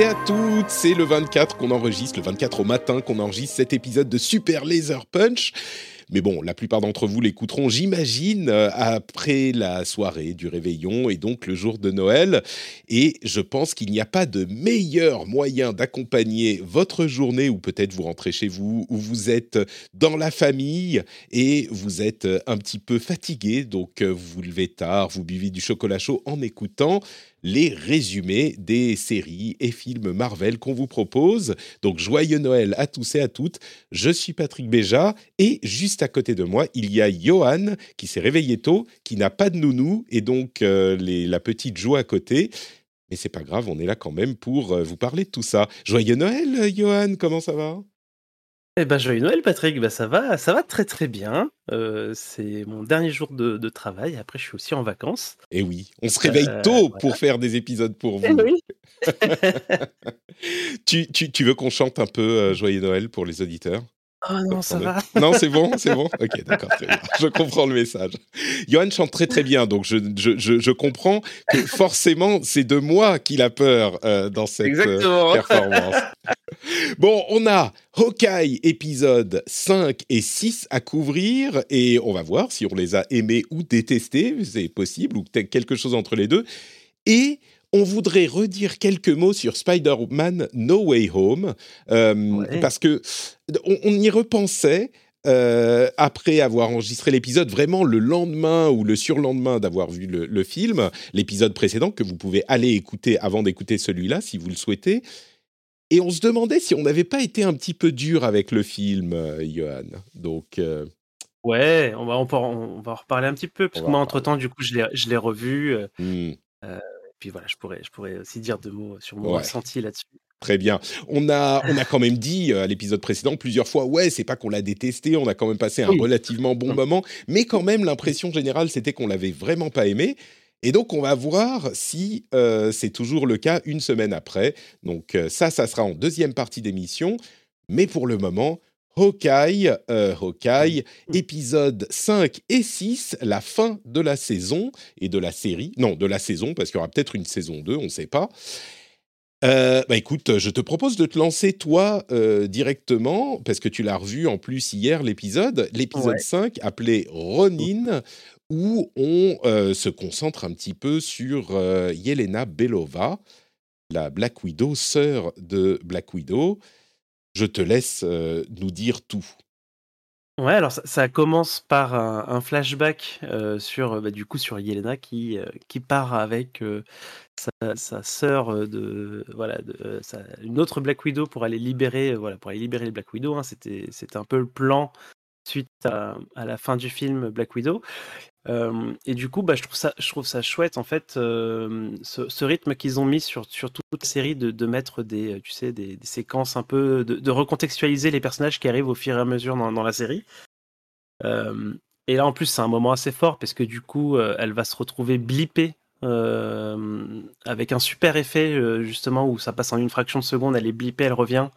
et à toutes. C'est le 24 qu'on enregistre, le 24 au matin qu'on enregistre cet épisode de Super Laser Punch. Mais bon, la plupart d'entre vous l'écouteront, j'imagine, euh, après la soirée du réveillon et donc le jour de Noël. Et je pense qu'il n'y a pas de meilleur moyen d'accompagner votre journée, ou peut-être vous rentrez chez vous, ou vous êtes dans la famille et vous êtes un petit peu fatigué, donc euh, vous vous levez tard, vous buvez du chocolat chaud en écoutant les résumés des séries et films Marvel qu'on vous propose. Donc joyeux Noël à tous et à toutes. Je suis Patrick Béja et juste à côté de moi, il y a Johan qui s'est réveillé tôt, qui n'a pas de nounou et donc euh, la petite joue à côté. Mais c'est pas grave, on est là quand même pour euh, vous parler de tout ça. Joyeux Noël, Johan, comment ça va? Eh ben, joyeux Noël, Patrick. Bah, ça va, ça va très très bien. Euh, c'est mon dernier jour de, de travail. Après, je suis aussi en vacances. Eh oui, on se réveille Euh, tôt voilà. pour faire des épisodes pour Eh vous. oui. tu, tu- tu veux qu'on chante un peu euh, Joyeux Noël pour les auditeurs? Oh non, ça va. Non, c'est bon, c'est bon. Ok, d'accord, très bien. Je comprends le message. Johan chante très très bien, donc je, je, je, je comprends que forcément c'est de moi qu'il a peur euh, dans cette euh, performance. Bon, on a Hawkeye épisode 5 et 6 à couvrir et on va voir si on les a aimés ou détestés, c'est possible, ou peut-être quelque chose entre les deux. Et on voudrait redire quelques mots sur Spider-Man No Way Home, euh, Ouais. parce que on, on y repensait. euh, après avoir enregistré l'épisode, vraiment le lendemain ou le surlendemain d'avoir vu le, le film, l'épisode précédent que vous pouvez aller écouter avant d'écouter celui-là si vous le souhaitez. Et on se demandait si on n'avait pas été un petit peu dur avec le film, euh, Johan. Donc, euh, Ouais, on va, on, va en reparler un petit peu. Parce On que moi, en entre-temps, du coup, je l'ai revu. euh, hmm. et puis voilà, je pourrais, je pourrais aussi dire deux mots sur mon Ouais. ressenti là-dessus. Très bien. On a, on a quand même dit euh, à l'épisode précédent plusieurs fois, ouais, c'est pas qu'on l'a détesté, on a quand même passé un Oui. relativement bon Mm. moment, mais quand même l'impression générale c'était qu'on l'avait vraiment pas aimé. Et donc on va voir si euh, c'est toujours le cas une semaine après. Donc euh, ça, ça sera en deuxième partie d'émission. Mais pour le moment, Hawkeye, euh, Hawkeye, épisode 5 et 6, la fin de la saison et de la série. Non, de la saison, parce qu'il y aura peut-être une saison 2, on ne sait pas. Euh, bah écoute, je te propose de te lancer toi euh, directement, parce que tu l'as revu en plus hier l'épisode, l'épisode Ouais. 5 appelé Ronin, où on euh, se concentre un petit peu sur euh, Yelena Belova, la Black Widow, sœur de Black Widow. Je te laisse euh, nous dire tout. Ouais, alors ça, commence par un, flashback sur, bah, du coup, sur Yelena qui, qui part avec sa, sœur de, voilà, une autre Black Widow pour aller libérer, voilà, pour aller libérer les Black Widow. hein. C'était, un peu le plan suite à la fin du film Black Widow. Et du coup, bah, je trouve ça, chouette en fait, ce, rythme qu'ils ont mis sur, toute la série de, mettre des, euh, tu sais, des, séquences un peu, de, recontextualiser les personnages qui arrivent au fur et à mesure dans, la série. Et là, en plus, c'est un moment assez fort parce que du coup, euh, elle va se retrouver blippée avec un super effet euh, justement où ça passe en une fraction de seconde, elle est blippée, elle revient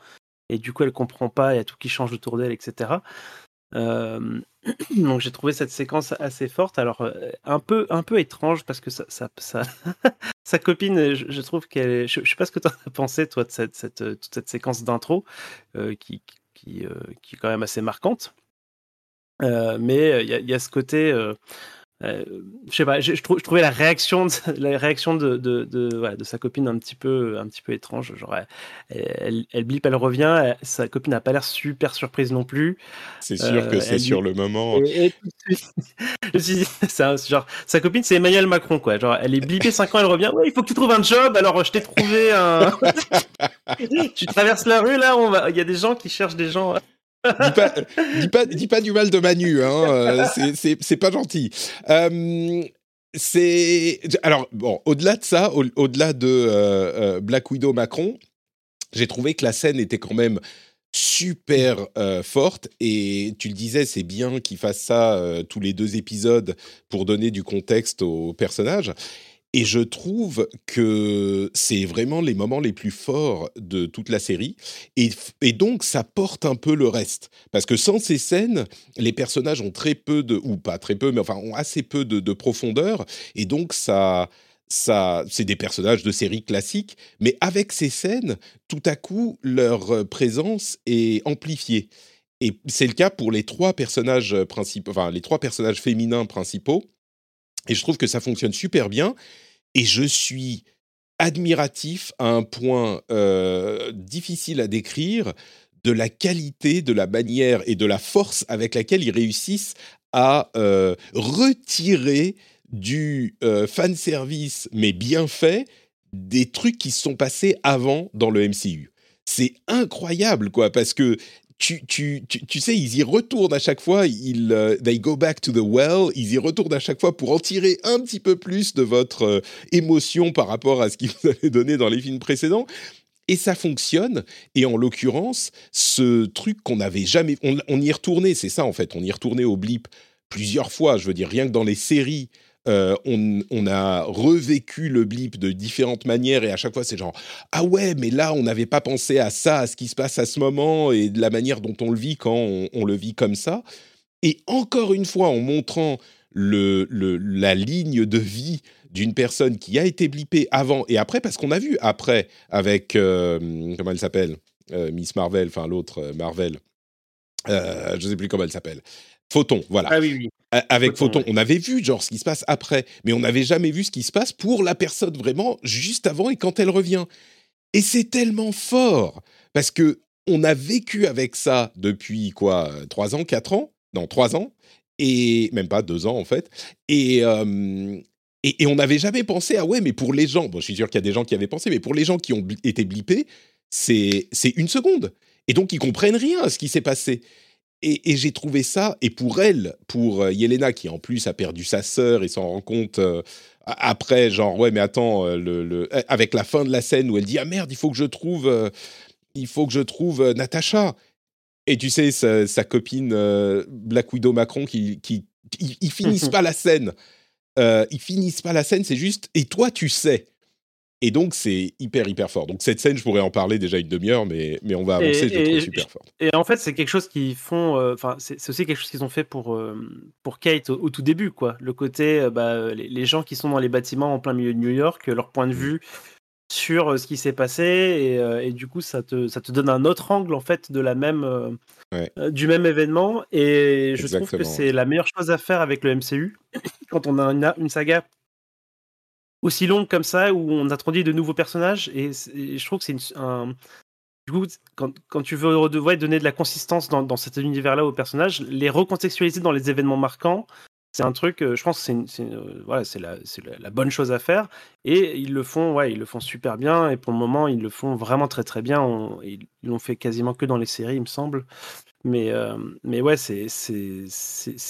et du coup, elle comprend pas, il y a tout qui change autour d'elle, etc. donc j'ai trouvé cette séquence assez forte, alors euh, un peu un peu étrange parce que ça, ça, sa copine, je, je trouve qu'elle, je, je sais pas ce que tu as pensé toi de cette, cette euh, toute cette séquence d'intro euh, qui qui, euh, qui est quand même assez marquante, Euh, mais il y a ce côté euh, je sais pas, je, je, trouvais la réaction, de, la réaction de, de, de, ouais, de, sa copine un petit peu, un petit peu étrange. Genre, elle, elle, elle blip, elle revient, sa copine n'a pas l'air super surprise non plus. C'est sûr euh, que c'est sur le moment. Ça, genre, sa copine, c'est Emmanuel Macron, quoi. Genre, elle est blippée 5 ans, elle revient. Ouais, il faut que tu trouves un job. Alors, je t'ai trouvé un. tu traverses la rue, là, va... il y a des gens qui cherchent des gens dis, pas, dis, pas, dis, pas, du mal de Manu, hein, euh, c'est pas gentil. Euh, c'est alors bon, au-delà de ça, au- au-delà de euh, Black Widow Macron, j'ai trouvé que la scène était quand même super forte et tu le disais, c'est bien qu'ils fassent ça tous les deux épisodes pour donner du contexte aux personnages. Et je trouve que c'est vraiment les moments les plus forts de toute la série. Et, donc, ça porte un peu le reste. Parce que sans ces scènes, les personnages ont très peu de, ou pas très peu, mais enfin, ont assez peu de, de profondeur. Et donc, ça, ça, c'est des personnages de série classiques. Mais avec ces scènes, tout à coup, leur présence est amplifiée. Et c'est le cas pour les trois personnages principaux, enfin, les trois personnages féminins principaux. Et je trouve que ça fonctionne super bien. Et je suis admiratif à un point euh, difficile à décrire de la qualité, de la manière et de la force avec laquelle ils réussissent à euh, retirer du euh, fan service, mais bien fait, des trucs qui se sont passés avant dans le MCU. C'est incroyable, quoi, parce que tu, tu, tu, tu, sais, ils y retournent à chaque fois, ils, uh, they go back to the well, ils y retournent à chaque fois pour en tirer un petit peu plus de votre euh, émotion par rapport à ce qu'ils vous avaient donné dans les films précédents. Et ça fonctionne. Et en l'occurrence, ce truc qu'on n'avait jamais... On, on, y retourné, c'est ça en fait, on y retourné au blip plusieurs fois, je veux dire, rien que dans les séries, euh, on, a revécu le blip de différentes manières et à chaque fois c'est genre ah ouais mais là on n'avait pas pensé à ça, à ce qui se passe à ce moment et de la manière dont on le vit quand on, le vit comme ça. Et encore une fois en montrant la ligne de vie d'une personne qui a été blippée avant et après parce qu'on a vu après avec euh, comment elle s'appelle euh, Miss Marvel, enfin l'autre Marvel, je sais plus comment elle s'appelle. Photon, voilà. Ah oui, oui. Avec Photon, ouais. on avait vu genre ce qui se passe après, mais on n'avait jamais vu ce qui se passe pour la personne vraiment juste avant et quand elle revient. Et c'est tellement fort parce que on a vécu avec ça depuis quoi, trois ans, quatre ans, non trois ans et même pas deux ans en fait. Et euh, et, et, on n'avait jamais pensé ah ouais mais pour les gens, bon je suis sûr qu'il y a des gens qui avaient pensé, mais pour les gens qui ont été blippés, c'est c'est une seconde et donc ils comprennent rien à ce qui s'est passé. Et, et j'ai trouvé ça, et pour elle, pour Yelena, qui en plus a perdu sa sœur et s'en rend compte euh, après, genre, ouais, mais attends, euh, le, le, avec la fin de la scène où elle dit, ah merde, il faut que je trouve, euh, il faut que je trouve euh, Natacha. Et tu sais, sa, sa copine euh, Black Widow Macron, qui, qui ils, ils finissent pas la scène. Euh, ils finissent pas la scène, c'est juste, et toi, tu sais. Et donc, c'est hyper, hyper fort. Donc, cette scène, je pourrais en parler déjà une demi-heure, mais, mais on va avancer, et, je la trouve super forte. Et en fait, c'est quelque chose qu'ils font, enfin, euh, c'est aussi quelque chose qu'ils ont fait pour, euh, pour Kate au, au, tout début, quoi. Le côté, euh, bah, les, les, gens qui sont dans les bâtiments en plein milieu de New York, leur point de vue sur ce qui s'est passé, et, et, du coup, ça te, ça te donne un autre angle, en fait, de la même, ouais. du même événement. Et je Exactement. trouve que c'est la meilleure chose à faire avec le MCU, quand on a une, une saga aussi longue comme ça où on introduit de nouveaux personnages et, je trouve que c'est un du coup quand, quand tu veux ouais, donner de la consistance dans, dans cet univers là aux personnages les recontextualiser dans les événements marquants c'est un truc je pense que c'est euh, voilà c'est la, la, bonne chose à faire et ils le font ouais ils le font super bien et pour le moment ils le font vraiment très très bien on, ils l'ont fait quasiment que dans les séries il me semble mais, euh, mais ouais, c'est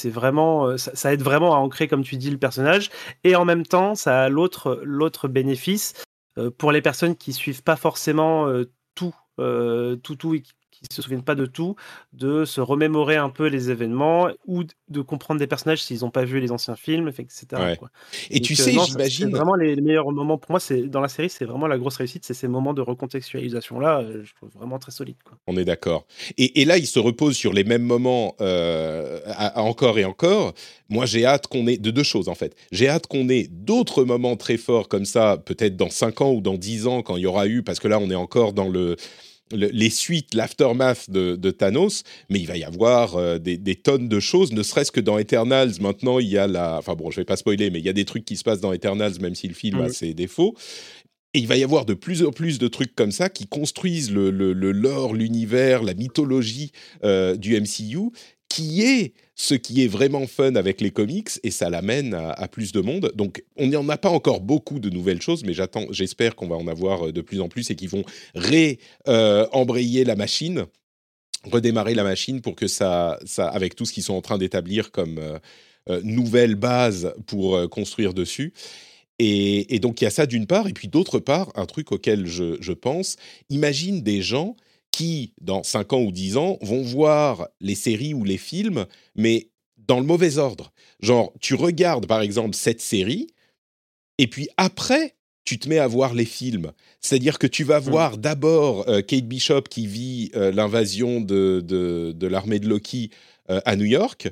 vraiment. euh, Ça, aide vraiment à ancrer, comme tu dis, le personnage. Et en même temps, ça a l'autre bénéfice euh, pour les personnes qui suivent pas forcément tout, tout, tout, qui se souviennent pas de tout, de se remémorer un peu les événements ou de comprendre des personnages s'ils n'ont pas vu les anciens films, etc. Ouais. Quoi. Et Donc, tu sais, j'imagine. vraiment les, les, meilleurs moments pour moi, c'est dans la série, c'est vraiment la grosse réussite, c'est ces moments de recontextualisation là, je trouve vraiment très solide. Quoi. On est d'accord. Et, et, là, il se repose sur les mêmes moments euh, à, à encore et encore. Moi, j'ai hâte qu'on ait de deux choses en fait. J'ai hâte qu'on ait d'autres moments très forts comme ça, peut-être dans 5 ans ou dans 10 ans quand il y aura eu, parce que là, on est encore dans le les suites, l'aftermath de, de, Thanos, mais il va y avoir des, des, tonnes de choses, ne serait-ce que dans Eternals. Maintenant, il y a la. Enfin bon, je vais pas spoiler, mais il y a des trucs qui se passent dans Eternals, même si le film a ses défauts. Et il va y avoir de plus en plus de trucs comme ça qui construisent le, le, le lore, l'univers, la mythologie du MCU, qui est ce qui est vraiment fun avec les comics et ça l'amène à, plus de monde. Donc, on n'y en a pas encore beaucoup de nouvelles choses, mais j'attends, j'espère qu'on va en avoir euh, de plus en plus et qu'ils vont ré-embrayer euh, la machine, redémarrer la machine pour que ça, ça avec tout ce qu'ils sont en train d'établir comme euh, nouvelle base pour construire dessus. Et, donc, il y a ça d'une part, et puis d'autre part, un truc auquel je, je pense, imagine des gens qui, dans 5 ans ou 10 ans, vont voir les séries ou les films, mais dans le mauvais ordre. Genre, tu regardes par exemple cette série, et puis après, tu te mets à voir les films. C'est-à-dire que tu vas mmh. voir d'abord euh, Kate Bishop qui vit euh, l'invasion de, de, l'armée de Loki euh, à New York,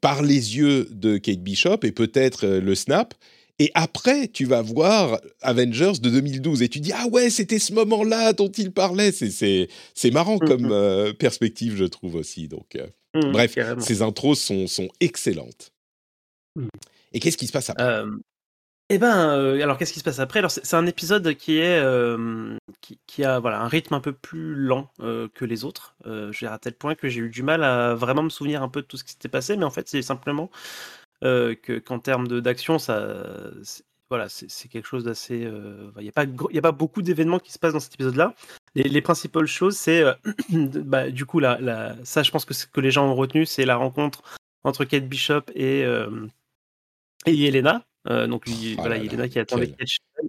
par les yeux de Kate Bishop et peut-être le snap. Et après, tu vas voir Avengers de 2012 et tu dis ah ouais, c'était ce moment-là dont il parlait. C'est c'est marrant mmh, comme. Euh, perspective, je trouve aussi. Donc euh, mmh, bref, ces intros sont sont excellentes. Et qu'est-ce qui se passe après? Eh ben, euh, alors qu'est-ce qui se passe après? Alors c'est un épisode qui est qui, qui, a voilà un rythme un peu plus lent que les autres. j'ai à tel point que j'ai eu du mal à vraiment me souvenir un peu de tout ce qui s'était passé, mais en fait c'est simplement euh, qu'en termes d'action, ça, voilà, c'est quelque chose d'assez. Euh, il n'y a, pas, y a pas beaucoup d'événements qui se passent dans cet épisode-là. Les, les, principales choses, c'est euh, bah, du coup, la, la, ça, je pense que ce que les gens ont retenu, c'est la rencontre entre Kate Bishop et, et Yelena. donc, ah voilà, Yelena qui attendait Kate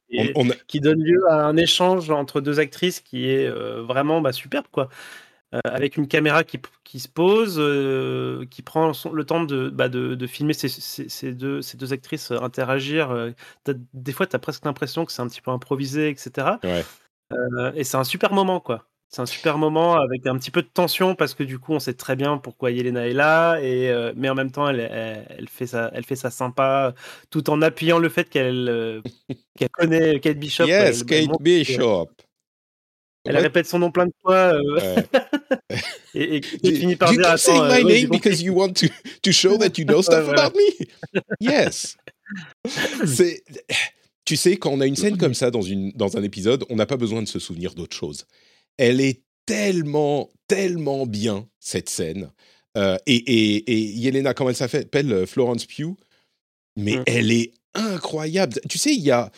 et qui donne lieu à un échange entre deux actrices qui est vraiment bah, superbe, quoi. Euh, avec une caméra qui, qui se pose, euh, qui prend le temps de, bah, de, de, filmer ces, ces, deux, ces deux actrices interagir. Euh, des fois, tu as presque l'impression que c'est un petit peu improvisé, etc. et c'est un super moment, quoi. C'est un super moment avec un petit peu de tension parce que du coup, on sait très bien pourquoi Yelena est là, et, mais en même temps, elle, elle, fait ça, elle fait ça sympa tout en appuyant le fait qu'elle qu'elle connaît Kate Bishop. Yes, Kate Bishop. Elle répète son nom plein de fois. Euh... et, et tu finis par you dire. You say my euh, name because you want to, to show that you know stuff about me. Yes. C'est. Tu sais, quand on a une scène comme ça dans, une, dans un épisode, on n'a pas besoin de se souvenir d'autre chose. Elle est tellement, tellement bien, cette scène. Euh, et, et, et Yelena, comment elle s'appelle euh, Florence Pugh? Mais mm. elle est incroyable. Tu sais, il y a,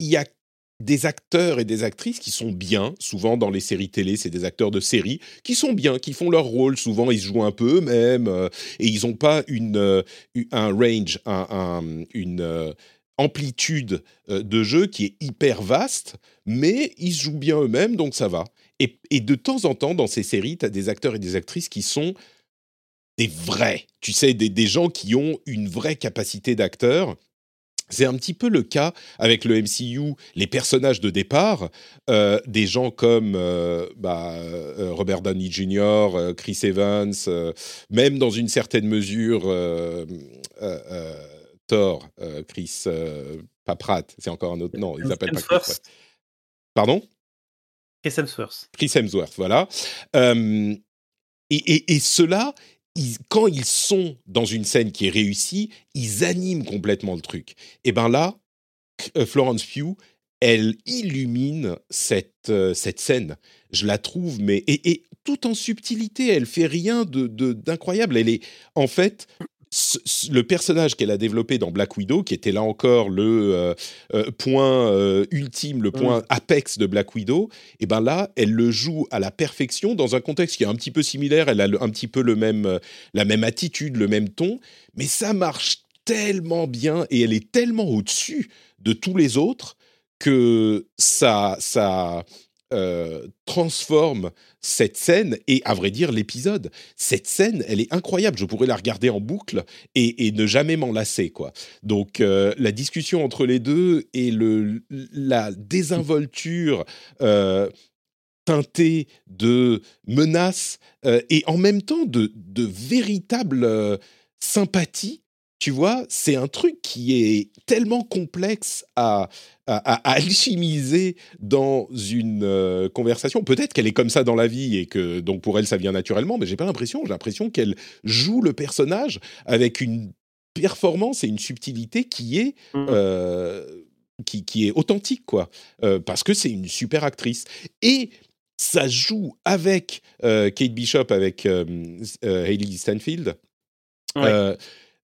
il y a des acteurs et des actrices qui sont bien, souvent dans les séries télé, c'est des acteurs de série, qui sont bien, qui font leur rôle, souvent ils se jouent un peu eux-mêmes, euh, et ils n'ont pas euh, un range, une euh, amplitude de jeu qui est hyper vaste, mais ils se jouent bien eux-mêmes, donc ça va. Et, de temps en temps, dans ces séries, tu as des acteurs et des actrices qui sont des vrais, tu sais, des gens qui ont une vraie capacité d'acteur c'est un petit peu le cas avec le MCU, les personnages de départ, euh, des gens comme euh, bah, euh, Robert Downey Jr., Chris Evans, même dans une certaine mesure Thor, Chris, pas Pratt, c'est encore un autre nom, ils s'appellent pas Chris. Pardon? Chris Hemsworth. Chris Hemsworth, voilà. et, et, et ceux-là, quand ils sont dans une scène qui est réussie, ils animent complètement le truc. Et ben là, euh, Florence Pugh, elle illumine cette, euh, cette scène. Je la trouve, mais et, tout en subtilité, elle fait rien de d'incroyable. Elle est en fait le personnage qu'elle a développé dans Black Widow, qui était là encore le euh, euh, point euh, ultime, le point mm. apex de Black Widow, et ben là, elle le joue à la perfection dans un contexte qui est un petit peu similaire. Elle a un petit peu le même, la même attitude, le même ton, mais ça marche tellement bien et elle est tellement au-dessus de tous les autres que ça, ça, euh, transforme cette scène et, à vrai dire, l'épisode. Cette scène, elle est incroyable. Je pourrais la regarder en boucle et, ne jamais m'en lasser, quoi. Donc, euh, la discussion entre les deux et le, la désinvolture euh, teintée de menaces et en même temps de, de véritable sympathie tu vois, c'est un truc qui est tellement complexe à, à, alchimiser dans une euh, conversation. Peut-être qu'elle est comme ça dans la vie et que donc pour elle ça vient naturellement, mais j'ai pas l'impression. J'ai l'impression qu'elle joue le personnage avec une performance et une subtilité qui est mmh. euh, qui, qui, est authentique quoi, euh, parce que c'est une super actrice et ça joue avec Kate Bishop, avec Hailey Stanfield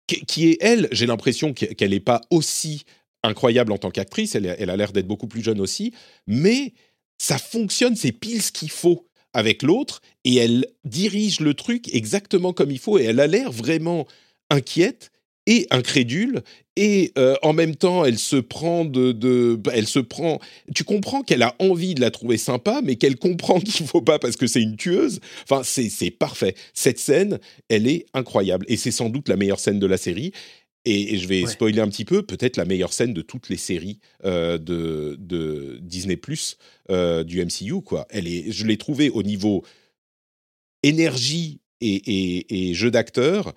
qui est elle, j'ai l'impression qu'elle n'est pas aussi incroyable en tant qu'actrice, elle, a l'air d'être beaucoup plus jeune aussi, mais ça fonctionne, c'est pile ce qu'il faut avec l'autre, et elle dirige le truc exactement comme il faut, et elle a l'air vraiment inquiète, et incrédule et euh, en même temps elle se prend de, de bah, elle se prend tu comprends qu'elle a envie de la trouver sympa mais qu'elle comprend qu'il faut pas parce que c'est une tueuse enfin c'est parfait cette scène elle est incroyable et c'est sans doute la meilleure scène de la série et, je vais spoiler un petit peu, peut-être la meilleure scène de toutes les séries euh, de, de, Disney Plus euh, du MCU. Quoi. Elle est, je l'ai trouvée au niveau énergie et, jeu d'acteur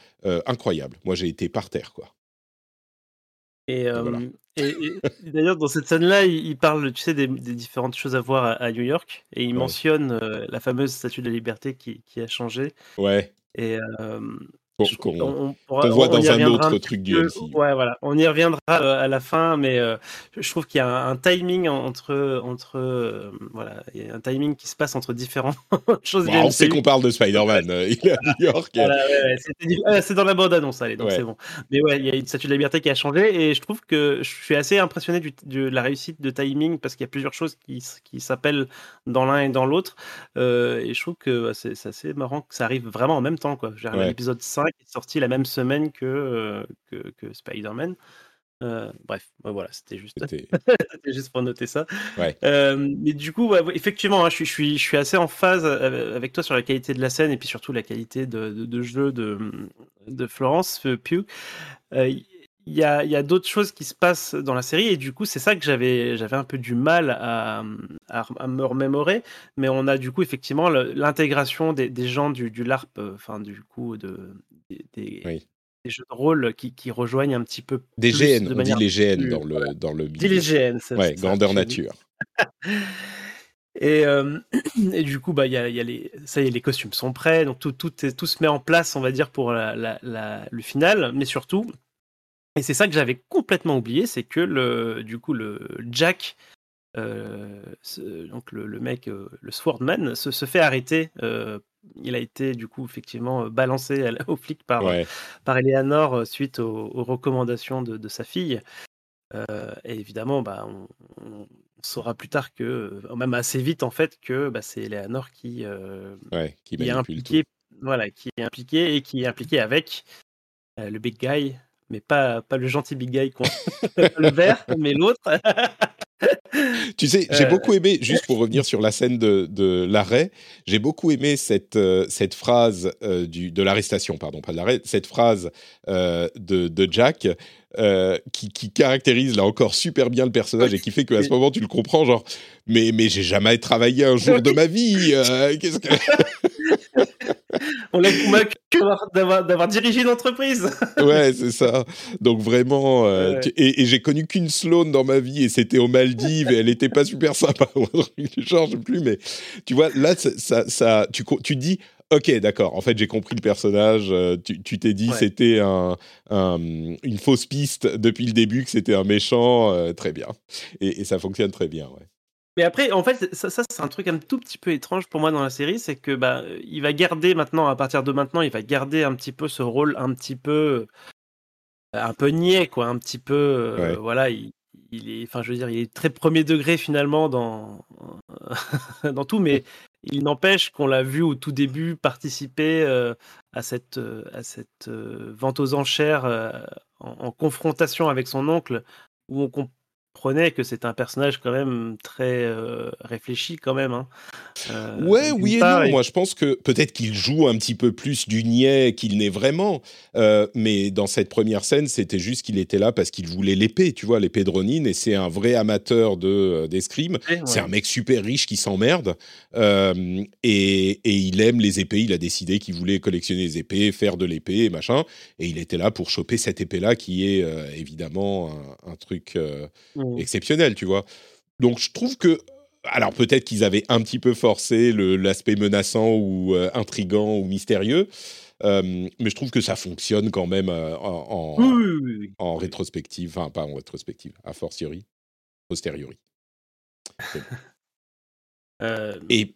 incroyable. Moi, j'ai été par terre, quoi. Et, d'ailleurs, dans cette scène-là, il, parle, tu sais, des, différentes choses à voir à, New York, et il mentionne euh, la fameuse statue de la liberté qui, qui a changé. Ouais. Et qu'on voit dans un autre truc du MC. Ouais, voilà. On y reviendra euh, à la fin, mais euh, je trouve qu'il y a un, timing entre, entre euh, voilà, il y a un timing qui se passe entre différentes choses. Bon, on sait qu'on parle de Spider-Man. il est à New York. C'est dans la bande annonce, allez, donc c'est bon. Mais ouais, il y a une statue de la liberté qui a changé, et je trouve que je suis assez impressionné de la réussite de timing parce qu'il y a plusieurs choses qui, qui s'appellent dans l'un et dans l'autre, et je trouve que bah, c'est assez marrant que ça arrive vraiment en même temps, quoi. L'épisode 5 qui est sorti la même semaine que, euh, que, que Spider-Man. Euh, bref, voilà, c'était juste, juste pour noter ça. Euh, mais du coup, effectivement, hein, je, suis, je, suis, je suis assez en phase avec toi sur la qualité de la scène et puis surtout la qualité de, de, jeu de, de Florence Pugh. Il y a, y a d'autres choses qui se passent dans la série et du coup c'est ça que j'avais j'avais un peu du mal à, à, me remémorer mais on a du coup effectivement l'intégration des, des, gens du, du LARP enfin du coup de des, jeux de rôle qui, qui, rejoignent un petit peu. Des GN, on dit les GN dans le, dans le Dit les GN, c'est Ouais, grandeur nature. Et, euh, et, du coup, bah, y a, y a les, ça y est, les costumes sont prêts, donc tout, tout, tout se met en place, on va dire, pour la, la, le final. Mais surtout, et c'est ça que j'avais complètement oublié, c'est que le, du coup, le Jack, euh, donc le, le mec, euh, le Swordman, se, se fait arrêter il a été du coup effectivement euh, balancé aux flics par, euh, par Eleanor euh, suite aux, recommandations de, sa fille. et évidemment, bah, on, saura plus tard que, même assez vite en fait, que bah, c'est Eleanor qui, qui, est impliqué, voilà, qui est et qui est impliqué avec le big guy, mais pas, pas le gentil big guy, le vert, mais l'autre. tu sais, j'ai euh. beaucoup aimé, juste pour revenir sur la scène de, de l'arrêt, j'ai beaucoup aimé cette, euh, cette phrase euh, du, de l'arrestation, pardon, pas de l'arrêt, cette phrase de, de, Jack qui, qui, caractérise là encore super bien le personnage et qui fait qu'à ce moment tu le comprends, genre, mais, mais j'ai jamais travaillé un jour de ma vie, qu'est-ce que. on l'a convaincu d'avoir dirigé une entreprise. ouais, c'est ça. Donc vraiment, euh, et, j'ai connu qu'une Sloane dans ma vie et c'était aux Maldives et elle était pas super sympa. Genre, je sais plus, mais tu vois, là, ça, ça, tu, tu dis, ok, d'accord. En fait, j'ai compris le personnage. Euh, tu t'es dit c'était un, une fausse piste depuis le début, que c'était un méchant. Euh, très bien. Et, et, ça fonctionne très bien, ouais. Mais après, en fait, ça, c'est un truc un tout petit peu étrange pour moi dans la série, c'est que bah, il va garder maintenant, à partir de maintenant, il va garder un petit peu ce rôle un petit peu, un peu niais, quoi, un petit peu, euh, voilà, il, est, enfin, je veux dire, il est très premier degré finalement dans, dans tout, mais il n'empêche qu'on l'a vu au tout début participer euh, à cette, à cette vente aux enchères en, en, confrontation avec son oncle, où on, comprenait que c'est un personnage quand même très euh, réfléchi quand même. Hein. Euh, ouais, oui et non. Moi, je pense que peut-être qu'il joue un petit peu plus du niais qu'il n'est vraiment. Euh, mais dans cette première scène, c'était juste qu'il était là parce qu'il voulait l'épée, tu vois, l'épée de Ronin. Et c'est un vrai amateur de d'escrime. C'est un mec super riche qui s'emmerde. Et, et, il aime les épées. Il a décidé qu'il voulait collectionner les épées, faire de l'épée et machin. Et il était là pour choper cette épée-là qui est évidemment un, truc... Mmh. exceptionnel, tu vois. Donc je trouve que alors peut-être qu'ils avaient un petit peu forcé l'aspect menaçant ou euh, intrigant ou mystérieux, euh, mais je trouve que ça fonctionne quand même euh, en, en, rétrospective, enfin pas en rétrospective, a fortiori, posteriori. et,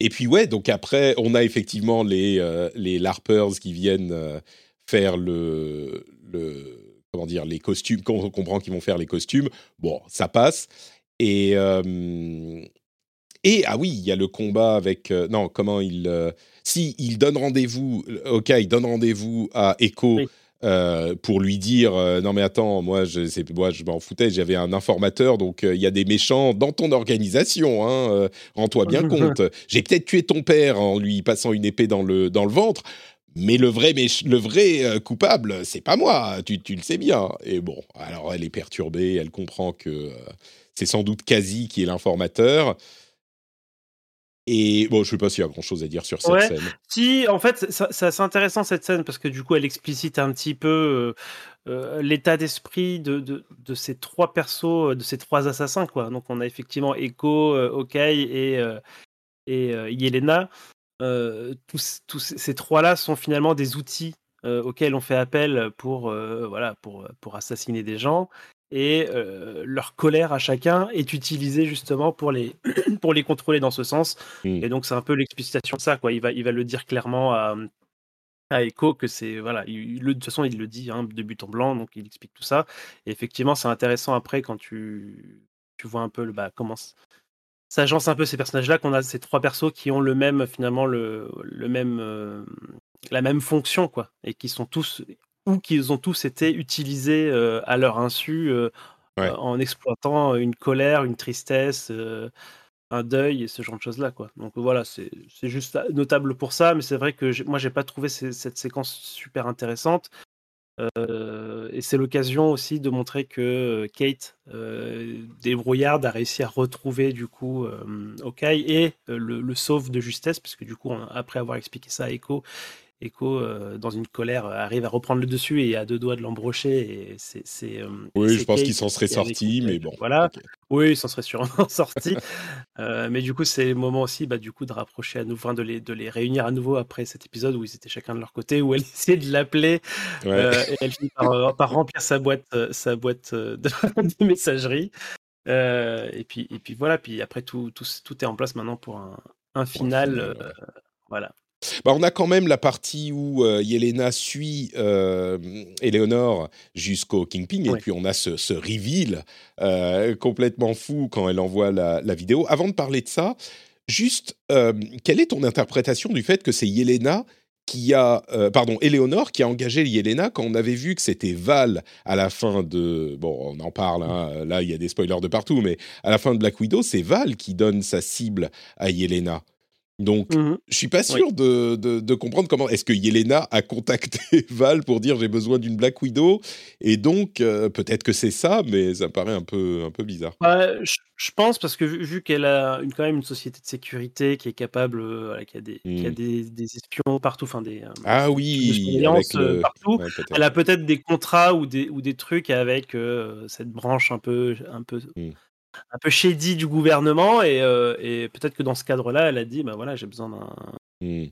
et puis ouais, donc après, on a effectivement les, les LARPers qui viennent faire le, le comment dire, les costumes, on comprend qu'ils vont faire les costumes. Bon, ça passe. Et, euh, et ah oui, il y a le combat avec. Euh, non, comment il. Euh, si, il donne rendez-vous. Ok, il donne rendez-vous à Echo. pour lui dire non mais attends moi je moi je m'en foutais j'avais un informateur donc il y a des méchants dans ton organisation hein, rends-toi bien compte j'ai peut-être tué ton père en lui passant une épée dans le dans le ventre mais le vrai, le vrai euh, coupable, c'est pas moi, tu, le sais bien. Et bon, alors elle est perturbée, elle comprend que euh, c'est sans doute Kazi qui est l'informateur. Et bon, je sais pas s'il y a grand chose à dire sur cette scène. Si, en fait, c'est assez intéressant cette scène parce que du coup, elle explicite un petit peu euh, l'état d'esprit de, de, ces trois persos, de ces trois assassins. Quoi. Donc, on a effectivement Echo, Okai et, et Yelena tous, tous, ces trois-là sont finalement des outils auxquels on fait appel pour, voilà, pour, pour assassiner des gens. Et leur colère à chacun est utilisée justement pour les, pour les contrôler dans ce sens. Mmh. Et donc, c'est un peu l'explicitation de ça. Quoi. Il, va, il va le dire clairement à, à Echo que c'est. Voilà, il, de toute façon, il le dit hein, de but en blanc, donc il explique tout ça. Et effectivement, c'est intéressant après quand tu, tu vois un peu le, bah, comment, ça agence un peu ces personnages-là, qu'on a ces trois persos qui ont le même, finalement, le, le même, euh, la même fonction, quoi, et qui sont tous, ou qu'ils ont tous été utilisés euh, à leur insu euh, en exploitant une colère, une tristesse, un deuil et ce genre de choses-là, quoi. Donc voilà, c'est juste notable pour ça, mais c'est vrai que moi, j'ai pas trouvé cette séquence super intéressante. Euh, et c'est l'occasion aussi de montrer que euh, Kate euh, débrouillarde a réussi à retrouver du coup euh, et le, le, sauve de justesse, puisque du coup, après avoir expliqué ça à Echo, Echo, euh, dans une colère, euh, arrive à reprendre le dessus et a deux doigts de l'embrocher. Et c'est, euh, oui, je pense qu'il s'en serait sorti, mais bon. Voilà. Oui, il s'en serait sûrement sorti. mais du coup, c'est le moment aussi bah, du coup, de rapprocher à nouveau, de les, de les réunir à nouveau après cet épisode où ils étaient chacun de leur côté, où elle essayait de l'appeler. et elle finit par, remplir sa boîte, sa boîte de, messagerie. et, puis, et puis voilà, puis après, tout, tout, tout est en place maintenant pour un, un final. voilà. Bah, on a quand même la partie où euh, Yelena suit euh, Eleonore jusqu'au Kingpin, et puis on a ce, ce reveal euh, complètement fou quand elle envoie la, vidéo. Avant de parler de ça, juste, quelle est ton interprétation du fait que c'est Yelena qui a, pardon, Eleonore qui a engagé Yelena quand on avait vu que c'était Val à la fin de, bon, on en parle, hein, là il y a des spoilers de partout, mais à la fin de Black Widow, c'est Val qui donne sa cible à Yelena. Donc, je mmh je suis pas sûr de, de, comprendre comment. Est-ce que Yelena a contacté Val pour dire j'ai besoin d'une Black Widow? Et donc, euh, peut-être que c'est ça, mais ça me paraît un peu, un peu bizarre. Bah, je, pense, parce que vu, qu'elle a une, quand même une société de sécurité qui est capable, euh, qui a, des, qui a mmh. des, des, espions partout, enfin des. Euh, ah oui, avec partout. elle a peut-être des contrats ou des, ou des trucs avec cette branche un peu. Un peu mmh un peu shady du gouvernement et, euh, et peut-être que dans ce cadre-là, elle a dit bah voilà, j'ai besoin d'un. Mmh.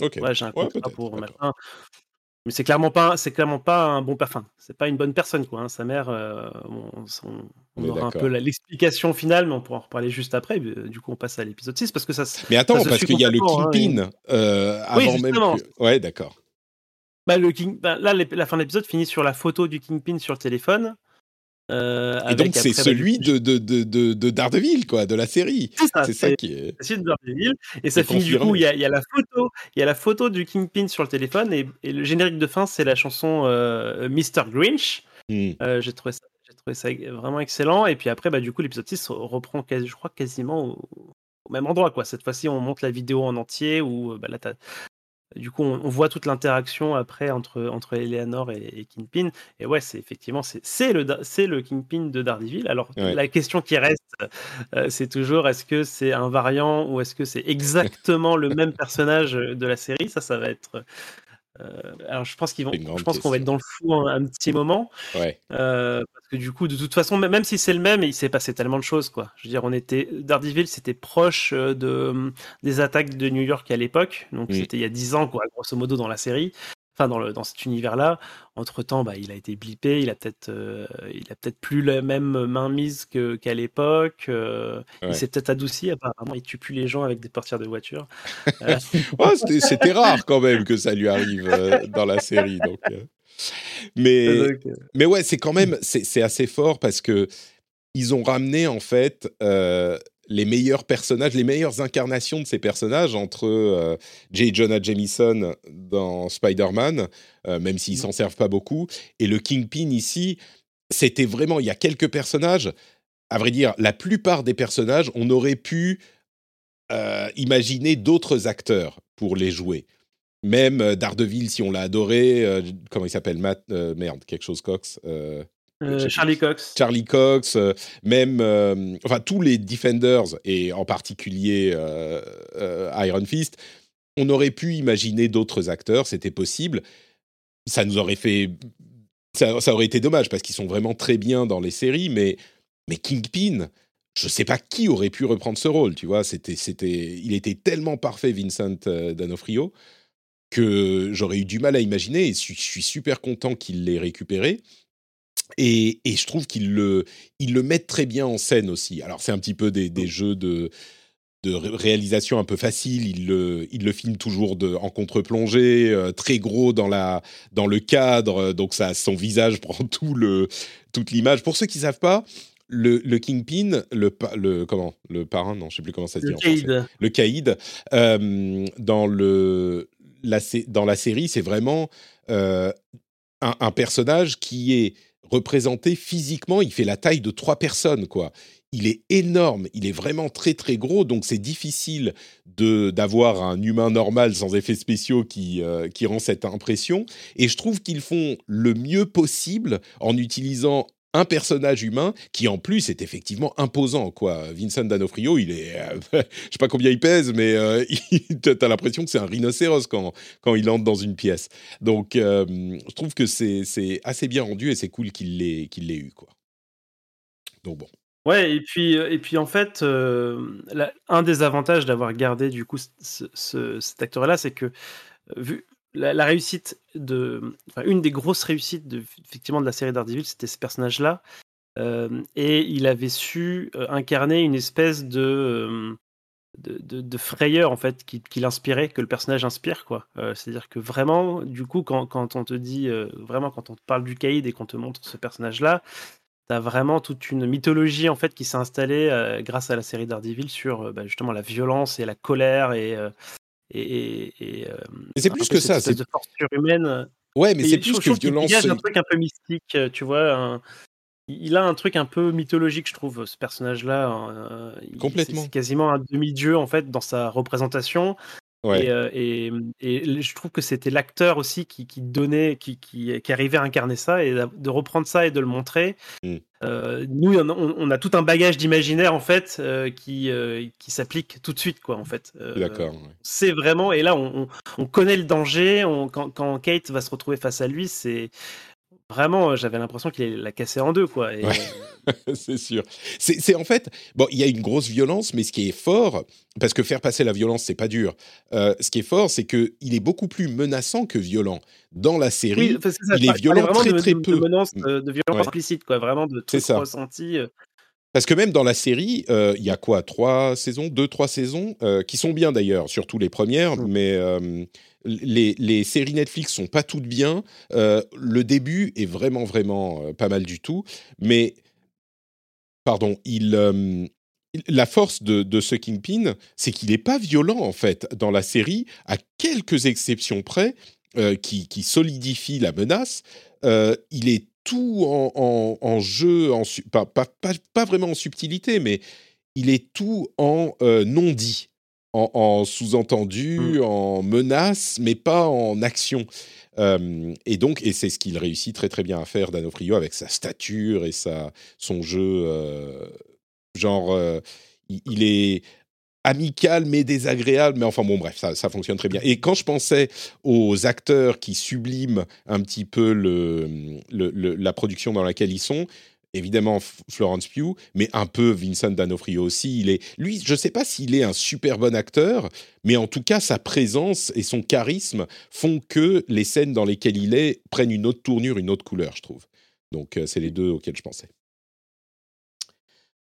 Ok. Ouais, j'ai un contrat pour maintenant. Mais c'est clairement pas, c'est clairement pas un bon parfum. C'est pas une bonne personne quoi. Hein. Sa mère, euh, on, aura un peu l'explication finale, mais on pourra en reparler juste après. Du coup, on passe à l'épisode 6 parce que ça. Mais attends, parce qu'il y a le hein, Kingpin euh, avant même. Que... Ouais, d'accord. Bah, le King... Bah, là, la fin de l'épisode finit sur la photo du Kingpin sur le téléphone. Euh, et donc c'est celui de, de, de, de, Daredevil, quoi, de la série. C'est ça, qui est. C'est de Daredevil. Et ça finit du coup, il y, a, y, a, la photo, il y a la photo du Kingpin sur le téléphone et, et le générique de fin, c'est la chanson euh, Mr. Grinch. Hmm. Euh, j'ai trouvé ça trouvé ça vraiment excellent. Et puis après, bah, du coup, l'épisode 6 reprend, je crois, quasiment au, au même endroit. Quoi. Cette fois-ci, on monte la vidéo en entier où bah, là, du coup, on, voit toute l'interaction après entre, entre Eleanor et, Kingpin. Et ouais, c'est effectivement, c'est le, le Kingpin de Daredevil. Alors, la question qui reste, euh, c'est toujours est-ce que c'est un variant ou est-ce que c'est exactement le même personnage de la série? Ça, ça va être euh, alors je pense qu'ils vont, je pense qu'on va être dans le flou un, petit moment, ouais. euh, parce que du coup, de toute façon, même si c'est le même, il s'est passé tellement de choses, quoi. Je veux dire, on était Daredevil, c'était proche euh, de des attaques de New York à l'époque, donc c'était il y a 10 ans, quoi, grosso modo dans la série enfin dans, le, dans cet univers-là. Entre temps, bah, il a été blippé, il a peut-être, euh, il a peut-être plus la même mainmise que, qu'à l'époque. Euh, il s'est peut-être adouci. Apparemment, il tue plus les gens avec des portières de voiture. Euh, c'était, rare quand même que ça lui arrive dans la série. Donc, mais, mais ouais, c'est quand même, c'est, c'est assez fort parce que ils ont ramené en fait les meilleurs personnages, les meilleures incarnations de ces personnages entre euh, J. Jonah Jameson dans Spider-Man, euh, même s'ils s'en servent pas beaucoup, et le Kingpin ici, c'était vraiment, il y a quelques personnages, à vrai dire, la plupart des personnages, on aurait pu euh, imaginer d'autres acteurs pour les jouer. Même Daredevil, si on l'a adoré, comment il s'appelle Matt, merde, quelque chose Cox. Euh, Charlie Cox. Charlie Cox, euh, même, euh, enfin tous les Defenders et en particulier Iron Fist, on aurait pu imaginer d'autres acteurs, c'était possible. Ça nous aurait fait, ça, aurait été dommage parce qu'ils sont vraiment très bien dans les séries, mais mais Kingpin, je sais pas qui aurait pu reprendre ce rôle, tu vois. C'était, c'était, il était tellement parfait, Vincent D'Onofrio, que j'aurais eu du mal à imaginer. Et je suis super content qu'il l'ait récupéré. Et, je trouve qu'ils le, ils le mettent très bien en scène aussi. Alors, c'est un petit peu des, des jeux de, de réalisation un peu facile. Il le, il le filme toujours de, en contre-plongée, euh, très gros dans, la, dans le cadre. Donc, ça, son visage prend tout le, toute l'image. Pour ceux qui ne savent pas, le, le, Kingpin, le, le, comment, le parrain, non, je ne sais plus comment ça se dit le en français. Le Caïd, euh, dans, le, la, dans la série, c'est vraiment euh, un, un personnage qui est représenté physiquement, il fait la taille de trois personnes, quoi. Il est énorme, il est vraiment très très gros, donc c'est difficile de d'avoir un humain normal sans effets spéciaux qui euh, qui rend cette impression. Et je trouve qu'ils font le mieux possible en utilisant un personnage humain qui en plus est effectivement imposant quoi. Vincent D'Onofrio, il est, euh, je sais pas combien il pèse, mais euh, t'as l'impression que c'est un rhinocéros quand quand il entre dans une pièce. Donc euh, je trouve que c'est assez bien rendu et c'est cool qu'il l'ait qu'il l'ait eu quoi. Donc bon. Ouais, et puis, et puis en fait, un des avantages d'avoir gardé du coup ce, cet acteur-là, c'est que vu, la, réussite de, une des grosses réussites de, effectivement de la série Daredevil, c'était ce personnage-là, euh, et il avait su euh, incarner une espèce euh, de, de, frayeur en fait qui, qui l'inspirait, que le personnage inspire quoi. C'est-à-dire que vraiment, du coup, quand, quand on te dit vraiment quand on te parle du Caïd et qu'on te montre ce personnage-là, T'as vraiment toute une mythologie en fait qui s'est installée grâce à la série Daredevil sur bah, justement la violence et la colère et, et, et, euh, c'est plus que ça, c'est de force surhumaine. Ouais, mais c'est plus que violence. Il a un truc un peu mystique, euh, tu vois. Il a un truc un peu mythologique, je trouve, ce personnage-là. Hein, Complètement. C'est quasiment un demi-dieu en fait dans sa représentation. Euh, et, et, je trouve que c'était l'acteur aussi qui, qui donnait, qui, qui, qui, arrivait à incarner ça et de reprendre ça et de le montrer. Mm. Euh, nous, on, a tout un bagage d'imaginaire en fait euh, qui, qui s'applique tout de suite, quoi, en fait. D'accord. C'est vraiment, et là, on, on connaît le danger. quand, quand, Kate va se retrouver face à lui, c'est Vraiment, euh, j'avais l'impression qu'il l'a cassé en deux, quoi. Euh, c'est sûr. C'est en fait, bon, il y a une grosse violence, mais ce qui est fort, parce que faire passer la violence, c'est pas dur. Euh, ce qui est fort, c'est que il est beaucoup plus menaçant que violent. Dans la série, il est violent très très peu. De, menace, de violence implicite, quoi. Vraiment de tout ressenti. Parce que même dans la série, il y a quoi Trois saisons Deux, trois saisons Qui sont bien d'ailleurs, surtout les premières, mmh. mais les, séries Netflix sont pas toutes bien. Euh, le début est vraiment, vraiment euh, pas mal du tout. Mais, pardon, euh, la force de, ce Kingpin, c'est qu'il n'est pas violent, en fait, dans la série, à quelques exceptions près, qui, qui solidifient la menace. il est tout en, jeu, en, pas, pas, pas, vraiment en subtilité, mais il est tout en non en, sous-entendu, mmh. en menace, mais pas en action. et donc, et c'est ce qu'il réussit très très bien à faire, Danofrio, avec sa stature et sa, son jeu. Euh, genre, euh, il, est amical mais désagréable, mais enfin bon, bref, ça, ça, fonctionne très bien. Et quand je pensais aux acteurs qui subliment un petit peu le, la production dans laquelle ils sont, évidemment Florence Pugh, mais un peu Vincent D'Onofrio aussi. Il est, lui, je ne sais pas s'il est un super bon acteur, mais en tout cas, sa présence et son charisme font que les scènes dans lesquelles il est prennent une autre tournure, une autre couleur, je trouve. Donc, euh, c'est les deux auxquels je pensais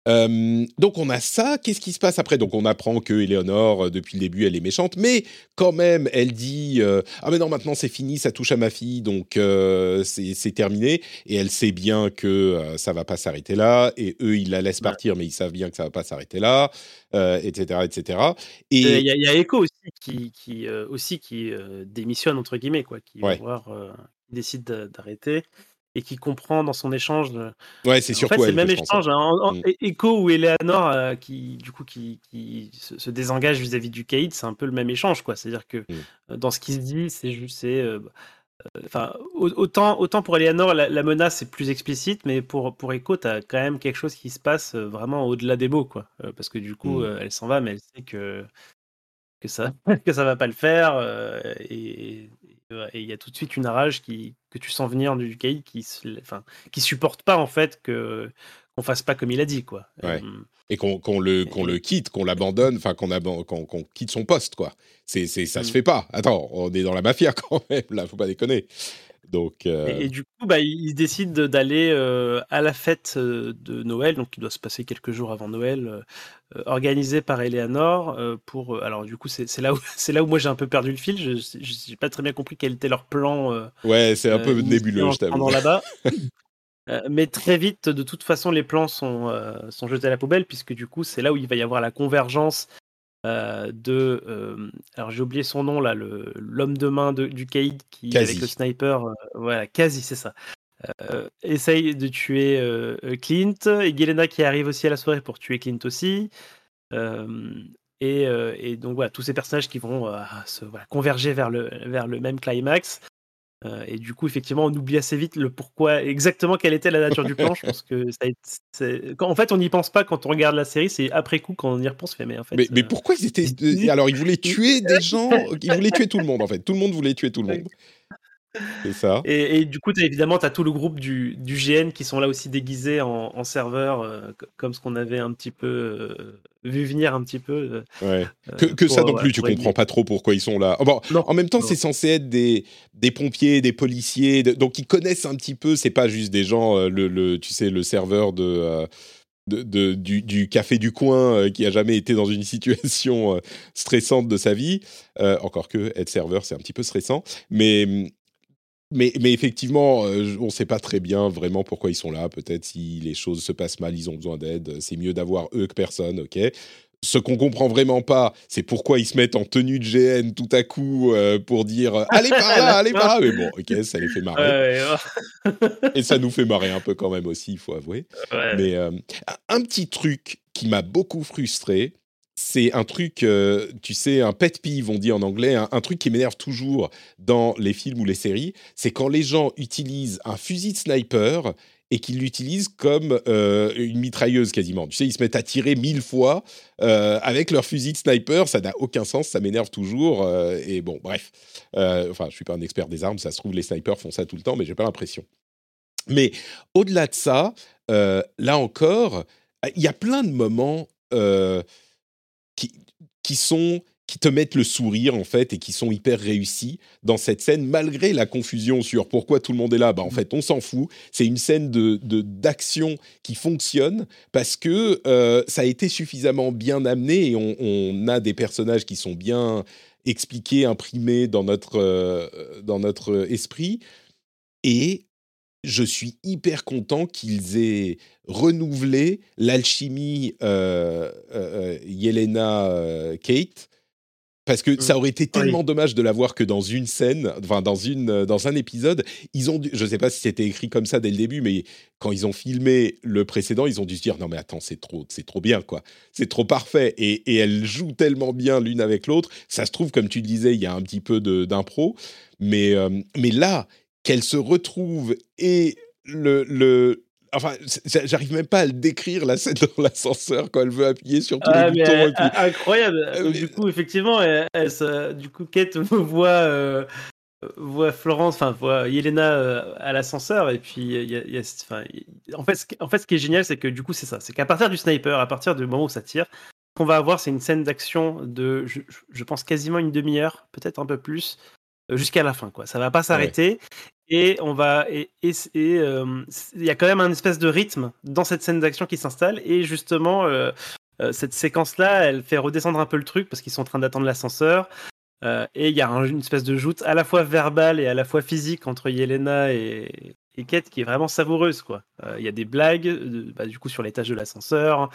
donc on a ça. Qu'est-ce qui se passe après? Donc on apprend que Eleonore, euh, depuis le début, elle est méchante, mais quand même, elle dit euh, ah mais non maintenant c'est fini, ça touche à ma fille, donc euh, c'est terminé. Et elle sait bien que ça va pas s'arrêter là. Et eux ils la laissent partir, mais ils savent bien que ça va pas s'arrêter là, etc., etc. Et il y, a Echo aussi qui, qui aussi qui démissionne entre guillemets quoi, qui décide d'arrêter et qui comprend dans son échange. Ouais, c'est surtout. En fait, c'est le même échange. Hein. Mm. Echo ou Eleanor, euh, qui du coup qui, qui se, désengage vis-à-vis du Caïd, c'est un peu le même échange, quoi. C'est-à-dire que mm. euh, dans ce qui se dit, c'est juste, euh, enfin, autant autant pour Eleanor, la, menace est plus explicite, mais pour pour Echo, t'as quand même quelque chose qui se passe vraiment au-delà des mots, quoi. parce que du coup, mm. elle s'en va, mais elle sait que que ça que ça va pas le faire et, et il y a tout de suite une rage qui, que tu sens venir du caïd qui, enfin, qui supporte pas en fait que qu'on fasse pas comme il a dit quoi. Et qu'on le quitte, qu'on l'abandonne, enfin qu'on quitte son poste quoi. C'est ça se mm. fait pas. Attends, on est dans la mafia quand même là, faut pas déconner. Donc, euh et, du coup, bah, il décide d'aller euh, à la fête euh, de Noël, donc qui doit se passer quelques jours avant Noël, organisée par Eleanor. pour, alors du coup, c'est là où là où moi j'ai un peu perdu le fil. Je n'ai pas très bien compris quel était leur plan. ouais, c'est un peu nébuleux, je t'avoue. là-bas. mais très vite, de toute façon, les plans sont, sont jetés à la poubelle, puisque du coup, c'est là où il va y avoir la convergence euh, de. Euh, alors j'ai oublié son nom là, l'homme de main de, du Caïd qui avec le sniper, euh, voilà, quasi c'est ça. essaye de tuer Clint et Gelena qui arrive aussi à la soirée pour tuer Clint aussi. Et, et, donc voilà, tous ces personnages qui vont se converger vers le, vers le même climax. Euh, et du coup, effectivement, on oublie assez vite le pourquoi, exactement quelle était la nature du plan. Je pense que ça en fait, on n'y pense pas quand on regarde la série, c'est après coup quand on y repense. Mais en fait, mais, mais euh, pourquoi ils étaient. Alors, ils voulaient tuer des gens, ils voulaient tuer tout le monde en fait. Tout le monde voulait tuer tout le monde. C'est ça. Et, du coup, as, évidemment, tu as tout le groupe du, du, GN qui sont là aussi déguisés en, en serveur, euh, comme ce qu'on avait un petit peu euh, vu venir un petit peu. Euh, ouais. que, ça non plus, tu comprends pas trop pourquoi ils sont là. Oh, bon, en même temps, c'est censé être des, des pompiers, des policiers, donc ils connaissent un petit peu. C'est pas juste des gens, le, le, tu sais, le serveur de. De, du, du, café du coin qui a jamais été dans une situation stressante de sa vie. encore que être serveur, c'est un petit peu stressant. Mais mais, mais, effectivement, euh, on ne sait pas très bien vraiment pourquoi ils sont là. Peut-être si les choses se passent mal, ils ont besoin d'aide. C'est mieux d'avoir eux que personne, ok ce qu'on comprend vraiment pas, c'est pourquoi ils se mettent en tenue de GN tout à coup euh, pour dire euh, allez par là, allez par là. Mais bon, ok, ça les fait marrer. Et ça nous fait marrer un peu quand même aussi, il faut avouer. Mais un petit truc qui m'a beaucoup frustré, c'est un truc, euh, tu sais, un pet peeve, on dit en anglais, un, truc qui m'énerve toujours dans les films ou les séries, c'est quand les gens utilisent un fusil de sniper et qu'ils l'utilisent comme euh, une mitrailleuse quasiment. Tu sais, ils se mettent à tirer mille fois euh, avec leur fusil de sniper, ça n'a aucun sens, ça m'énerve toujours. et bon, bref, enfin, je suis pas un expert des armes, ça se trouve les snipers font ça tout le temps, mais j'ai pas l'impression. Mais au-delà de ça, là encore, il y a plein de moments qui, sont qui te mettent le sourire en fait et qui sont hyper réussis dans cette scène malgré la confusion sur pourquoi tout le monde est là. Bah en mmh. fait on s'en fout. C'est une scène de d'action qui fonctionne parce que euh, ça a été suffisamment bien amené et on, a des personnages qui sont bien expliqués, imprimés dans notre euh, dans notre esprit et je suis hyper content qu'ils aient renouvelé l'alchimie euh, euh, euh Yelena Kate Parce que ça Mmh. aurait été Oui. tellement dommage de l'avoir que dans une scène, enfin dans une dans un épisode, ils ont dû, je sais pas si c'était écrit comme ça dès le début, mais quand ils ont filmé le précédent, ils ont dû se dire non mais attends c'est trop c'est trop bien quoi, c'est trop parfait et, et elles jouent tellement bien l'une avec l'autre, ça se trouve comme tu le disais il y a un petit peu d'impro, mais euh, mais là qu'elles se retrouvent et le le Enfin, j'arrive même pas à le décrire la scène dans l'ascenseur quand elle veut appuyer sur tous Ah, les boutons. euh, puis- ah, incroyable. Euh, mais- du coup, effectivement, elle, elle se- du coup, Kate voit, euh, voit Florence, enfin, voit Yelena euh, à l'ascenseur, et puis il y a, y en fait, ce qui, en fait, ce qui est génial, c'est que du coup, c'est ça, c'est qu'à partir du sniper, à partir du moment où ça tire, ce qu'on va avoir, c'est une scène d'action de, je, pense quasiment une demi-heure, peut-être un peu plus, euh, jusqu'à la fin, quoi. Ça va pas s'arrêter. Et on va et euh, il y a quand même un espèce de rythme dans cette scène d'action qui s'installe et justement euh, euh, cette séquence-là, elle fait redescendre un peu le truc parce qu'ils sont en train d'attendre l'ascenseur. Euh, et il y a un- une espèce de joute à la fois verbale et à la fois physique entre Yelena et, et Kate qui est vraiment savoureuse. quoi. Euh, Il y a des blagues, de- bah, du coup, sur l'étage de l'ascenseur,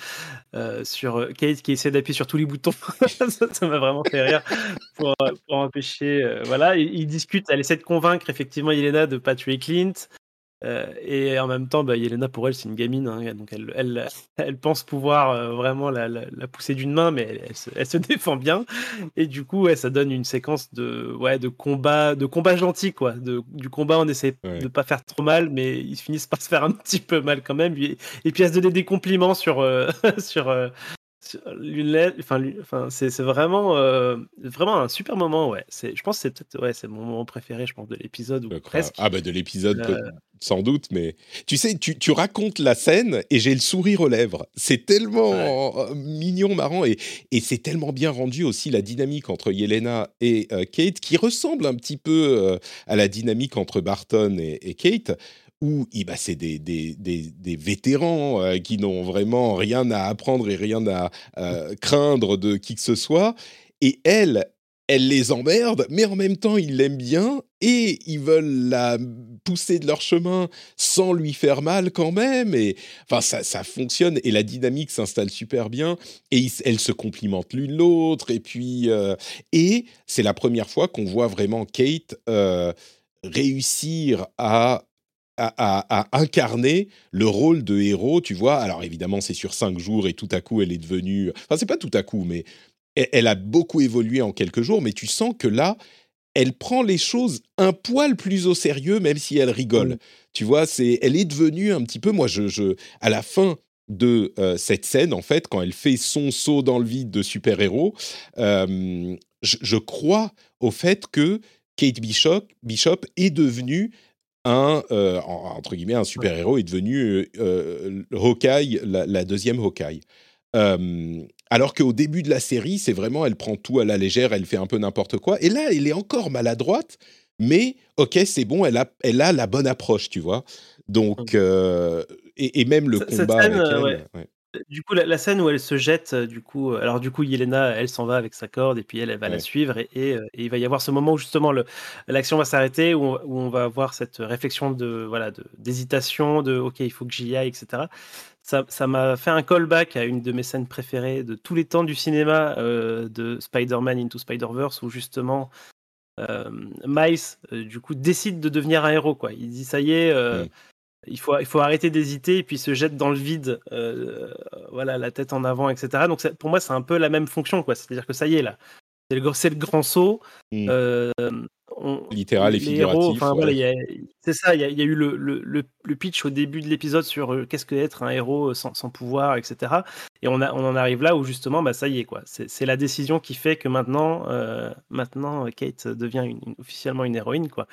euh, sur euh, Kate qui essaie d'appuyer sur tous les boutons. ça m'a vraiment fait rire pour, euh, empêcher. euh, voilà, ils discutent, elle essaie de convaincre effectivement Yelena de pas tuer Clint. Euh, et en même temps, bah, Yelena, pour elle, c'est une gamine, hein, donc elle, elle, elle pense pouvoir euh, vraiment la, la, la pousser d'une main, mais elle, elle se, elle se défend bien. Et du coup, ouais, ça donne une séquence de, ouais, de combat, de combat gentil, quoi. De, du combat, on essaie Ouais. de pas faire trop mal, mais ils finissent par se faire un petit peu mal quand même. Et, et puis à se donner des compliments sur, euh, sur, Enfin, enfin, c'est vraiment, euh, vraiment un super moment, ouais. Je pense que c'est peut-être, ouais, c'est mon moment préféré, je pense, de l'épisode ou presque. Ah bah de l'épisode Euh, sans doute, mais tu sais, tu, tu racontes la scène et j'ai le sourire aux lèvres. C'est tellement euh, mignon, marrant et, et c'est tellement bien rendu aussi la dynamique entre Yelena et euh, Kate qui ressemble un petit peu à la dynamique entre Barton et, et Kate. Où eh ben, c'est des, vétérans euh, qui n'ont vraiment rien à apprendre et rien à euh, craindre de qui que ce soit. Et elle, elle les emmerde, mais en même temps, ils l'aiment bien et ils veulent la pousser de leur chemin sans lui faire mal quand même. Et enfin, ça, ça fonctionne et la dynamique s'installe super bien. Et ils- elles se complimentent l'une l'autre. Et puis, euh, et c'est la première fois qu'on voit vraiment Kate réussir à à, incarner le rôle de héros, tu vois. Alors évidemment, c'est sur cinq jours et tout à coup, elle est devenue. Enfin, c'est pas tout à coup, mais elle, elle a beaucoup évolué en quelques jours. Mais tu sens que là, elle prend les choses un poil plus au sérieux, même si elle rigole. Mm. Tu vois, c'est, elle est devenue un petit peu. Moi, je, je à la fin de euh, cette scène, en fait, quand elle fait son saut dans le vide de super-héros, euh, je, je crois au fait que Kate Bishop, Bishop est devenue un, euh, en- entre guillemets, un super-héros, est devenu euh, euh, Hawkeye, la, la deuxième Hawkeye. Euh, alors qu'au début de la série, c'est vraiment, elle prend tout à la légère, elle fait un peu n'importe quoi. Et là, elle est encore maladroite, mais ok, c'est bon, elle a, elle a la bonne approche, tu vois. Donc, euh, et, et même le cette combat scène, avec elle. ouais. ouais. Du coup, la, la scène où elle se jette, euh, du coup, euh, alors du coup, Yelena, elle s'en va avec sa corde et puis elle, elle va Ouais. la suivre et, et, euh, et il va y avoir ce moment où justement l'action va s'arrêter, où, on- où on va avoir cette réflexion de voilà d'hésitation, de, ok, il faut que j'y aille, etc. Ça m'a fait un callback à une de mes scènes préférées de tous les temps du cinéma euh, de Spider-Man Into Spider-Verse où justement euh, Miles euh, du coup décide de devenir un héros quoi. Il dit ça y est. euh, Mm. Il faut, il faut arrêter d'hésiter et puis se jette dans le vide, euh, voilà, la tête en avant, etc. Donc ça- pour moi, c'est un peu la même fonction, quoi. C'est-à-dire que ça y est, là, c'est le, grand saut. Mm. euh, on- Littéral et figuratif, voilà, ouais. c'est ça, il y, a- il y a eu le, le, le- le pitch au début de l'épisode sur euh, qu'est-ce que être un héros sans, sans pouvoir, etc. Et on, a, on en arrive là où justement, bah, ça y est, quoi. C'est, la décision qui fait que maintenant, euh, maintenant Kate devient une- une- officiellement une héroïne, quoi.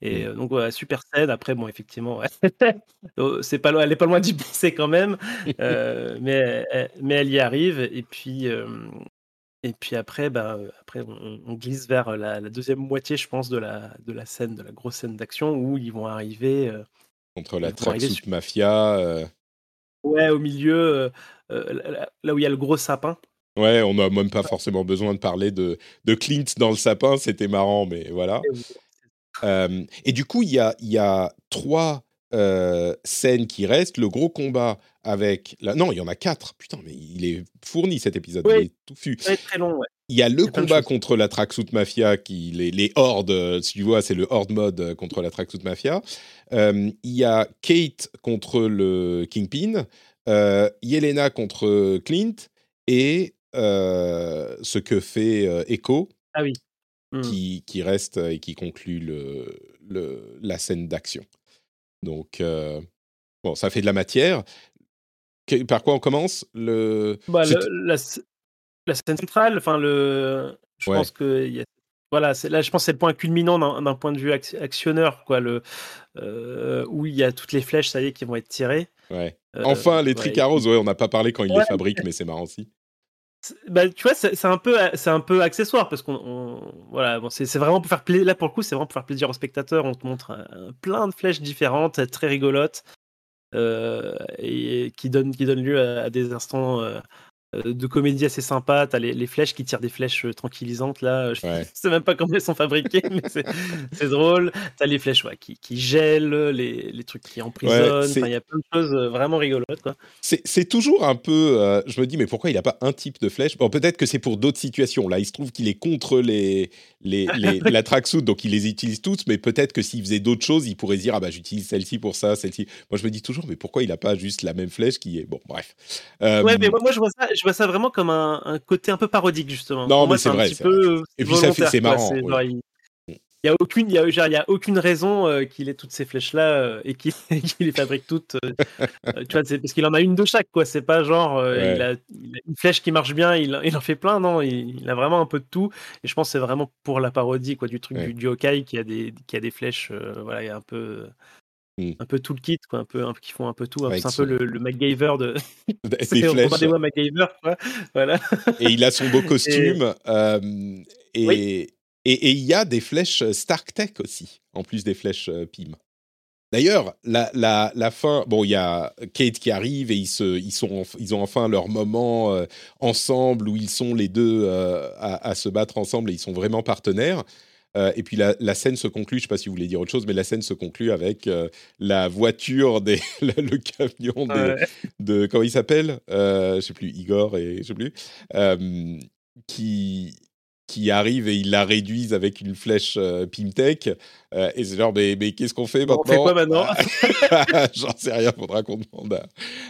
Et Mm. euh, donc, super scène. Après, bon, effectivement, ouais. Oh, c'est pas loin, elle est pas loin d'y penser quand même, euh, mais, elle- mais elle y arrive. Et puis, euh, et puis après, bah, euh, après on, on glisse vers la, la deuxième moitié, je pense, de la, de la scène, de la grosse scène d'action où ils vont arriver. euh, Contre la Ils vont arriver tracksuit sur- mafia. euh, ouais, au milieu, euh, euh, là, là où il y a le gros sapin. Ouais, on n'a même pas forcément besoin de parler de, de Clint dans le sapin, c'était marrant, mais voilà. Euh, et du coup, il y a, il y a trois euh, scènes qui restent. Le gros combat avec... La... Non, il y en a quatre. Putain, mais il est fourni cet épisode, Oui. il est touffu. Très très long, ouais. il y a le combat contre la Tracksuit Mafia, qui, les, les hordes, euh, si tu vois, c'est le horde mode euh, contre la Tracksuit Mafia. Euh, il y a Kate contre le Kingpin, euh, Yelena contre Clint, et euh, ce que fait Echo, Ah oui. Hmm. qui, qui reste et qui conclut le, le- la scène d'action. Donc, euh, bon, ça fait de la matière. Que- par quoi on commence? Le... Bah, le- la, sc- la scène centrale, enfin le, je Ouais. pense que il y a- voilà, c'est là, je pense que c'est le point culminant d'un point de vue ac- actionneur, quoi, le euh, où il y a toutes les flèches, ça y est, qui vont être tirées. ouais. Euh, Enfin, les ouais, tricaros, ouais, on n'a pas parlé quand ils les fabriquent, mais c'est marrant aussi. Bah, tu vois, c'est un peu, c'est un peu accessoire parce qu'on, on- voilà, bon, c'est vraiment pour faire plaisir. Là, pour le coup, c'est vraiment pour faire plaisir aux spectateurs. On te montre euh, plein de flèches différentes, très rigolotes, euh, et qui donnent, qui lieu à, des instants euh, de comédie assez sympas. T'as les, les flèches qui tirent des flèches euh, tranquillisantes là. Je Ouais. sais même pas comment elles sont fabriquées, mais c'est drôle. T'as les flèches ouais, qui, qui gèlent, les, les trucs qui emprisonnent. Enfin, il y a plein de choses euh, vraiment rigolotes. C'est toujours un peu. euh, je me dis, mais pourquoi il n'a pas un type de flèche? Bon, peut-être que c'est pour d'autres situations. Là, il se trouve qu'il est contre les, les, les- la tracksuit, donc il les utilise toutes, mais peut-être que s'il faisait d'autres choses, il pourrait se dire, ah bah j'utilise celle-ci pour ça, celle-ci. Moi, je me dis toujours, mais pourquoi il n'a pas juste la même flèche qui est. Bon, bref. Euh, Ouais, mais moi, moi, je vois ça, je vois ça vraiment comme un, un côté un peu parodique justement. Non, Pour mais c'est un vrai, peu Et puis ça fait- volontaire, c'est marrant, C'est ouais. genre, il il y a aucune, il y a, genre, il y a aucune raison euh, qu'il ait toutes ces flèches là et qu'il les fabrique toutes. euh, euh, tu vois, c'est parce qu'il en a une de chaque quoi. C'est pas genre euh, Ouais. il, a, il a une flèche qui marche bien, il, il en fait plein. Non, il, a vraiment un peu de tout. Et je pense que c'est vraiment pour la parodie quoi du truc Ouais. du, du Hawkeye qui a des qui a des flèches. euh, voilà, un peu. Mm. Un peu tout le kit, quoi, un peu, un qui font un peu tout. Avec C'est un son- peu le, le MacGyver de. c'est. Robin MacGyver, quoi. Voilà. et il a son beau costume. euh, et, Oui. et, il y a des flèches Stark Tech aussi, en plus des flèches euh, PIM. D'ailleurs, la, la, la fin, bon, il y a Kate qui arrive et ils, se, ils, sont, ils ont enfin leur moment euh, ensemble où ils sont les deux euh, à, à se battre ensemble et ils sont vraiment partenaires. Euh, et puis la, la scène se conclut, je ne sais pas si vous voulez dire autre chose, mais la scène se conclut avec euh, la voiture, des, le, le camion Ouais. de comment il s'appelle euh, je sais plus Igor et je sais plus qui qui arrive et ils la réduisent avec une flèche Pimtech euh, et c'est genre mais, mais qu'est-ce qu'on fait On maintenant fait quoi maintenant J'en sais rien, faudra qu'on demande à,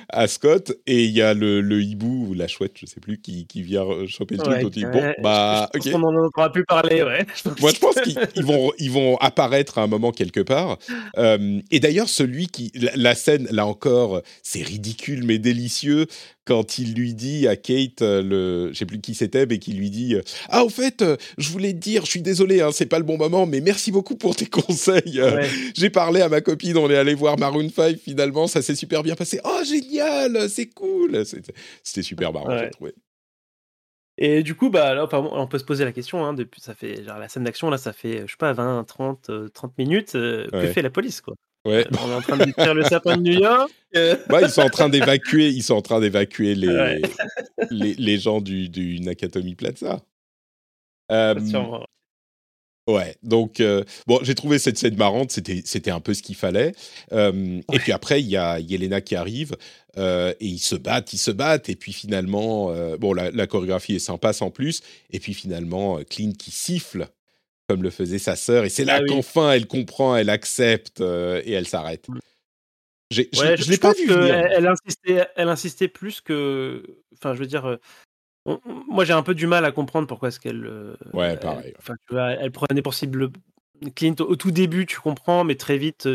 à Scott et il y a le, le hibou ou la chouette, je sais plus qui, qui vient euh, choper le truc. Ouais, ouais, bon bah je pense ok. qu'on en aura plus parlé, ouais. Moi, je pense qu'ils ils vont, ils vont apparaître à un moment quelque part. Euh, et d'ailleurs, celui qui. La, la scène, là encore, c'est ridicule mais délicieux quand il lui dit à Kate, le, je sais plus qui c'était, mais qui lui dit Ah, au fait, je voulais te dire, je suis désolé, hein, c'est pas le bon moment, mais merci beaucoup pour tes conseils. Euh, Ouais. J'ai parlé à ma copine, on est allé voir Maroon 5, finalement, ça s'est super bien passé. Oh, génial, c'est cool. C'était super marrant, Ouais. j'ai trouvé. Et du coup, bah, là, on peut se poser la question, hein, depuis, ça fait, genre, la scène d'action, là, ça fait, je sais pas, 20, 30, euh, 30 minutes, euh, Ouais. que fait la police, quoi? Ouais. On est en train de détruire le sapin de New York. euh, Bah, ils sont en train d'évacuer, ils sont en train d'évacuer les, Ouais. les, les gens du, du Nakatomi Plaza. Euh. Ouais, donc euh, bon, j'ai trouvé cette scène marrante, c'était c'était un peu ce qu'il fallait. Euh, Et puis après, il y a Yelena qui arrive euh, et ils se battent, ils se battent, et puis finalement, bon, la, la chorégraphie est sympa sans plus. Et puis finalement, Clint qui siffle comme le faisait sa sœur, et c'est là Ah oui. qu'enfin elle comprend, elle accepte et elle s'arrête. J'ai- je Ouais, je je l'ai pas vu venir. elle, elle insistait, elle insistait plus que. Enfin, je veux dire. On- moi, j'ai un peu du mal à comprendre pourquoi est-ce qu'elle. euh, Ouais, elle- pareil. Enfin, tu vois, elle prenait pour cible Clint au, tout début, tu comprends, mais très vite,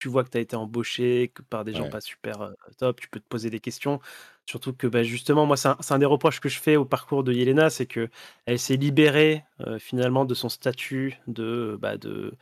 tu vois que tu as été embauché que par des gens Ouais. pas super euh, top. Tu peux te poser des questions. Surtout que, bah, justement, moi, c'est un, des reproches que je fais au parcours de Yelena, c'est que elle s'est libérée euh, finalement de son statut de. Bah, de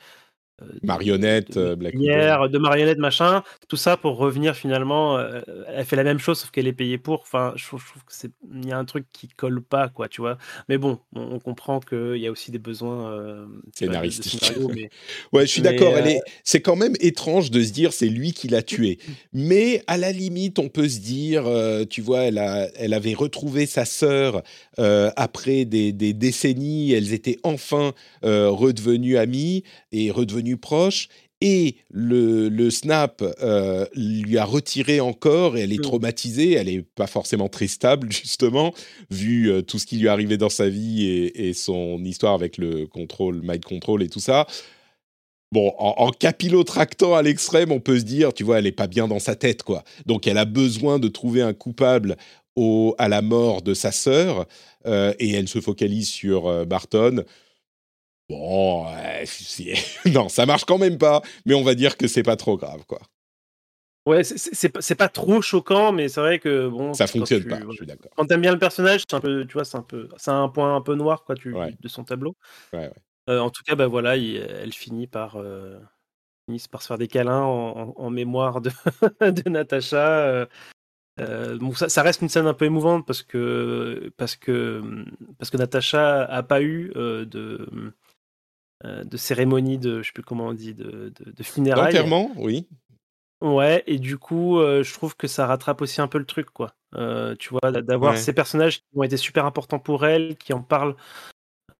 euh, de- Marionnette, de, euh, Black meurtrière, de marionnette, machin, tout ça pour revenir finalement. euh, elle fait la même chose sauf qu'elle est payée pour. Enfin, je trouve, je trouve que c'est il y a un truc qui colle pas, quoi, tu vois. Mais bon, on, on comprend qu'il y a aussi des besoins euh, de- Scénaristiques. scénario, mais Ouais, je suis d'accord. euh, est- C'est quand même étrange de se dire c'est lui qui l'a tué. Mais à la limite, on peut se dire, tu vois, elle, a, elle avait retrouvé sa sœur après des, des décennies. Elles étaient enfin redevenues amies et redevenues proches. et le, le snap euh, lui a retiré encore et elle est Mm. traumatisée. Elle est pas forcément très stable justement vu euh, tout ce qui lui est arrivé dans sa vie et, et son histoire avec le contrôle, mind control et tout ça. Bon, en, en capillotractant à l'extrême, on peut se dire, tu vois, elle est pas bien dans sa tête, quoi. Donc, elle a besoin de trouver un coupable au, à la mort de sa sœur, euh, et elle se focalise sur Barton. Bon, non, ça marche quand même pas, mais on va dire que c'est pas trop grave, quoi. Ouais, c'est- pas, trop choquant, mais c'est vrai que bon. Ça fonctionne tu- pas, je suis d'accord. Quand t'aimes bien le personnage, c'est un peu, tu vois, c'est un peu, c'est un point un peu noir quoi, tu, Ouais. de son tableau. Ouais, ouais. Euh, en tout cas, bah voilà, il- elle finit par, euh, finissent par se faire des câlins en, en- en mémoire de, de Natacha. euh, euh, bon, ça, ça reste une scène un peu émouvante parce que parce que parce que Natacha a pas eu de de cérémonie de, je sais plus comment on dit, de, de, de funérailles. D'enterrement, oui. Ouais, et du coup, euh, je trouve que ça rattrape aussi un peu le truc, quoi. Euh, tu vois, d'a- d'avoir Ouais. ces personnages qui ont été super importants pour elle, qui en parlent,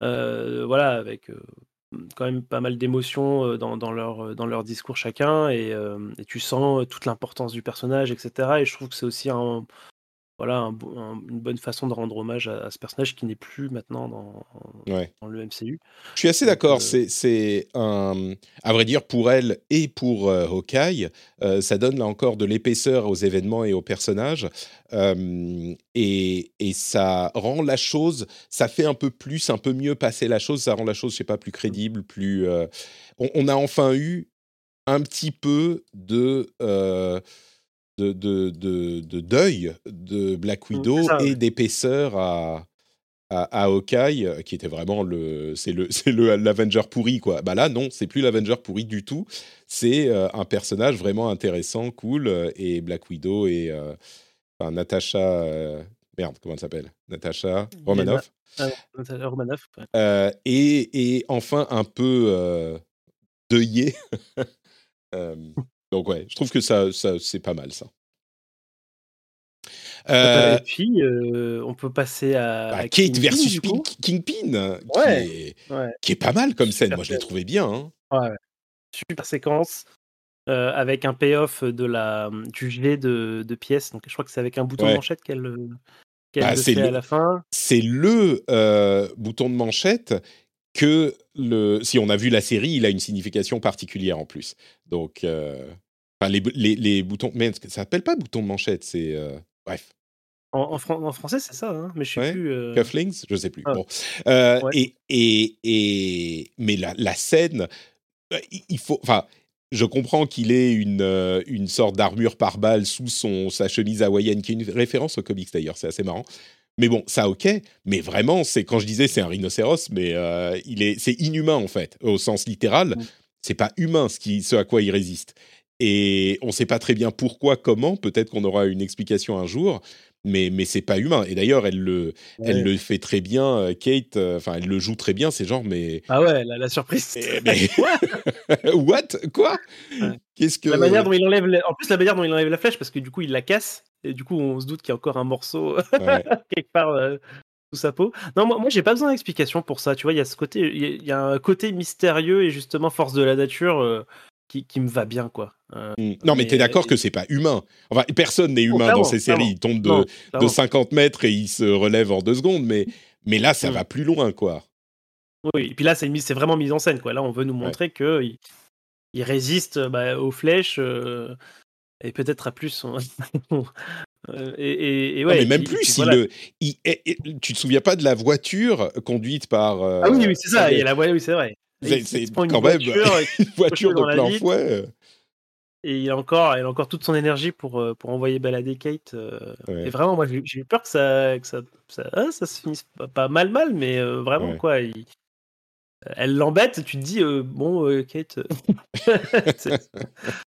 euh, voilà, avec euh, quand même pas mal d'émotions euh, dans, dans leur, euh, dans leur discours chacun, et, euh, et tu sens euh, toute l'importance du personnage, etc. Et je trouve que c'est aussi un, voilà, un bo- un- une bonne façon de rendre hommage à, à ce personnage qui n'est plus maintenant dans, Ouais. dans le MCU. Je suis assez d'accord. euh, C'est, un, à vrai dire, pour elle et pour euh, Hawkeye, euh, ça donne là encore de l'épaisseur aux événements et aux personnages, Euh, et, et ça rend la chose, ça fait un peu plus, un peu mieux passer la chose. Ça rend la chose, je sais pas, plus crédible, plus. euh, on, on a enfin eu un petit peu de. De, de, de, de deuil de Black Mm, Widow ça, et ouais. d'épaisseur à, à, à Hawkeye, euh, qui était vraiment le, c'est le, c'est le l'Avenger pourri quoi. Bah là non, c'est plus l'Avenger pourri du tout. C'est euh, un personnage vraiment intéressant, cool, euh, et Black Widow et euh, enfin, Natasha, euh, merde, comment elle s'appelle? Natasha Romanoff. Ah, Romanoff, ouais. Et, et enfin un peu deuillé. Euh, donc ouais, je trouve que ça, ça c'est pas mal ça. Euh, Et puis, euh, on peut passer à, bah, à Kate Kingpin, versus Kingpin, qui, est, Ouais. qui est pas mal comme scène. Super Moi, je l'ai trouvé bien. hein. Ouais. Super séquence euh, avec un payoff de la du jet de, de pièces. Donc je crois que c'est avec un bouton de manchette qu'elle euh, qu'elle Bah, fait le- à la fin. C'est le euh, bouton de manchette que le. Si on a vu la série, il a une signification particulière en plus. Donc, euh, enfin, les, les, les boutons. Mais ça s'appelle pas bouton de manchette. C'est euh, bref. En, en fran- en français, c'est ça, hein, mais je sais Ouais, plus. euh, Cufflinks, je sais plus. Ah. Bon, Euh, Ouais. et, et et mais la, la scène, euh, il- faut, enfin, je comprends qu'il ait une une sorte d'armure par balle sous son sa chemise hawaïenne, qui est une référence aux comics d'ailleurs, c'est assez marrant. Mais bon, ça ok. Mais vraiment, c'est quand je disais c'est un rhinocéros, mais il est c'est inhumain en fait, au sens littéral. Mm. C'est pas humain ce qui ce à quoi il résiste. Et on ne sait pas très bien pourquoi, comment. Peut-être qu'on aura une explication un jour, mais mais c'est pas humain. Et d'ailleurs, elle le elle le fait très bien, euh, Kate. euh, Enfin, elle le joue très bien. C'est genre, mais Ah ouais, la, la surprise. Eh, mais- what? Quoi? Ouais. Qu'est-ce que La manière dont il enlève, la- en plus la manière dont il enlève la flèche, parce que du coup il la casse et du coup on se doute qu'il y a encore un morceau Ouais. quelque part euh, sous sa peau. Non, moi, moi j'ai pas besoin d'explication pour ça. Tu vois, il y a ce côté, il y a- il y, a un côté mystérieux et justement force de la nature euh, qui, qui me va bien quoi. Euh, Hmm. Non, mais, Mais- t'es d'accord que c'est pas humain. Enfin, personne n'est humain clairement, dans ces séries. Il tombe de, non, de clairement. 50 mètres et il se relève en deux secondes. Mais, mais là, ça Mm. va plus loin, quoi. Oui, et puis là, c'est mis- c'est vraiment mis en scène. Quoi. Là, on veut nous montrer que il, il résiste bah, aux flèches euh, et peut-être à plus. on- Euh, et, et- et Non, ouais, mais même puis- plus, puis il voilà. le- il- tu te souviens pas de la voiture conduite par. euh, Ah oui, oui, c'est ça. Il y a la voie, oui, c'est vrai. C'est- prend une quand même voiture une voiture de plein fouet. et il a encore, il a encore toute son énergie pour, euh, pour envoyer balader Kate. euh, Ouais. Et vraiment, moi, j'ai eu peur que ça, que ça, ça, ah, ça se finisse pas, pas mal, mal, mais euh, vraiment, Ouais. quoi. il- Elle l'embête, tu te dis, euh, bon, euh, Kate,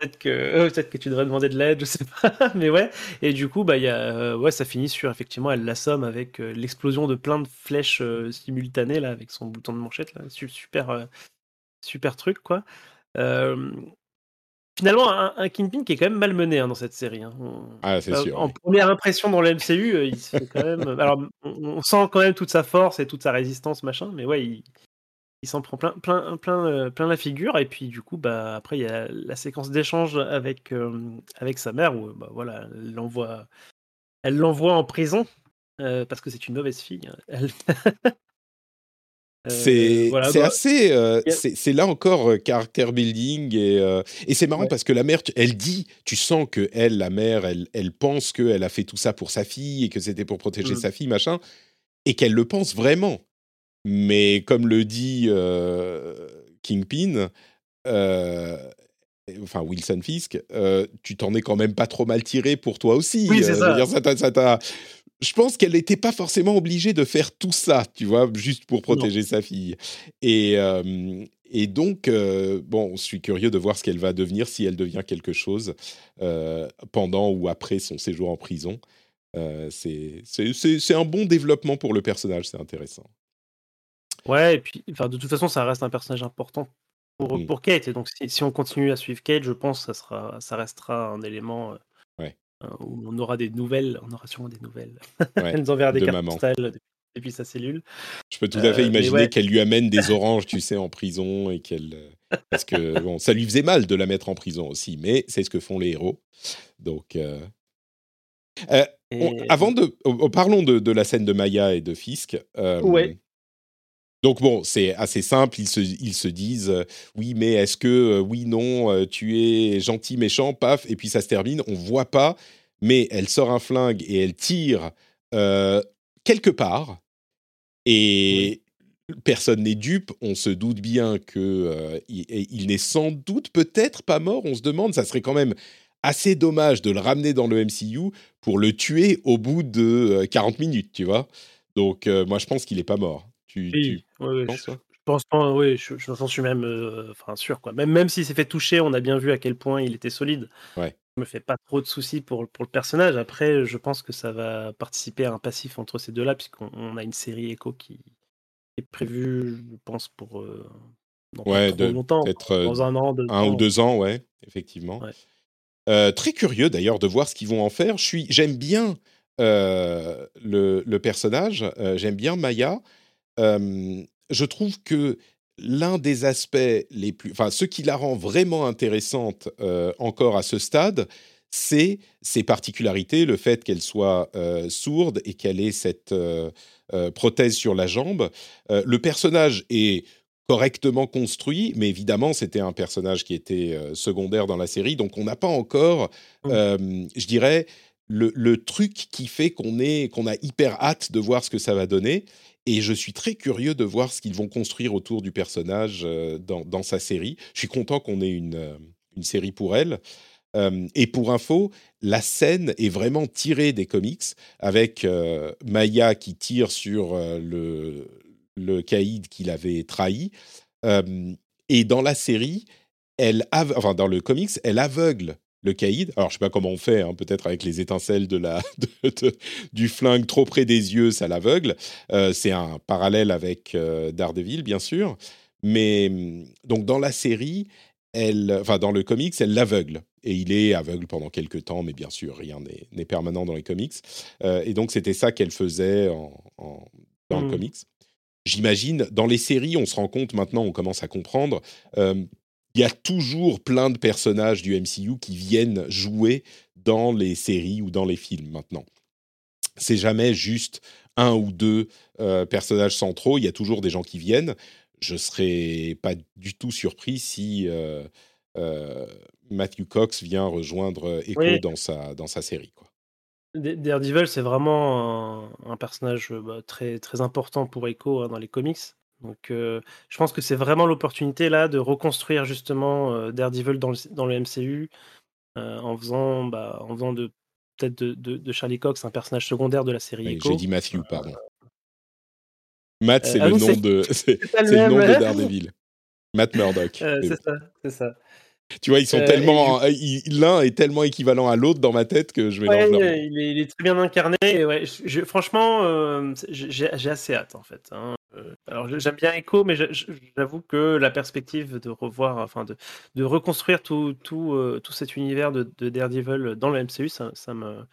peut-être que, euh, peut-être que tu devrais demander de l'aide, je sais pas, mais ouais. Et du coup, bah, y a, euh, ouais, ça finit sur, effectivement, elle l'assomme avec euh, l'explosion de plein de flèches simultanées, là, avec son bouton de manchette, là. Super, super truc, quoi. Finalement, un, un Kingpin qui est quand même malmené hein, dans cette série. hein. On- Ah, c'est sûr. en oui. première impression dans le MCU, il se fait quand même. Alors, on, on sent quand même toute sa force et toute sa résistance, machin, mais ouais, il, il s'en prend plein, plein, plein, euh, plein la figure. Et puis, du coup, bah, après, il y a la séquence d'échange avec, euh, avec sa mère où bah, voilà, elle l'envoie, elle l'envoie en prison euh, parce que c'est une mauvaise fille. hein. Euh, C'est voilà, bah, assez. euh, y a- c'est là encore euh, character building et, et c'est marrant Ouais. parce que la mère, tu- elle dit, tu sens que elle, la mère, elle, elle pense qu'elle a fait tout ça pour sa fille et que c'était pour protéger Mm. sa fille, machin, et qu'elle le pense vraiment. Mais comme le dit euh, Kingpin, euh, enfin Wilson Fisk, euh, tu t'en es quand même pas trop mal tiré pour toi aussi. Oui, c'est ça. ça je pense qu'elle n'était pas forcément obligée de faire tout ça, tu vois, juste pour protéger sa fille. Et, et donc, euh, bon, je suis curieux de voir ce qu'elle va devenir, si elle devient quelque chose euh, pendant ou après son séjour en prison. Euh, c'est un bon développement pour le personnage, c'est intéressant. Ouais, et puis, enfin, de toute façon, ça reste un personnage important pour, pour Kate. Et donc, si, si on continue à suivre Kate, je pense que ça, sera, ça restera un élément euh, Ouais. euh, où on aura des nouvelles. On aura sûrement des nouvelles. Ouais, Elle nous enverra des de cartes maman. postales depuis, depuis sa cellule. Je peux tout à fait Euh, imaginer ouais. qu'elle lui amène des oranges, tu sais, en prison et qu'elle. Parce que bon, ça lui faisait mal de la mettre en prison aussi, mais c'est ce que font les héros. Donc. euh, on- avant de. oh, oh, parlons de, de la scène de Maya et de Fisk. euh, Ouais. Donc bon, c'est assez simple. Ils se, ils se disent euh, oui, mais est-ce que euh, oui, non, euh, tu es gentil, méchant, paf, et puis ça se termine. On voit pas, mais elle sort un flingue et elle tire quelque part. Et personne n'est dupe. On se doute bien que il, il n'est sans doute peut-être pas mort. On se demande, ça serait quand même assez dommage de le ramener dans le MCU pour le tuer au bout de euh, 40 minutes, tu vois. Donc moi, je pense qu'il est pas mort. Tu, Oui, tu- ouais, ouais, penses, je, toi? je pense pas, oui, je, je- j'en suis même euh, enfin, sûr. Quoi. Même, même s'il s'est fait toucher, on a bien vu à quel point il était solide. Ouais. Je me fais pas trop de soucis pour, pour le personnage. Après, je pense que ça va participer à un passif entre ces deux-là, puisqu'on on a une série Echo qui est prévue, je pense, pour euh, dans Ouais, de- longtemps. peut-être euh, Dans un an, deux un ans. ou deux ans, ouais, effectivement. Ouais. Euh, très curieux d'ailleurs de voir ce qu'ils vont en faire. Je suis, j'aime bien euh, le, le personnage, euh, j'aime bien Maya. Je trouve que l'un des aspects les plus, enfin, ce qui la rend vraiment intéressante euh, encore à ce stade, c'est ses particularités, le fait qu'elle soit euh, sourde et qu'elle ait cette euh, prothèse sur la jambe. Le personnage est correctement construit, mais évidemment, c'était un personnage qui était secondaire dans la série, donc on n'a pas encore, je dirais, le, le truc qui fait qu'on est, qu'on a hyper hâte de voir ce que ça va donner. Et je suis très curieux de voir ce qu'ils vont construire autour du personnage euh, dans, sa série. Je suis content qu'on ait une, euh, série pour elle. Euh, et pour info, la scène est vraiment tirée des comics avec Maya qui tire sur le, le caïd qu'il avait trahi. Et dans la série, elle enfin dans le comics, elle aveugle le caïd. Alors je sais pas comment on fait, hein, peut-être avec les étincelles de la de- de- du flingue trop près des yeux, ça l'aveugle. Euh, c'est un parallèle avec euh, Daredevil, bien sûr. Mais hum, donc dans la série, elle, enfin dans le comics, elle l'aveugle. Et il est aveugle pendant quelques temps, mais bien sûr, rien n'est permanent dans les comics. Euh, et donc c'était ça qu'elle faisait en, en- dans le Mm. comics. J'imagine, dans les séries, on se rend compte maintenant, on commence à comprendre, il y a toujours plein de personnages du MCU qui viennent jouer dans les séries ou dans les films maintenant. C'est jamais juste un ou deux euh, personnages centraux, il y a toujours des gens qui viennent. Je serais pas du tout surpris si euh, euh, Matthew Cox vient rejoindre Echo Oui. dans, sa, dans sa série. Quoi. Da- Daredevil, c'est vraiment un, un personnage bah, très, très important pour Echo hein, dans les comics. Donc, euh, je pense que c'est vraiment l'opportunité là de reconstruire justement euh, Daredevil dans le, dans le MCU euh, en faisant, bah, en faisant de peut-être de, de- de Charlie Cox un personnage secondaire de la série Oui. J'ai dit Matthew, pardon. Matt, c'est ah le oui, nom de, c'est le nom de Daredevil. Matt Murdock. C'est ça, c'est ça. Tu vois, ils sont tellement. L'un est tellement équivalent à l'autre dans ma tête que je mélange Ouais, il, est, il est très bien incarné. et ouais, je- je- franchement, j'ai j'ai assez hâte en fait. hein. Euh, alors j'aime bien Echo, mais j'avoue que la perspective de revoir, enfin de, de reconstruire tout, tout, euh, tout cet univers de, de Daredevil dans le MCU, ça, ça me,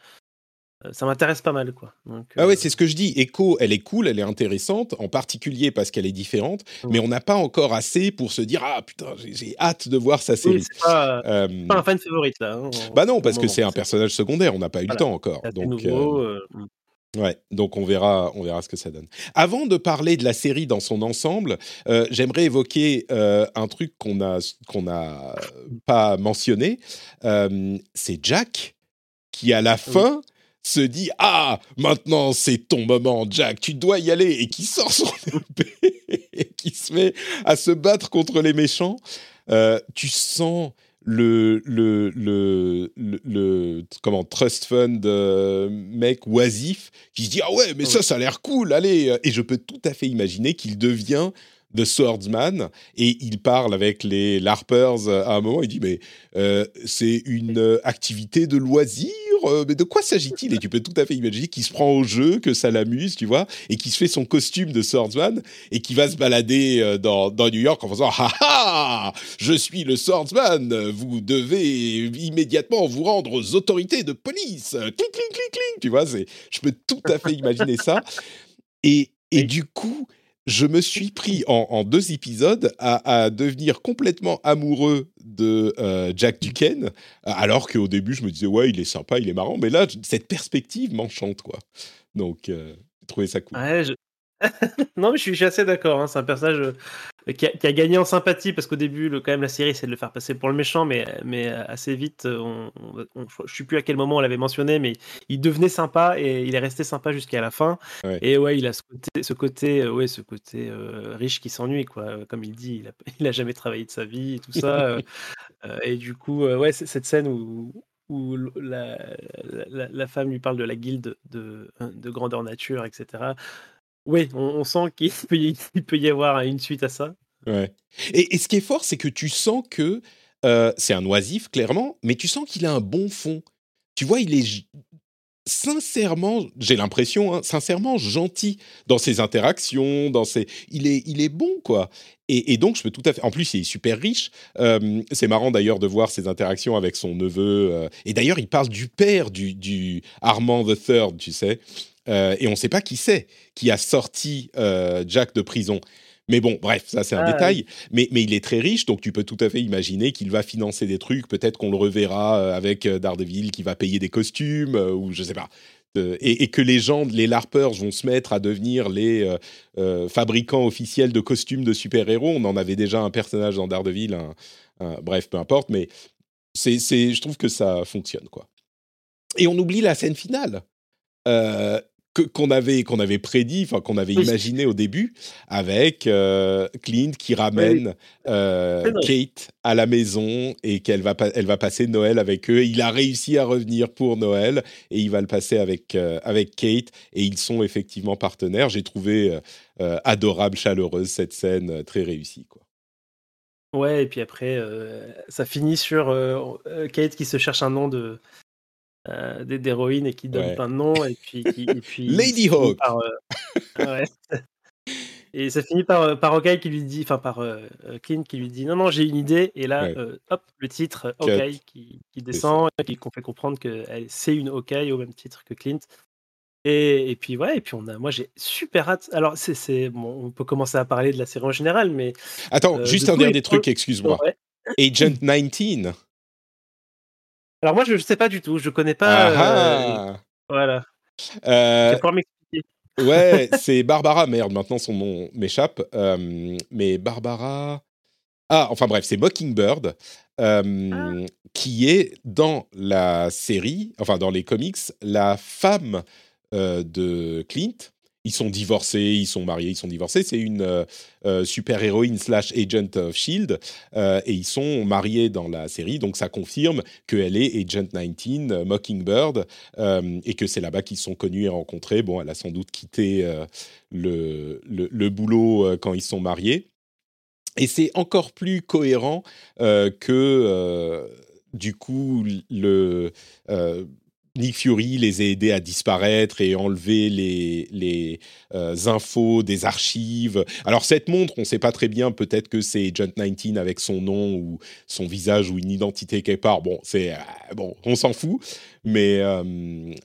ça m'intéresse pas mal, quoi. ah ouais, c'est ce que je dis. Echo, elle est cool, elle est intéressante, en particulier parce qu'elle est différente, mmh. mais on n'a pas encore assez pour se dire ah putain, j'ai hâte de voir sa série. c'est pas, pas, un fan favorite là. Hein, bah non, parce que c'est un personnage secondaire, on n'a pas eu le temps encore. Donc, mmh. Ouais, donc on verra, on verra ce que ça donne. Avant de parler de la série dans son ensemble, euh, j'aimerais évoquer euh, un truc qu'on a qu'on a pas mentionné. Euh, c'est Jack qui à la fin se dit ah maintenant c'est ton moment Jack, tu dois y aller et qui sort son épée et qui se met à se battre contre les méchants. tu sens le, le, le, le, comment, trust fund euh, mec oisif qui se dit Ah ouais, mais ça, ça a l'air cool, allez. Et je peux tout à fait imaginer qu'il devient de Swordsman et il parle avec les LARPers à un moment. Il dit Mais euh, c'est une activité de loisir euh, mais de quoi s'agit-il? Et tu peux tout à fait imaginer qu'il se prend au jeu, que ça l'amuse, tu vois, et qu'il se fait son costume de swordsman et qui va se balader euh, dans, dans New York en faisant Ha ha Je suis le swordsman, vous devez immédiatement vous rendre aux autorités de police. Cling, cling, cling, cling. Tu vois, je peux tout à fait imaginer ça. Et, et du coup, je me suis pris en, deux épisodes à, devenir complètement amoureux de euh, Jack Duquesne, alors qu'au début je me disais ouais il est sympa, il est marrant, mais là cette perspective m'enchante quoi. Donc euh, j'ai trouvé ça cool. Ouais, non, mais je suis, assez d'accord. Hein. C'est un personnage euh, qui a, gagné en sympathie parce qu'au début, le, quand même, la série, c'est de le faire passer pour le méchant, mais, mais euh, assez vite, euh, on, on, je sais plus à quel moment on l'avait mentionné, mais il devenait sympa et il est resté sympa jusqu'à la fin. Et ouais, il a ce côté, ce côté, ouais, ce côté riche qui s'ennuie, quoi. Comme il dit, il a, il a, jamais travaillé de sa vie et tout ça. et du coup, ouais, cette scène où, où la, la, la, femme lui parle de la guilde de, de grandeur nature, etc. Oui, on, sent qu'il peut, y avoir une suite à ça. Ouais. Et, ce qui est fort, c'est que tu sens que euh, c'est un oisif, clairement, mais tu sens qu'il a un bon fond. Tu vois, il est sincèrement, j'ai l'impression, hein, sincèrement gentil dans ses interactions, dans ses, il est, il est bon quoi. Et, donc je peux tout à fait. En plus, il est super riche. Euh, c'est marrant d'ailleurs de voir ses interactions avec son neveu. Euh, et d'ailleurs, il parle du père du, du Armand III, tu sais. Euh, et on ne sait pas qui c'est qui a sorti euh, Jack de prison. Mais bon, bref, ça c'est un ah, détail. Mais, mais il est très riche, donc tu peux tout à fait imaginer qu'il va financer des trucs. Peut-être qu'on le reverra euh, avec Daredevil qui va payer des costumes, ou je sais pas. Et, que les gens, les LARPers vont se mettre à devenir les fabricants officiels de costumes de super-héros. On en avait déjà un personnage dans Daredevil, bref, peu importe, mais c'est, je trouve que ça fonctionne, quoi. Et on oublie la scène finale qu'on avait qu'on avait prédit, enfin qu'on avait imaginé au début, avec euh, Clint qui ramène euh, Kate à la maison et qu'elle va elle va passer Noël avec eux. Il a réussi à revenir pour Noël et il va le passer avec euh, avec Kate et ils sont effectivement partenaires. J'ai trouvé adorable, chaleureuse cette scène, très réussie quoi. Ouais, et puis après, ça finit sur Kate qui se cherche un nom de, euh, d'héroïne et qui donne plein de noms. Et puis, et puis Lady Hawk. Euh, et ça finit par, euh, par qui lui dit, enfin par Clint qui lui dit non, non, j'ai une idée. Et là, hop, le titre Hawkeye qui, qui descend et qui fait comprendre que c'est une Hawkeye au même titre que Clint. Et, et, puis ouais, et puis on a, moi j'ai super hâte. Alors c'est, bon, on peut commencer à parler de la série en général, mais attends, juste un dernier truc, excuse-moi. Agent 19. Alors moi, je ne sais pas du tout. Je connais pas. Ah, euh, voilà. Euh... m'expliquer. ouais, c'est Barbara. Merde, maintenant son nom m'échappe. Euh, mais Barbara. Ah, enfin bref, c'est Mockingbird. Euh, ah. qui est dans la série, enfin dans les comics, la femme de Clint, ils sont divorcés, ils sont mariés, ils sont divorcés. C'est une euh, euh, super héroïne slash agent of Shield euh, et ils sont mariés dans la série, donc ça confirme qu'elle est Agent 19 Mockingbird et que c'est là-bas qu'ils sont connus et rencontrés. Bon, elle a sans doute quitté le, le, boulot quand ils sont mariés. Et c'est encore plus cohérent que du coup le Nick Fury les a aidés à disparaître et enlever les, les euh, infos des archives. Alors cette montre, on ne sait pas très bien, peut-être que c'est Agent 19 avec son nom ou son visage ou une identité quelque part. Bon, c'est euh, bon, on s'en fout. Mais, euh,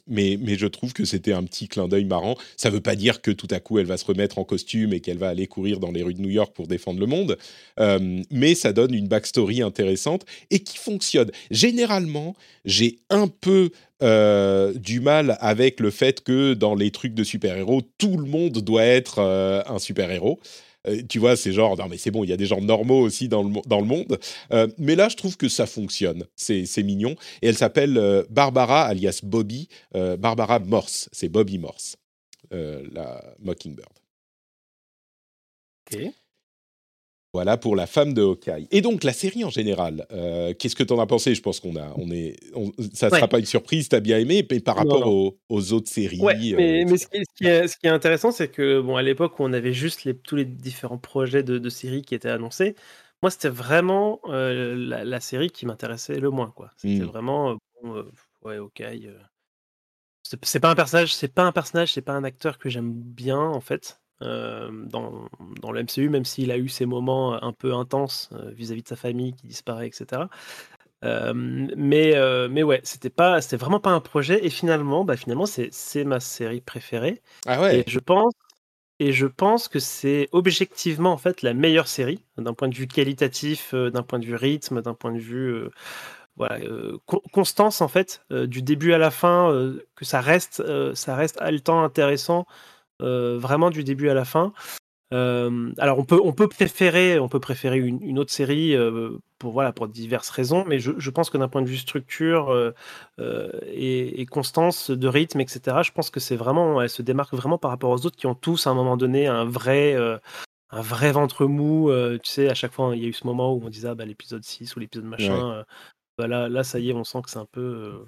mais, mais je trouve que c'était un petit clin d'œil marrant. Ça ne veut pas dire que tout à coup elle va se remettre en costume et qu'elle va aller courir dans les rues de New York pour défendre le monde, euh, mais ça donne une backstory intéressante et qui fonctionne. Généralement, j'ai un peu euh, du mal avec le fait que dans les trucs de super-héros, tout le monde doit être un super-héros. Euh, tu vois, c'est genre, non mais c'est bon, il y a des gens normaux aussi dans le, dans le monde. Euh, mais là, je trouve que ça fonctionne. C'est mignon. Et elle s'appelle euh, Barbara, alias Bobby. Barbara Morse. C'est Bobby Morse, la Mockingbird. Voilà pour la femme de Hawkeye. Et donc la série en général, euh, qu'est-ce que tu en as pensé? Je pense qu'on a, on est, ça ne sera pas une surprise. tu as bien aimé, mais par rapport Aux, autres séries. Ouais, mais, euh, ce, qui est, ce, qui est, intéressant, c'est que bon, à l'époque où on avait juste les, tous les différents projets de, séries qui étaient annoncés, moi c'était vraiment euh, la, série qui m'intéressait le moins. Quoi. C'était mmh. vraiment, bon, ouais, Hawkeye. c'est pas un personnage, c'est pas un personnage, c'est pas un acteur que j'aime bien en fait. Euh, dans, dans, le MCU, même s'il a eu ses moments un peu intenses euh, vis-à-vis de sa famille qui disparaît, etc. Euh, mais, mais ouais, c'était pas, c'était vraiment pas un projet. Et finalement, bah, finalement, c'est ma série préférée. Ah ouais. Et je pense, et je pense que c'est objectivement en fait la meilleure série d'un point de vue qualitatif, d'un point de vue rythme, d'un point de vue voilà, constance en fait, du début à la fin, que ça reste, ça reste haletant, intéressant. Euh, vraiment du début à la fin. Euh, alors on peut, on peut préférer, on peut préférer une, autre série euh, pour voilà pour diverses raisons, mais je, pense que d'un point de vue structure et, constance de rythme, etc. Je pense que c'est vraiment, elle se démarque vraiment par rapport aux autres qui ont tous à un moment donné un vrai un vrai ventre mou. tu sais, à chaque fois, il y a eu ce moment où on disait ah, bah, l'épisode 6 ou l'épisode machin. Bah, là, là, ça y est, on sent que c'est un peu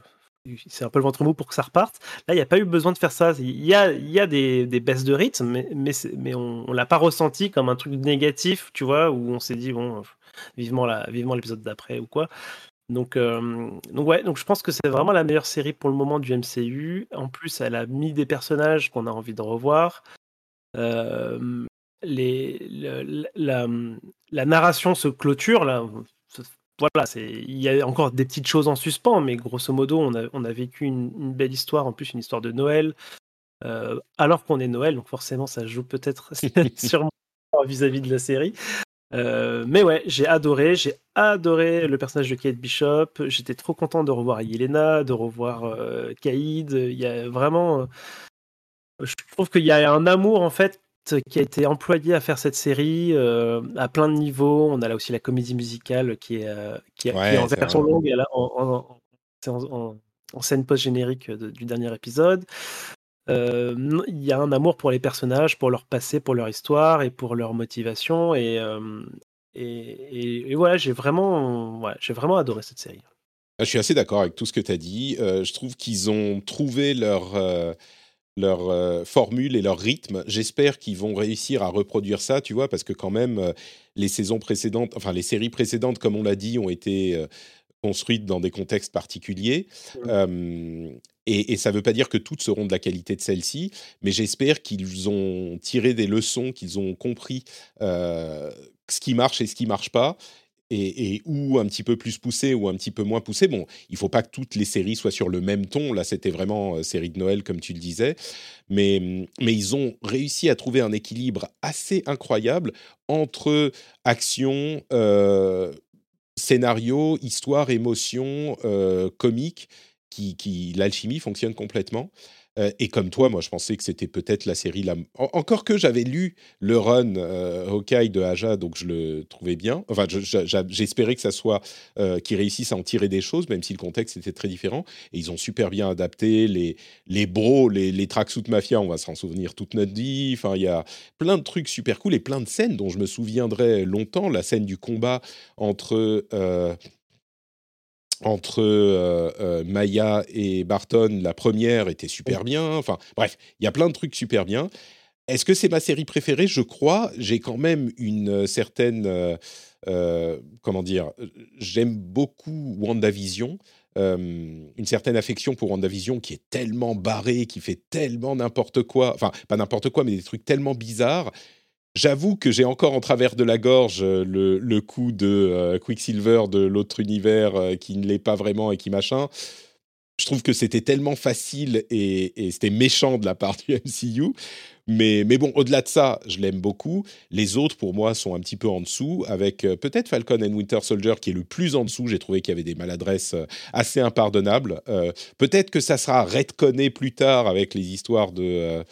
c'est un peu le ventre mou pour que ça reparte. Là, il n'y a pas eu besoin de faire ça. Il y a, des, baisses de rythme, mais, on ne l'a pas ressenti comme un truc négatif, tu vois, où on s'est dit, bon, vivement l'épisode d'après ou quoi. Donc, euh, je pense que c'est vraiment la meilleure série pour le moment du MCU. En plus, elle a mis des personnages qu'on a envie de revoir. Euh, la, narration se clôture, là, voilà, il y a encore des petites choses en suspens, mais grosso modo, on a, on a vécu une, belle histoire, en plus une histoire de Noël, euh, alors qu'on est Noël, donc forcément ça joue peut-être sûrement vis-à-vis de la série. Euh, mais ouais, j'ai adoré, j'ai adoré le personnage de Kate Bishop. J'étais trop content de revoir Yelena, de revoir euh, Kaïd. Il y a vraiment, je trouve qu'il y a un amour en fait qui a été employé à faire cette série euh, à plein de niveaux. On a là aussi la comédie musicale qui est, euh, qui, est en version longue et en, en, scène post-générique du dernier épisode. Euh, il y a un amour pour les personnages, pour leur passé, pour leur histoire et pour leur motivation. Et, et, et, voilà, j'ai vraiment, ouais, j'ai vraiment adoré cette série. Ah, je suis assez d'accord avec tout ce que tu as dit. je trouve qu'ils ont trouvé leur leur euh, formule et leur rythme. J'espère qu'ils vont réussir à reproduire ça, tu vois, parce que quand même, euh, les saisons précédentes, enfin les séries précédentes, comme on l'a dit, ont été euh, construites dans des contextes particuliers. et, ça ne veut pas dire que toutes seront de la qualité de celle-ci, mais j'espère qu'ils ont tiré des leçons, qu'ils ont compris ce qui marche et ce qui marche pas, et, ou un petit peu plus poussé ou un petit peu moins poussé. Bon, il faut pas que toutes les séries soient sur le même ton. Là, c'était vraiment euh, série de Noël, comme tu le disais. Mais, mais ils ont réussi à trouver un équilibre assez incroyable entre action, euh, scénario, histoire, émotion, euh, comique, qui, qui l'alchimie fonctionne complètement. Euh, et comme toi, moi, je pensais que c'était peut-être la série. La... Encore que j'avais lu le run euh, de Aja, donc je le trouvais bien. Enfin, j'espérais que ça soit euh, qu'ils réussissent à en tirer des choses, même si le contexte était très différent. Et ils ont super bien adapté les les bros, les, les tracksuit mafia. On va s'en souvenir toute notre vie. Enfin, il y a plein de trucs super cool et plein de scènes dont je me souviendrai longtemps. La scène du combat entre entre euh, euh, Maya et Barton, la première était super bien. Enfin, bref, il y a plein de trucs super bien. Est-ce que c'est ma série préférée? Je crois. J'ai quand même une certaine. Euh, comment dire J'aime beaucoup WandaVision. une certaine affection pour WandaVision qui est tellement barrée, qui fait tellement n'importe quoi. Enfin, pas n'importe quoi, mais des trucs tellement bizarres J'avoue que j'ai encore en travers de la gorge euh, le, coup de euh, Quicksilver de l'autre univers euh, qui ne l'est pas vraiment et qui machin. je trouve que c'était tellement facile et, c'était méchant de la part du MCU. Mais, mais bon, au-delà de ça, je l'aime beaucoup. Les autres, pour moi, sont un petit peu en dessous, avec peut-être Falcon and Winter Soldier qui est le plus en dessous. J'ai trouvé qu'il y avait des maladresses assez impardonnables. Peut-être que ça sera retconné plus tard avec les histoires de...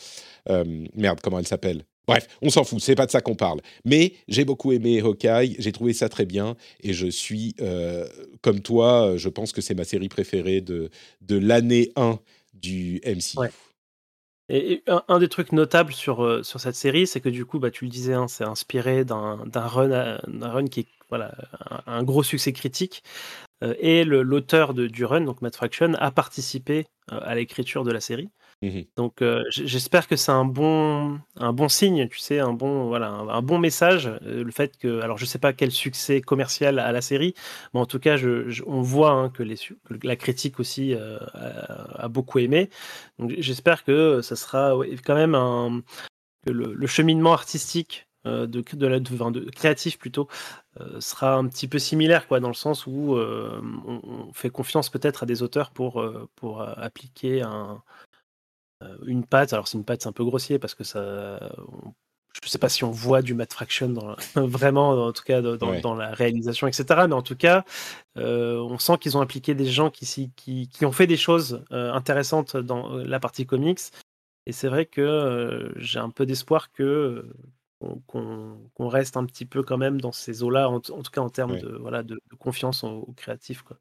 merde, comment elle s'appelle? Bref, on s'en fout, c'est pas de ça qu'on parle. Mais j'ai beaucoup aimé Hawkeye, j'ai trouvé ça très bien, et je suis, comme toi, je pense que c'est ma série préférée de, de l'année 1 du MCU. Et, un, des trucs notables sur, euh, sur cette série, c'est que du coup, bah, tu le disais, hein, c'est inspiré d'un run, run qui est voilà, un, gros succès critique. Euh, et l'auteur du run, donc Matt Fraction, a participé euh, à l'écriture de la série. Mmh Donc j'espère que c'est un bon, un bon signe, tu sais, un bon, voilà, un, bon message. le fait que, alors je sais pas quel succès commercial a la série, mais en tout cas, je, on voit hein, que, les, la critique aussi a, beaucoup aimé. Donc j'espère que ça sera quand même un, que le, cheminement artistique de, de, la, de, créatif plutôt sera un petit peu similaire quoi dans le sens où on, on, fait confiance peut-être à des auteurs pour pour appliquer un, une patte. Alors, c'est une patte, c'est un peu grossier parce que ça. je sais pas si on voit du Matt Fraction dans, vraiment, en tout cas dans, la réalisation, etc. Mais en tout cas, euh, on sent qu'ils ont impliqué des gens qui, qui, qui ont fait des choses euh, intéressantes dans la partie comics. Et c'est vrai que j'ai un peu d'espoir que qu'on reste un petit peu quand même dans ces eaux-là, en, tout cas en termes de, voilà, de, confiance aux, créatifs. Quoi.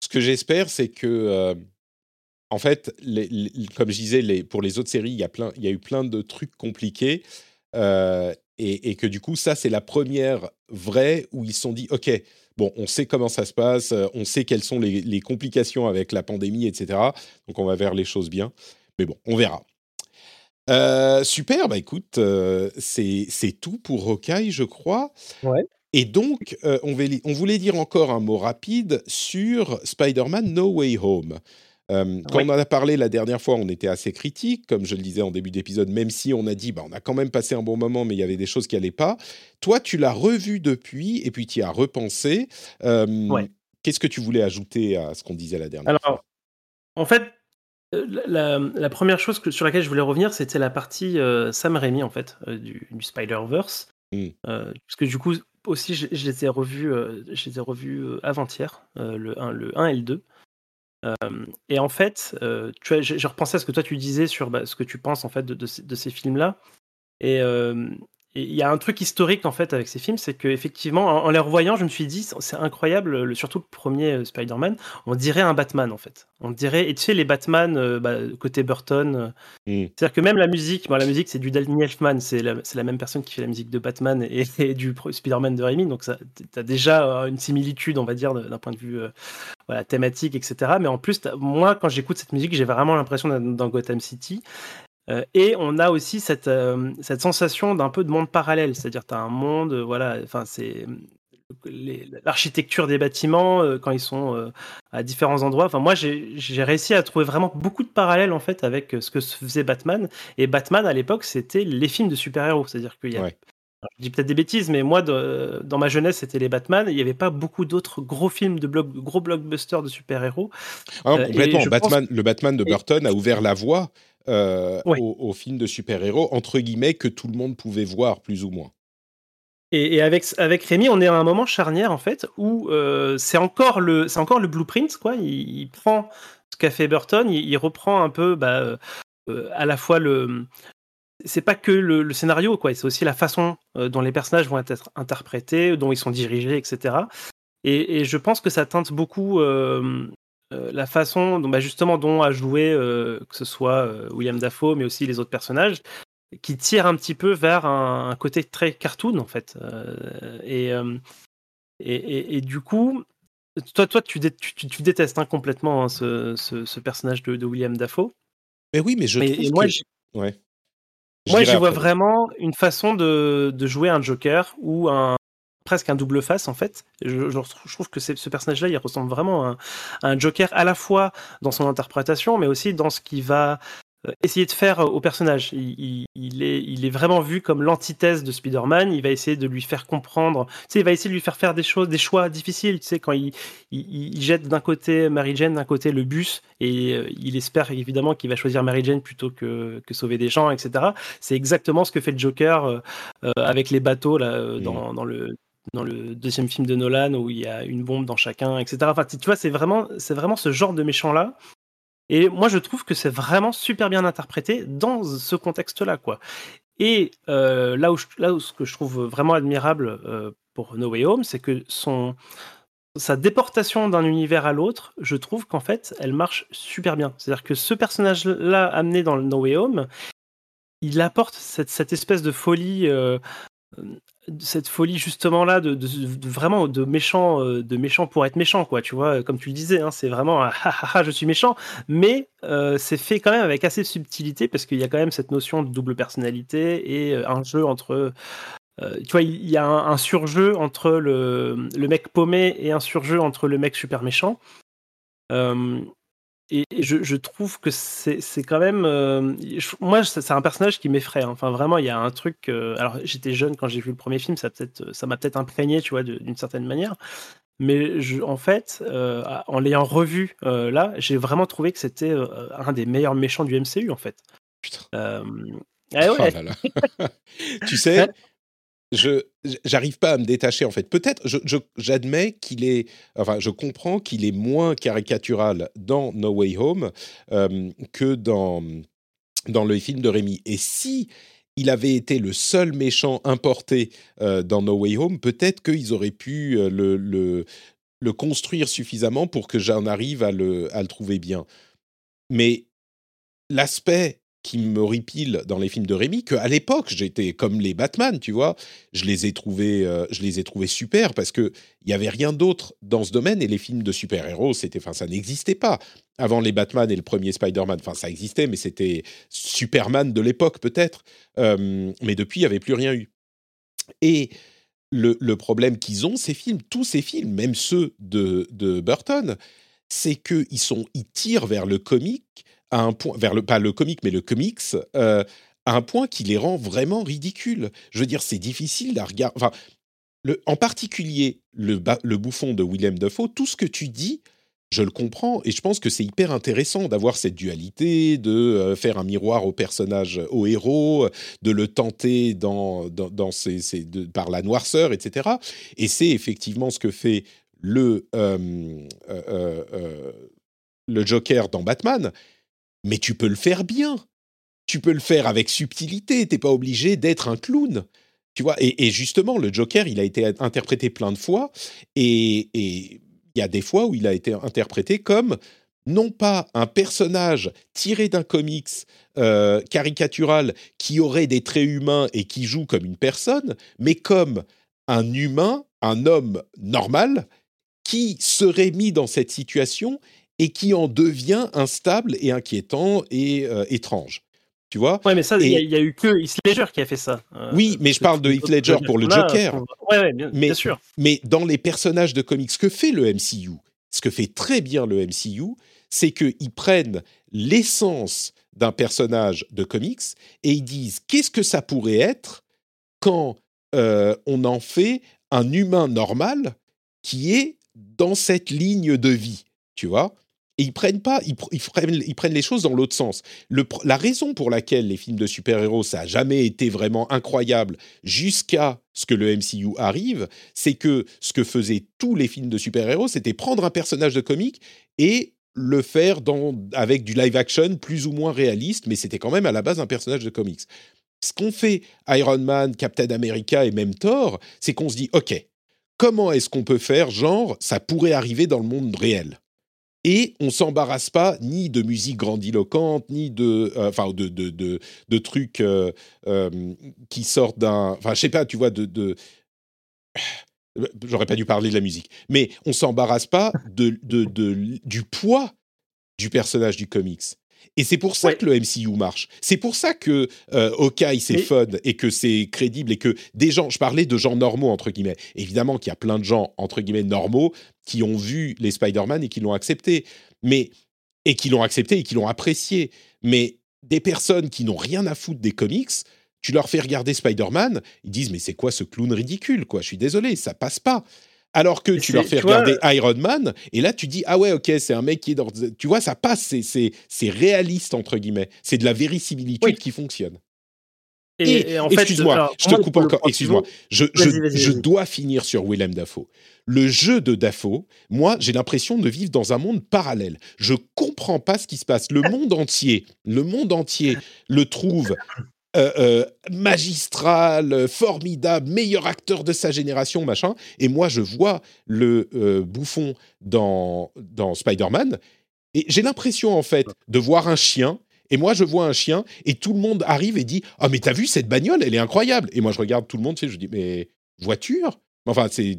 Ce que j'espère, c'est que en fait, comme je disais, pour les autres séries, il y, a plein, il y a eu plein de trucs compliqués. Euh, et, que du coup, ça, c'est la première vraie où ils se sont dit, OK, bon, on sait comment ça se passe, euh, on sait quelles sont les, complications avec la pandémie, etc. Donc, on va vers les choses bien. Mais bon, on verra. Euh, super, bah écoute, c'est tout pour Hawkeye, je crois. Ouais. Et donc, on, on, voulait dire encore un mot rapide sur Spider-Man No Way Home. Euh, quand on en a parlé la dernière fois, on était assez critique, comme je le disais en début d'épisode, même si on a dit, bah, on a quand même passé un bon moment, mais il y avait des choses qui n'allaient pas. Toi, tu l'as revu depuis, et puis tu y as repensé. Euh, qu'est-ce que tu voulais ajouter à ce qu'on disait la dernière Alors, En fait, euh, la, première chose sur laquelle je voulais revenir, c'était la partie Sam Raimi, en fait, du, Spider-Verse. Mmh. parce que du coup, aussi, je, je les ai revus, avant-hier, le 1, le 1 et le 2 et en fait, tu vois, j'ai repensé à ce que toi tu disais sur bah, ce que tu penses en fait de, de, ces films-là. Et il y a un truc historique en fait avec ces films, c'est qu'effectivement, en, en les revoyant, je me suis dit, c'est incroyable, le, surtout le premier euh, Spider-Man, on dirait un Batman en fait. On dirait, et tu sais, les Batman euh, bah, côté Burton, euh, mm. c'est-à-dire que même la musique, bon, la musique c'est du Danny Elfman, c'est la, la, même personne qui fait la musique de Batman et, du Spider-Man de Raimi, donc ça, as déjà une similitude, on va dire, d'un point de vue voilà, thématique, etc. Mais en plus, moi, quand j'écoute cette musique, j'ai vraiment l'impression d'être dans Gotham City. Euh, et on a aussi cette, euh, cette sensation d'un peu de monde parallèle, c'est-à-dire tu as un monde, euh, voilà, enfin c'est l'architecture des bâtiments quand ils sont à différents endroits. Enfin moi j'ai réussi à trouver vraiment beaucoup de parallèles en fait avec ce que faisait Batman. Et Batman à l'époque c'était les films de super-héros, c'est-à-dire qu'il y a je dis peut-être des bêtises, mais moi, dans ma jeunesse, c'était les Batman. Il n'y avait pas beaucoup d'autres gros films de gros blockbusters de super-héros. Ah, complètement. Batman, Le Batman de Burton a ouvert la voie euh, aux, films de super-héros, entre guillemets, que tout le monde pouvait voir, plus ou moins. Et, avec, avec Rémi, on est à un moment charnière, en fait, où euh, c'est encore, le, encore le blueprint, quoi. Il, prend ce qu'a fait Burton, il, reprend un peu bah, euh, à la fois le. C'est pas que le, scénario, quoi, c'est aussi la façon dont les personnages vont être interprétés, dont ils sont dirigés, etc. Et, et je pense que ça teinte beaucoup euh, la façon dont, bah, justement, dont a joué, euh, que ce soit euh, William Dafoe, mais aussi les autres personnages, qui tire un petit peu vers un, côté très cartoon, en fait. Et, et, du coup, toi, toi tu, tu, détestes hein, complètement hein, ce, personnage de, William Dafoe. Mais oui, mais je trouve moi, que... ouais. moi, j'y vois vraiment une façon de, de, jouer un Joker ou un, presque un double face en fait. Je, trouve que ce personnage-là, il ressemble vraiment à un, Joker à la fois dans son interprétation, mais aussi dans ce qu'il va essayer de faire au personnage. Il, il, est, il est vraiment vu comme l'antithèse de Spider-Man. Il va essayer de lui faire comprendre. Tu sais, il va essayer de lui faire faire des choses, des choix difficiles. Tu sais, quand il, il, jette d'un côté Mary Jane, d'un côté le bus, et il espère évidemment qu'il va choisir Mary Jane plutôt que, que sauver des gens, etc. C'est exactement ce que fait le Joker avec les bateaux là, dans, dans le dans le deuxième film de Nolan où il y a une bombe dans chacun, etc. Enfin, tu vois, c'est vraiment, c'est vraiment ce genre de méchant là. Et moi, je trouve que c'est vraiment super bien interprété dans ce contexte-là, quoi. Et euh, là, où là où ce que je trouve vraiment admirable euh, pour No Way Home, c'est que son sa déportation d'un univers à l'autre, je trouve qu'en fait, elle marche super bien. C'est-à-dire que ce personnage-là amené dans No Way Home, il apporte cette, cette espèce de folie euh, cette folie justement là de, vraiment de méchant de méchant pour être méchant quoi tu vois comme tu le disais hein, c'est vraiment un ha, je suis méchant mais c'est fait quand même avec assez de subtilité parce qu'il y a quand même cette notion de double personnalité et un jeu entre tu vois il y a un, surjeu entre le, le, mec paumé et un surjeu entre le mec super méchant et je, trouve que c'est quand même. Euh, moi, c'est un personnage qui m'effraie. Hein. Enfin, vraiment, il y a un truc. Euh, alors, j'étais jeune quand j'ai vu le premier film, ça m'a peut-être imprégné, tu vois, d'une certaine manière. Mais je, en fait, euh, en l'ayant revu là, j'ai vraiment trouvé que c'était un des meilleurs méchants du MCU, en fait. Putain. Eh ouais. Oh tu sais, je j'arrive pas à me détacher en fait. Peut-être, j'admets qu'il est, enfin, je comprends qu'il est moins caricatural dans No Way Home euh, que dans dans le film de Rémi. Et si il avait été le seul méchant importé euh, dans No Way Home, peut-être qu'ils auraient pu euh, le, le, le, construire suffisamment pour que j'en arrive à le, à le trouver bien. Mais l'aspect qui me ripile dans les films de Rémi qu'à l'époque j'étais comme les Batman, tu vois, je les ai trouvés, euh, je les ai trouvés super parce que il y avait rien d'autre dans ce domaine et les films de super-héros, c'était, enfin, ça n'existait pas avant les Batman et le premier Spider-Man. Enfin, ça existait, mais c'était Superman de l'époque peut-être, euh, mais depuis il y avait plus rien eu. Et le, le problème qu'ils ont, ces films, tous ces films, même ceux de, de Burton, c'est qu'ils sont, ils tirent vers le comique à un point, vers le, pas le comique, mais le comics, euh, à un point qui les rend vraiment ridicules. Je veux dire, c'est difficile à regarder. Le, en particulier, le, le bouffon de Willem Dafoe, tout ce que tu dis, je le comprends et je pense que c'est hyper intéressant d'avoir cette dualité, de euh, faire un miroir au personnage, au héros, de le tenter dans, dans, dans de, par la noirceur, etc. Et c'est effectivement ce que fait le, euh, le Joker dans Batman mais tu peux le faire bien. Tu peux le faire avec subtilité. T'es pas obligé d'être un clown. Tu vois, et, justement, le Joker, il a été interprété plein de fois, et il y a des fois où il a été interprété comme non pas un personnage tiré d'un comics euh, caricatural qui aurait des traits humains et qui joue comme une personne, mais comme un humain, un homme normal, qui serait mis dans cette situation et qui en devient instable et inquiétant et euh, étrange. Tu vois? Ouais, mais ça, il n'y a, eu que Heath Ledger qui a fait ça. Euh, oui, mais je parle de Heath Ledger pour le Joker. Ouais, bien, mais, bien sûr. Mais dans les personnages de comics, ce que fait le MCU, ce que fait très bien le MCU, c'est qu'ils prennent l'essence d'un personnage de comics et ils disent qu'est-ce que ça pourrait être quand euh, on en fait un humain normal qui est dans cette ligne de vie, tu vois? Et ils prennent pas, ils, prennent, ils prennent, les choses dans l'autre sens. La raison pour laquelle les films de super-héros, ça a jamais été vraiment incroyable jusqu'à ce que le MCU arrive, c'est que ce que faisaient tous les films de super-héros, c'était prendre un personnage de comique et le faire avec du live action plus ou moins réaliste, mais c'était quand même à la base un personnage de comics. Ce qu'on fait Iron Man, Captain America et même Thor, c'est qu'on se dit, OK, comment est-ce qu'on peut faire genre, ça pourrait arriver dans le monde réel? Et on s'embarrasse pas ni de musique grandiloquente, ni de, euh, de, de, de, trucs euh, euh, qui sortent d'un, enfin, je sais pas, tu vois, de, de... j'aurais pas dû parler de la musique, mais on s'embarrasse pas de, de, de, du poids du personnage du comics. Et c'est pour ça que le MCU marche. C'est pour ça que euh, Hawkeye c'est fun et que c'est crédible et que des gens, je parlais de gens normaux entre guillemets. Évidemment qu'il y a plein de gens entre guillemets normaux qui ont vu les Spider-Man et qui l'ont accepté, mais et qui l'ont accepté et qui l'ont apprécié. Mais des personnes qui n'ont rien à foutre des comics, tu leur fais regarder Spider-Man, ils disent mais c'est quoi ce clown ridicule quoi? Je suis désolé, ça passe pas. Alors que tu leur fais regarder Iron Man, et là tu dis ah ouais ok c'est un mec qui est dans, tu vois ça passe, c'est c'est réaliste entre guillemets, c'est de la vérisimilitude qui fonctionne. Et, excuse-moi, je te coupe encore. Excuse-moi, je, je, dois finir sur Willem Dafoe. Le jeu de Dafoe, moi, j'ai l'impression de vivre dans un monde parallèle. Je comprends pas ce qui se passe. Le monde entier, le monde entier le trouve euh, euh, magistral, formidable, meilleur acteur de sa génération, machin. Et moi, je vois le euh, bouffon dans, dans Spider-Man. Et j'ai l'impression, en fait, de voir un chien et moi, je vois un chien et tout le monde arrive et dit Ah, oh, mais t'as vu cette bagnole? Elle est incroyable. Et moi, je regarde tout le monde, tu je dis Mais voiture Enfin, c'est.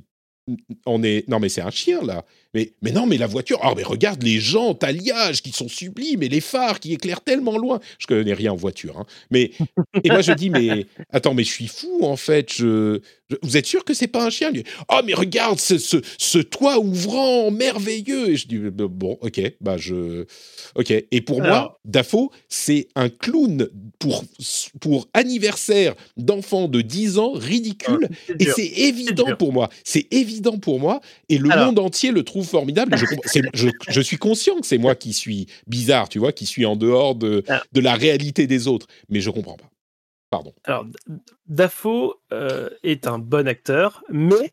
On est. Non, mais c'est un chien, là. Mais, mais non, mais la voiture. Oh, mais regarde les gens, alliage qui sont sublimes et les phares qui éclairent tellement loin. Je connais rien en voiture. Hein. Mais. Et moi, je dis Mais attends, mais je suis fou, en fait. Je. Vous êtes sûr que c'est pas un chien Oh, mais regarde ce, ce, ce, toit ouvrant merveilleux. Et je dis Bon, ok, bah je. Ok. Et pour moi, Dafo, c'est un clown pour, pour anniversaire d'enfant de 10 ans, ridicule. Ah, et c'est évident pour moi. C'est évident pour moi. Et le monde entier le trouve formidable. Je, je, je, suis conscient que c'est moi qui suis bizarre, tu vois, qui suis en dehors de, ah. de la réalité des autres. Mais je comprends pas. Pardon. Alors, Dafoe euh, est un bon acteur, mais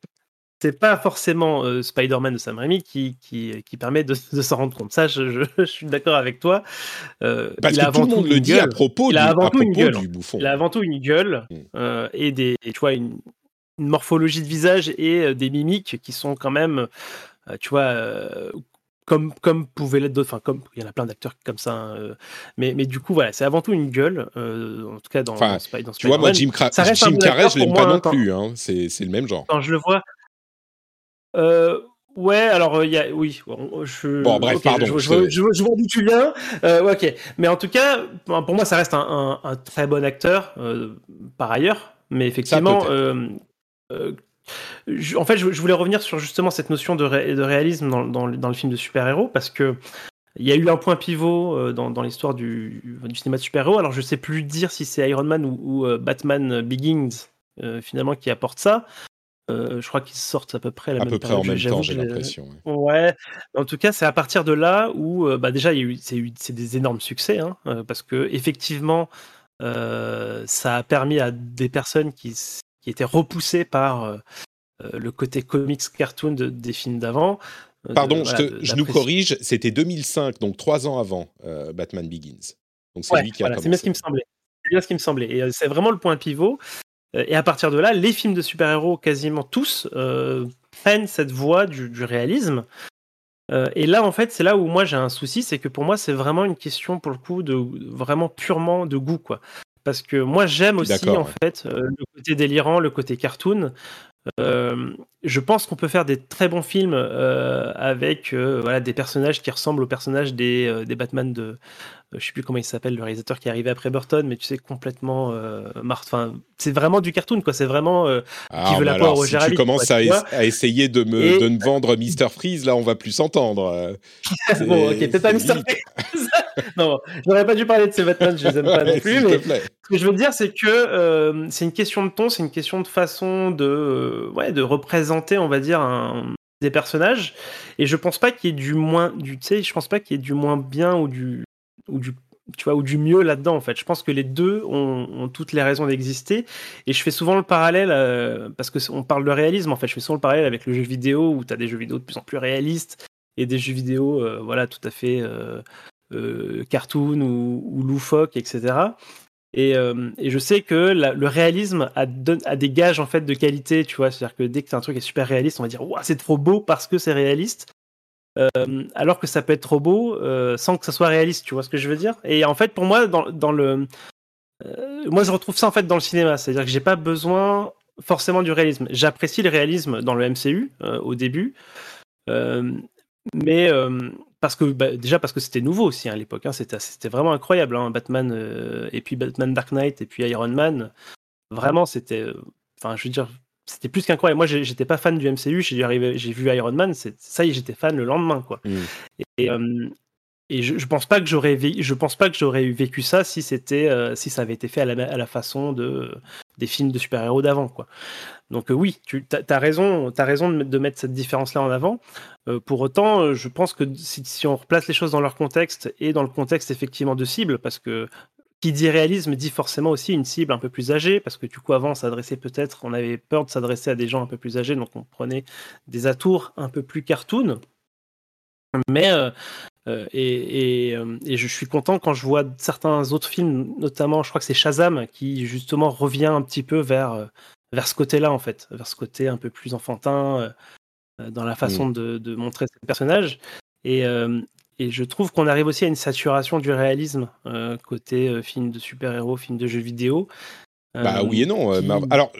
c'est pas forcément euh, Spider-Man de Sam Raimi qui, qui, qui permet de, de s'en rendre compte. Ça, je, je, suis d'accord avec toi. Euh, Parce que tout le monde le dit à propos, du, à propos du bouffon. Il a avant tout une gueule mm. et, des, tu vois, une, une, morphologie de visage et des mimiques qui sont quand même, tu vois, comme comme pouvaient l'être d'autres. Enfin, comme il y en a plein d'acteurs comme ça. Hein, euh, mais mais du coup, voilà, c'est avant tout une gueule. Euh, en tout cas, dans, enfin, dans, Tu vois, moi, Jim, Cra Jim Carrey, je l'aime pas non plus. Hein, c'est c'est le même genre. Quand je le vois. Euh, ouais, alors il y a, oui, je, bon, bref, pardon. Je, je, je, vois d'où tu viens. Euh, ok, mais en tout cas, pour moi, ça reste un, un, un très bon acteur par ailleurs. Mais effectivement, en fait, je, voulais revenir sur justement cette notion de, réalisme dans, le film de super-héros parce que il y a eu un point pivot euh, dans, l'histoire du, cinéma de super-héros. Alors, je sais plus dire si c'est Iron Man ou, euh, Batman Begins euh, finalement qui apporte ça. je crois qu'ils sortent à peu près la à même peu près en même temps, j'ai l'impression. Ouais. En tout cas, c'est à partir de là où, bah, déjà, il y a eu, c'est, des énormes succès, hein, parce que effectivement, ça a permis à des personnes qui qui était repoussé par euh, euh, le côté comics cartoon des films d'avant. Euh, Pardon, je, nous corrige, c'était 2005, donc trois ans avant Batman Begins. Donc c'est lui qui a C'est bien ce qui me semblait. C'est bien ce qui me semblait. Et c'est vraiment le point pivot. Et à partir de là, les films de super-héros, quasiment tous, prennent cette voie du, du réalisme. et là, en fait, c'est là où moi j'ai un souci, c'est que pour moi, c'est vraiment une question, pour le coup, de vraiment purement de goût, quoi parce que moi j'aime aussi en fait euh, le côté délirant, le côté cartoon. Euh, je pense qu'on peut faire des très bons films euh, avec voilà des personnages qui ressemblent aux personnages des, des Batman de je sais plus comment il s'appelle le réalisateur qui est arrivé après Burton mais tu sais complètement enfin c'est vraiment du cartoon quoi. C'est vraiment ah, qui veut la alors, si tu commences à, essayer de me, de me vendre Mister Freeze là on va plus s'entendre. Bon ok peut-être pas Mister Freeze non j'aurais pas dû parler de ces Batman je les aime pas non plus mais ce que je veux dire c'est que c'est une question de ton c'est une question de façon de ouais, de représenter, on va dire, un, des personnages. Et je pense pas qu'il y ait du moins, du, tu sais, je pense pas qu'il y ait du moins bien ou du, ou du, tu vois, ou du mieux là-dedans, en fait. Je pense que les deux ont, toutes les raisons d'exister. Et je fais souvent le parallèle, euh, parce que on parle de réalisme, en fait. Je fais souvent le parallèle avec le jeu vidéo, où tu as des jeux vidéo de plus en plus réalistes et des jeux vidéo, euh, voilà, tout à fait euh, cartoon ou, ou loufoque, etc. Euh, et, je sais que le réalisme a, des gages en fait de qualité, tu vois. C'est-à-dire que dès que un truc est super réaliste, on va dire c'est trop beau parce que c'est réaliste. Euh, alors que ça peut être trop beau euh, sans que ça soit réaliste, tu vois ce que je veux dire? Et en fait, pour moi, dans, le, moi je retrouve ça en fait dans le cinéma, c'est-à-dire que j'ai pas besoin forcément du réalisme. J'apprécie le réalisme dans le MCU au début, mais parce que bah, déjà parce que c'était nouveau aussi hein, à l'époque. Hein, c'était vraiment incroyable. Hein, Batman euh, et puis Batman Dark Knight et puis Iron Man. Vraiment, c'était. Euh, enfin, je veux dire, c'était plus qu'incroyable. Moi, j'étais pas fan du MCU. J'ai vu Iron Man. Ça y est, j'étais fan le lendemain, quoi. Mmh. Et, et je, je pense pas que j'aurais je pense pas que j'aurais vécu ça si c'était euh, si ça avait été fait à la, à la façon de des films de super-héros d'avant quoi. Donc euh, oui, tu as, raison, raison de, mettre cette différence là en avant. Euh, pour autant, euh, je pense que si, si, on replace les choses dans leur contexte et dans le contexte effectivement de cible, parce que qui dit réalisme dit forcément aussi une cible un peu plus âgée, parce que du coup avant on s'adressait peut-être, on avait peur de s'adresser à des gens un peu plus âgés, donc on prenait des atours un peu plus cartoon. Mais euh, euh, et, et, euh, et, je suis content quand je vois certains autres films, notamment, je crois que c'est Shazam, qui justement revient un petit peu vers, vers ce côté-là, en fait, vers ce côté un peu plus enfantin dans la façon mmh. de, de, montrer ces personnages. Et, et je trouve qu'on arrive aussi à une saturation du réalisme côté film de super-héros, film de jeux vidéo. Bah oui et non. Qui... Alors,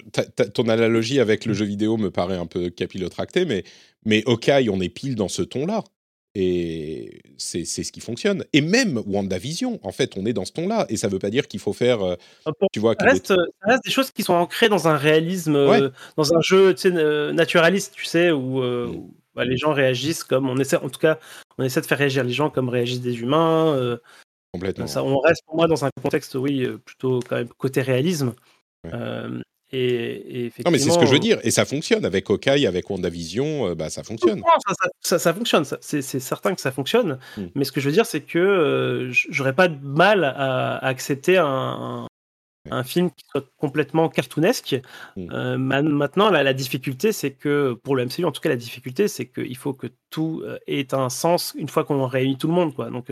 ton analogie avec le jeu vidéo me paraît un peu capillotractée, mais, mais ok, on est pile dans ce ton-là. Et c'est ce qui fonctionne. Et même WandaVision, en fait, on est dans ce ton-là. Et ça ne veut pas dire qu'il faut faire. Euh, tu vois, ça reste, des... ça, reste, des... choses qui sont ancrées dans un réalisme, ouais. euh, dans un jeu tu sais, euh, naturaliste, tu sais, où, où bah, les gens réagissent comme. On essaie, en tout cas, on essaie de faire réagir les gens comme réagissent des humains. euh, Complètement. Ça, on reste pour moi dans un contexte, oui, plutôt quand même côté réalisme. Ouais. Euh, et, non, mais c'est ce que je veux dire. Et ça fonctionne. Avec Hawkeye, avec WandaVision, euh, bah, ça fonctionne. Ça, ça, ça, ça fonctionne. C'est certain que ça fonctionne. Mm. Mais ce que je veux dire, c'est que euh, j'aurais pas de mal à, à accepter un, un, film qui soit complètement cartoonesque. Mm. Euh, maintenant, la, la difficulté, c'est que, pour le MCU, en tout cas, la difficulté, c'est qu'il faut que tout ait un sens une fois qu'on réunit tout le monde. Quoi. Donc,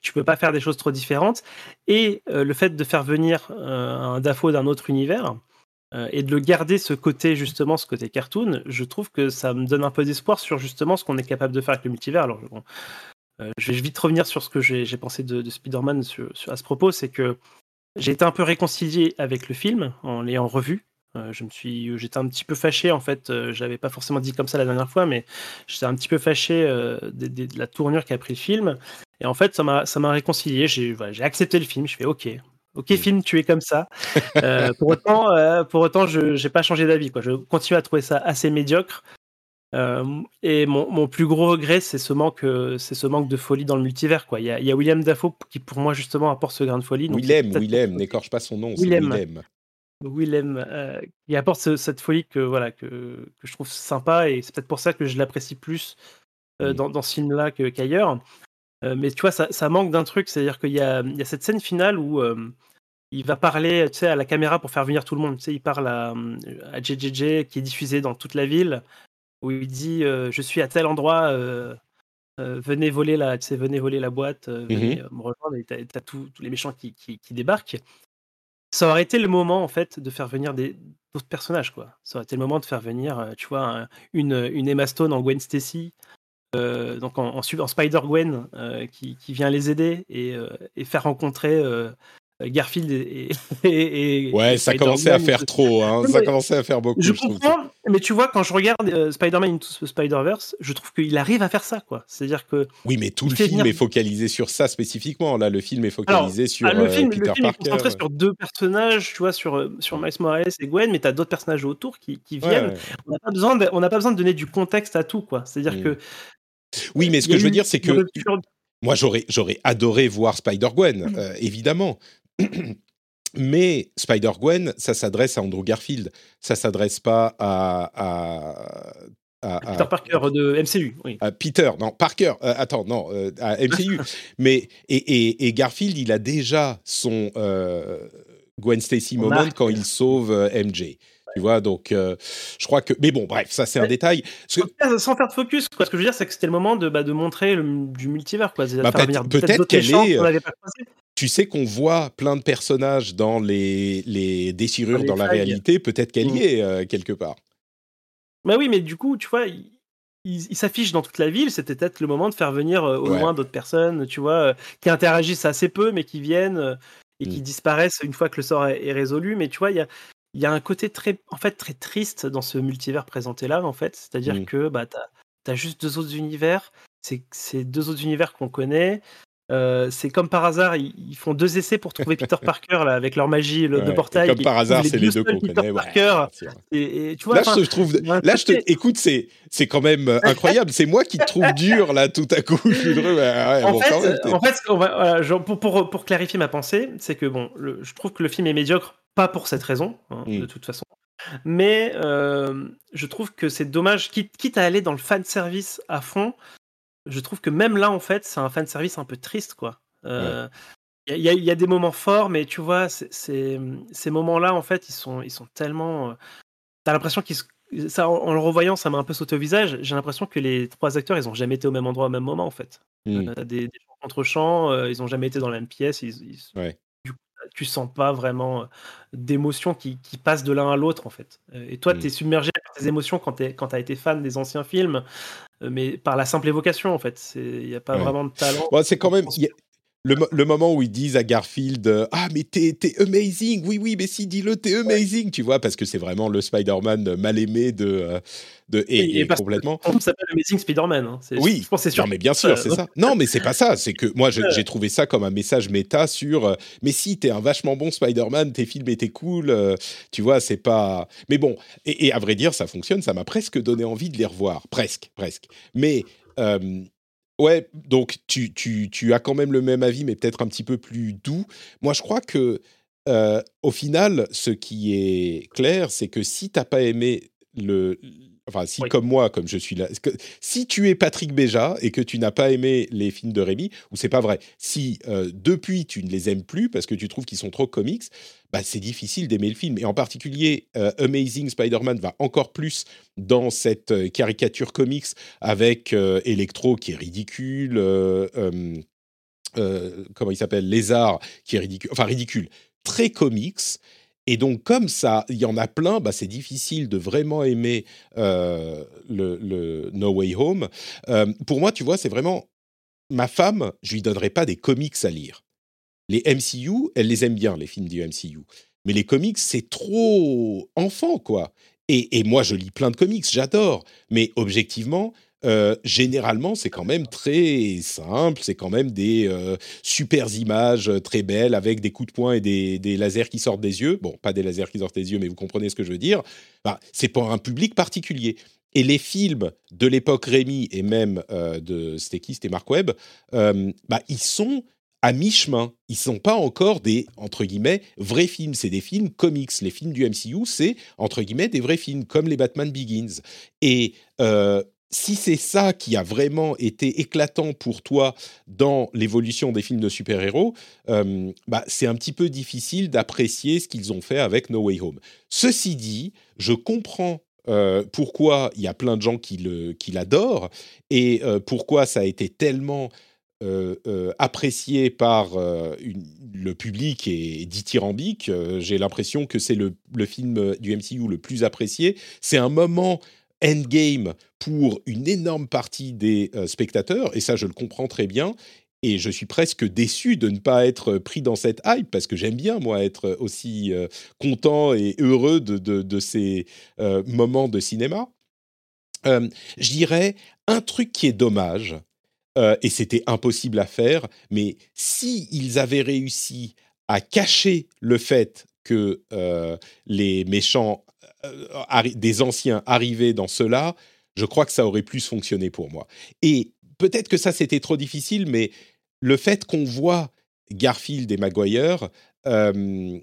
tu peux pas faire des choses trop différentes. Et le fait de faire venir un Dafoe d'un autre univers, euh, et de le garder ce côté justement ce côté cartoon je trouve que ça me donne un peu d'espoir sur justement ce qu'on est capable de faire avec le multivers. Alors euh, je vais vite revenir sur ce que j'ai pensé de, de Spider-Man à ce propos c'est que j'ai été un peu réconcilié avec le film en l'ayant revu. Euh, je j'étais un petit peu fâché en fait euh, j'avais pas forcément dit comme ça la dernière fois mais j'étais un petit peu fâché de, la tournure qu'a pris le film. Et en fait ça m'a ça réconcilié. J'ai voilà, accepté le film. Je fais ok Ok, film, tu es comme ça. Euh, pour autant, euh, pour autant, je n'ai pas changé d'avis. Je continue à trouver ça assez médiocre. Euh, et mon, mon, plus gros regret, c'est ce manque, c'est ce manque de folie dans le multivers. Quoi. Il y a, il y a William Dafoe qui, pour moi, justement, apporte ce grain de folie. Donc Willem, Willem, n'écorche pas son nom. Willem. Willem. Willem qui apporte ce, cette folie que voilà que, que je trouve sympa et c'est peut-être pour ça que je l'apprécie plus mmh. dans, dans, ce film-là qu'ailleurs. Euh, mais tu vois, ça, ça manque d'un truc, c'est-à-dire qu'il y, y a, cette scène finale où euh, il va parler tu sais, à la caméra pour faire venir tout le monde. Tu sais, il parle à, à JJJ qui est diffusé dans toute la ville, où il dit euh, Je suis à tel endroit, euh, euh, venez, voler la, tu sais, venez voler la boîte, venez mm -hmm. me rejoindre, et t'as tous les méchants qui, qui, qui, débarquent. Ça aurait été le moment, en fait, de faire venir d'autres personnages. Quoi. Ça aurait été le moment de faire venir, tu vois, un, une, une Emma Stone en Gwen Stacy, euh, donc en, en, en Spider-Gwen euh, qui, qui, vient les aider et, euh, et faire rencontrer Garfield et, et, et ouais, ça commençait à faire trop, hein. ça commençait à faire beaucoup. Je, je comprends, mais tu vois, quand je regarde Spider-Man Into the Spider-Verse, je trouve qu'il arrive à faire ça, quoi. C'est-à-dire que oui, mais tout le film venir... est focalisé sur ça spécifiquement. Là, le film est focalisé Alors, sur ah, le film, Peter le film Parker. est concentré sur deux personnages, tu vois, sur sur Miles Morales et Gwen, mais tu as d'autres personnages autour qui, qui viennent. Ouais, ouais. On n'a pas besoin, de, on pas besoin de donner du contexte à tout, quoi. C'est-à-dire mm. que oui, mais ce que je veux dire, c'est que moi, j'aurais, j'aurais adoré voir Spider-Gwen, mmh. euh, évidemment. mais Spider-Gwen, ça s'adresse à Andrew Garfield. Ça s'adresse pas à, à, à, à, Peter Parker de MCU. Oui. À Peter, non, Parker, euh, attends, non, euh, à MCU. mais, et, et, et, Garfield, il a déjà son euh, Gwen Stacy moment quand il sauve MJ. Tu vois, donc euh, je crois que. Mais bon, bref, ça c'est un détail. Que... Sans faire de focus, quoi. Ce que je veux dire, c'est que c'était le moment de, bah, de montrer le, du multivers, quoi. Bah, peut-être peut qu'elle est. Tu sais qu'on voit plein de personnages dans les, les déchirures dans, la réalité, peut-être qu'elle y est euh, quelque part. Bah oui, mais du coup, tu vois, il, il, il s'affiche dans toute la ville, c'était peut-être le moment de faire venir euh, au ouais. moins d'autres personnes, tu vois, euh, qui interagissent assez peu, mais qui viennent euh, et qui mm. disparaissent une fois que le sort est, est résolu. Mais tu vois, il y a, il y a un côté très, en fait, très triste dans ce multivers présenté là, en fait. C'est-à-dire mmh. que bah, tu as, as, juste deux autres univers. C'est deux autres univers qu'on connaît. Euh, c'est comme par hasard, ils, ils font deux essais pour trouver Peter Parker là, avec leur magie le, de Ouais, et portail. comme par hasard, c'est les deux qu'on connaît. ouais, Parker. c'est vrai. Et, et tu vois, Là, je te trouve. Là, je te. Écoute, c'est c'est quand même euh, incroyable. C'est moi qui te trouve dur là, tout à coup. Je suis heureux. Ouais, ouais, en, bon, fait, même, en fait, on va- voilà, genre, pour, pour, pour clarifier ma pensée, c'est que bon, le- je trouve que le film est médiocre, pas pour cette raison, hein, de toute façon, mais euh, je trouve que c'est dommage, quitte, quitte à aller dans le fan service à fond, je trouve que même là, en fait, c'est un fan service un peu triste, quoi. Euh, Il y, a- il y a des moments forts, mais tu vois, ces moments-là, en fait, ils sont, ils sont tellement. euh, T'as l'impression qu'ils. se- Ça, en, le revoyant, ça m'a un peu sauté au visage. J'ai l'impression que les trois acteurs, ils ont jamais été au même endroit au même moment, en fait. Hmm. Euh, des, des gens contre champs, euh, ils ont jamais été dans la même pièce. Ils, ils- Ouais. Tu sens pas vraiment euh, d'émotions qui, qui passent de l'un à l'autre, en fait. Euh, et toi, Mm. tu es submergé par tes émotions quand tu as été fan des anciens films, euh, mais par la simple évocation, en fait. Il n'y a pas Ouais. vraiment de talent. C'est quand même il y a- le, mo- le moment où ils disent à Garfield euh, Ah, mais t'es t'es amazing Oui, oui, mais si, dis-le, t'es amazing Tu vois, parce que c'est vraiment le Spider-Man mal aimé de. euh, de et, Oui, et parce que complètement. On s'appelle Amazing Spider-Man. hein. C'est- Oui, je pense c'est sûr. Non, mais bien sûr, c'est Euh, ça. Non, mais c'est pas ça. C'est que moi, j'ai trouvé ça comme un message méta sur. euh, mais si, t'es un vachement bon Spider-Man, tes films étaient cool. euh, tu vois, c'est pas. Mais bon, et, et à vrai dire, ça fonctionne. Ça m'a presque donné envie de les revoir. Presque, presque. Mais. euh, Ouais, donc tu, tu, tu as quand même le même avis, mais peut-être un petit peu plus doux. Moi, je crois que euh, au final, ce qui est clair, c'est que si t'as pas aimé le, enfin si Oui. comme moi, comme je suis là, que- si tu es Patrick Béja et que tu n'as pas aimé les films de Rémi, ou c'est pas vrai, si euh, depuis tu ne les aimes plus parce que tu trouves qu'ils sont trop comics, bah, c'est difficile d'aimer le film. Et en particulier, euh, Amazing Spider-Man va encore plus dans cette euh, caricature comics avec euh, Electro qui est ridicule, comment il s'appelle, Lézard qui est ridicule, enfin ridicule, très comics. Et donc, comme ça, il y en a plein, bah, c'est difficile de vraiment aimer euh, le, No Way Home. Euh, pour moi, tu vois, c'est vraiment ma femme, je lui donnerai pas des comics à lire. Les MCU, elle les aime bien, les films du MCU. Mais les comics, c'est trop enfant, quoi. Et, et moi, je lis plein de comics, j'adore. Mais objectivement, euh, généralement, c'est quand même très simple. C'est quand même des euh, super images euh, très belles avec des coups de poing et des, lasers qui sortent des yeux. Bon, pas des lasers qui sortent des yeux, mais vous comprenez ce que je veux dire. Bah, c'est pour un public particulier. Et les films de l'époque Rémi et même euh, de c'était qui C'était Mark Webb. bah, ils sont à mi-chemin. Ils sont pas encore des entre guillemets vrais films. C'est des films comics. Les films du MCU, c'est entre guillemets des vrais films comme les Batman Begins. Et si c'est ça qui a vraiment été éclatant pour toi dans l'évolution des films de super-héros, euh, bah, c'est un petit peu difficile d'apprécier ce qu'ils ont fait avec No Way Home. Ceci dit, je comprends euh, pourquoi il y a plein de gens qui l'adorent et euh, pourquoi ça a été tellement apprécié par le public et dithyrambique. J'ai l'impression que c'est le, le film du MCU le plus apprécié. C'est un moment endgame pour une énorme partie des euh, spectateurs, et ça je le comprends très bien. Et je suis presque déçu de ne pas être pris dans cette hype, parce que j'aime bien, moi, être aussi euh, content et heureux de, de- ces euh, moments de cinéma. Euh, je dirais un truc qui est dommage, euh, et c'était impossible à faire, mais si ils avaient réussi à cacher le fait que euh, les méchants euh, des anciens arrivaient dans cela, je crois que ça aurait plus fonctionné pour moi. Et peut-être que ça c'était trop difficile, mais le fait qu'on voit Garfield et Maguire euh,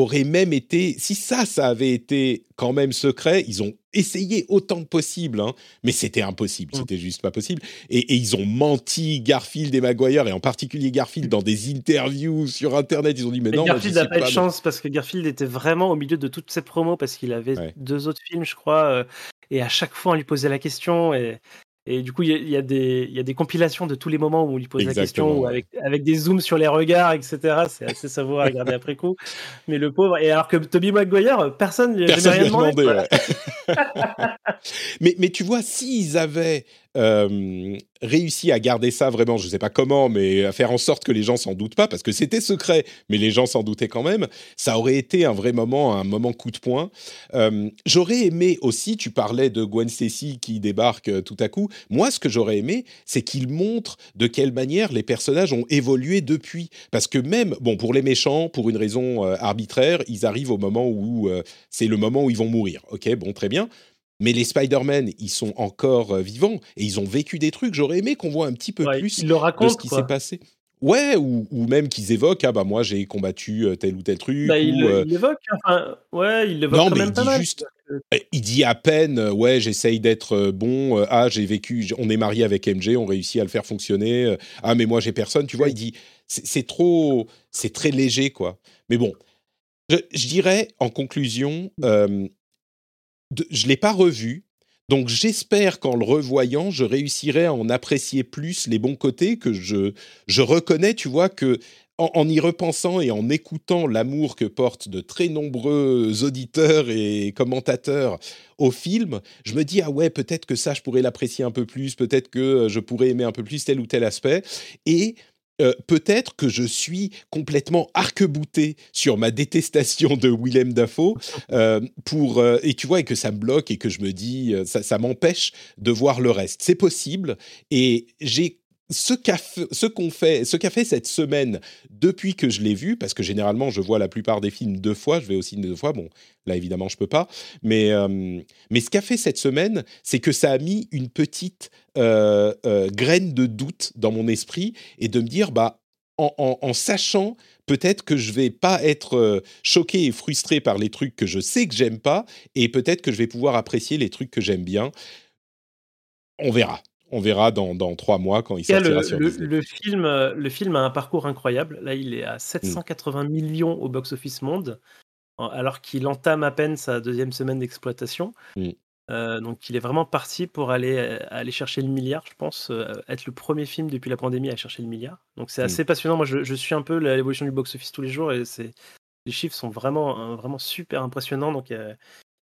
aurait même été, si ça, ça avait été quand même secret, ils ont essayé autant que possible, hein, mais c'était impossible, Mm. c'était juste pas possible. Et, et ils ont menti Garfield et Maguire, et en particulier Garfield, dans des interviews sur Internet, ils ont dit mais Mais non, Garfield n'a pas eu de chance parce que Garfield était vraiment au milieu de toutes ses promos parce qu'il avait Ouais. deux autres films, je crois, euh, et à chaque fois on lui posait la question et, et du coup il y, a- il y des il y a des compilations de tous les moments où on lui pose la question ou avec avec des zooms sur les regards, etc. C'est assez savoureux à regarder après coup. Mais le pauvre et alors que Toby Maguire, personne jamais lui rien a demandé. demandé. quoi. ouais. mais, mais tu vois, s'ils avaient euh, réussi à garder ça vraiment, je ne sais pas comment, mais à faire en sorte que les gens s'en doutent pas, parce que c'était secret, mais les gens s'en doutaient quand même, ça aurait été un vrai moment, un moment coup de poing. Euh, j'aurais aimé aussi, tu parlais de Gwen Stacy qui débarque euh, tout à coup, moi ce que j'aurais aimé, c'est qu'il montre de quelle manière les personnages ont évolué depuis, parce que même, bon, pour les méchants, pour une raison arbitraire, ils arrivent au moment où c'est le moment où ils vont mourir, ok, bon, très bien, mais les Spider-Man, ils sont encore euh, vivants et ils ont vécu des trucs. J'aurais aimé qu'on voit un petit peu plus le de ce qui s'est passé. Ouais, ou, même qu'ils évoquent, ah bah moi j'ai combattu euh, tel ou tel truc. Bah, il, euh l'évoque, enfin, ouais, il l'évoque quand même il dit juste, eh, il dit à peine, ouais, j'essaye d'être bon, ah j'ai vécu, on est marié avec MJ, on réussit à le faire fonctionner, ah mais moi j'ai personne, tu vois, il dit, c'est trop, c'est très léger quoi. Mais bon, je, dirais en conclusion, je ne l'ai pas revu. Donc j'espère qu'en le revoyant, je réussirai à en apprécier plus les bons côtés que je, je reconnais, tu vois, que en, y repensant et en écoutant l'amour que portent de très nombreux auditeurs et commentateurs au film, je me dis ah ouais peut-être que ça je pourrais l'apprécier un peu plus, peut-être que je pourrais aimer un peu plus tel ou tel aspect et euh, peut-être que je suis complètement arc-bouté sur ma détestation de Willem Dafoe euh, pour euh, et tu vois et que ça me bloque et que je me dis ça, ça m'empêche de voir le reste. C'est possible et j'ai ce qu'a ce qu'on fait, ce fait cette semaine depuis que je l'ai vu, parce que généralement je vois la plupart des films deux fois, je vais aussi deux fois. Bon, là évidemment je peux pas, mais euh, mais ce qu'a fait cette semaine, c'est que ça a mis une petite euh, euh, graine de doute dans mon esprit et de me dire bah en, en, sachant peut-être que je vais pas être choqué et frustré par les trucs que je sais que j'aime pas, et peut-être que je vais pouvoir apprécier les trucs que j'aime bien. On verra on verra dans, trois mois quand il sortira le, sur le, le, film, euh, le film a un parcours incroyable. Là, il est à 780 mm. millions au box-office monde, alors qu'il entame à peine sa deuxième semaine d'exploitation. Mm. Euh, donc, il est vraiment parti pour aller, euh, aller chercher le milliard, je pense, être le premier film depuis la pandémie à chercher le milliard. Donc, c'est mm. assez passionnant. Moi, je, suis un peu l'évolution du box-office tous les jours et les chiffres sont vraiment, vraiment super impressionnants. Donc,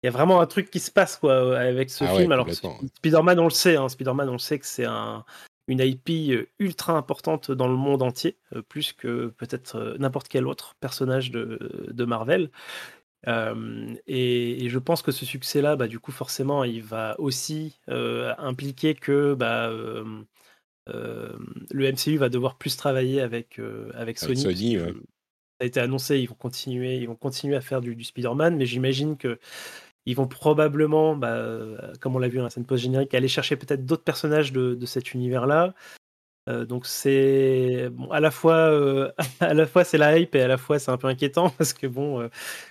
il y a vraiment un truc qui se passe quoi avec ce ah film. Alors Spider-Man, on le sait, hein, Spider-Man, on le sait que c'est un, une IP euh, ultra importante dans le monde entier, euh, plus que peut-être euh, n'importe quel autre personnage de, de Marvel. et, je pense que ce succès-là, bah, du coup, forcément, il va aussi impliquer que bah, le MCU va devoir plus travailler avec, avec Sony. Sony Ça a été annoncé, ils vont continuer, ils vont continuer à faire du, du Spider-Man, mais j'imagine que ils vont probablement, bah, euh, comme on l'a vu dans la scène post-générique, aller chercher peut-être d'autres personnages de, cet univers-là. Euh, donc c'est bon, à la fois, euh, à la fois c'est la hype et à la fois c'est un peu inquiétant parce que bon,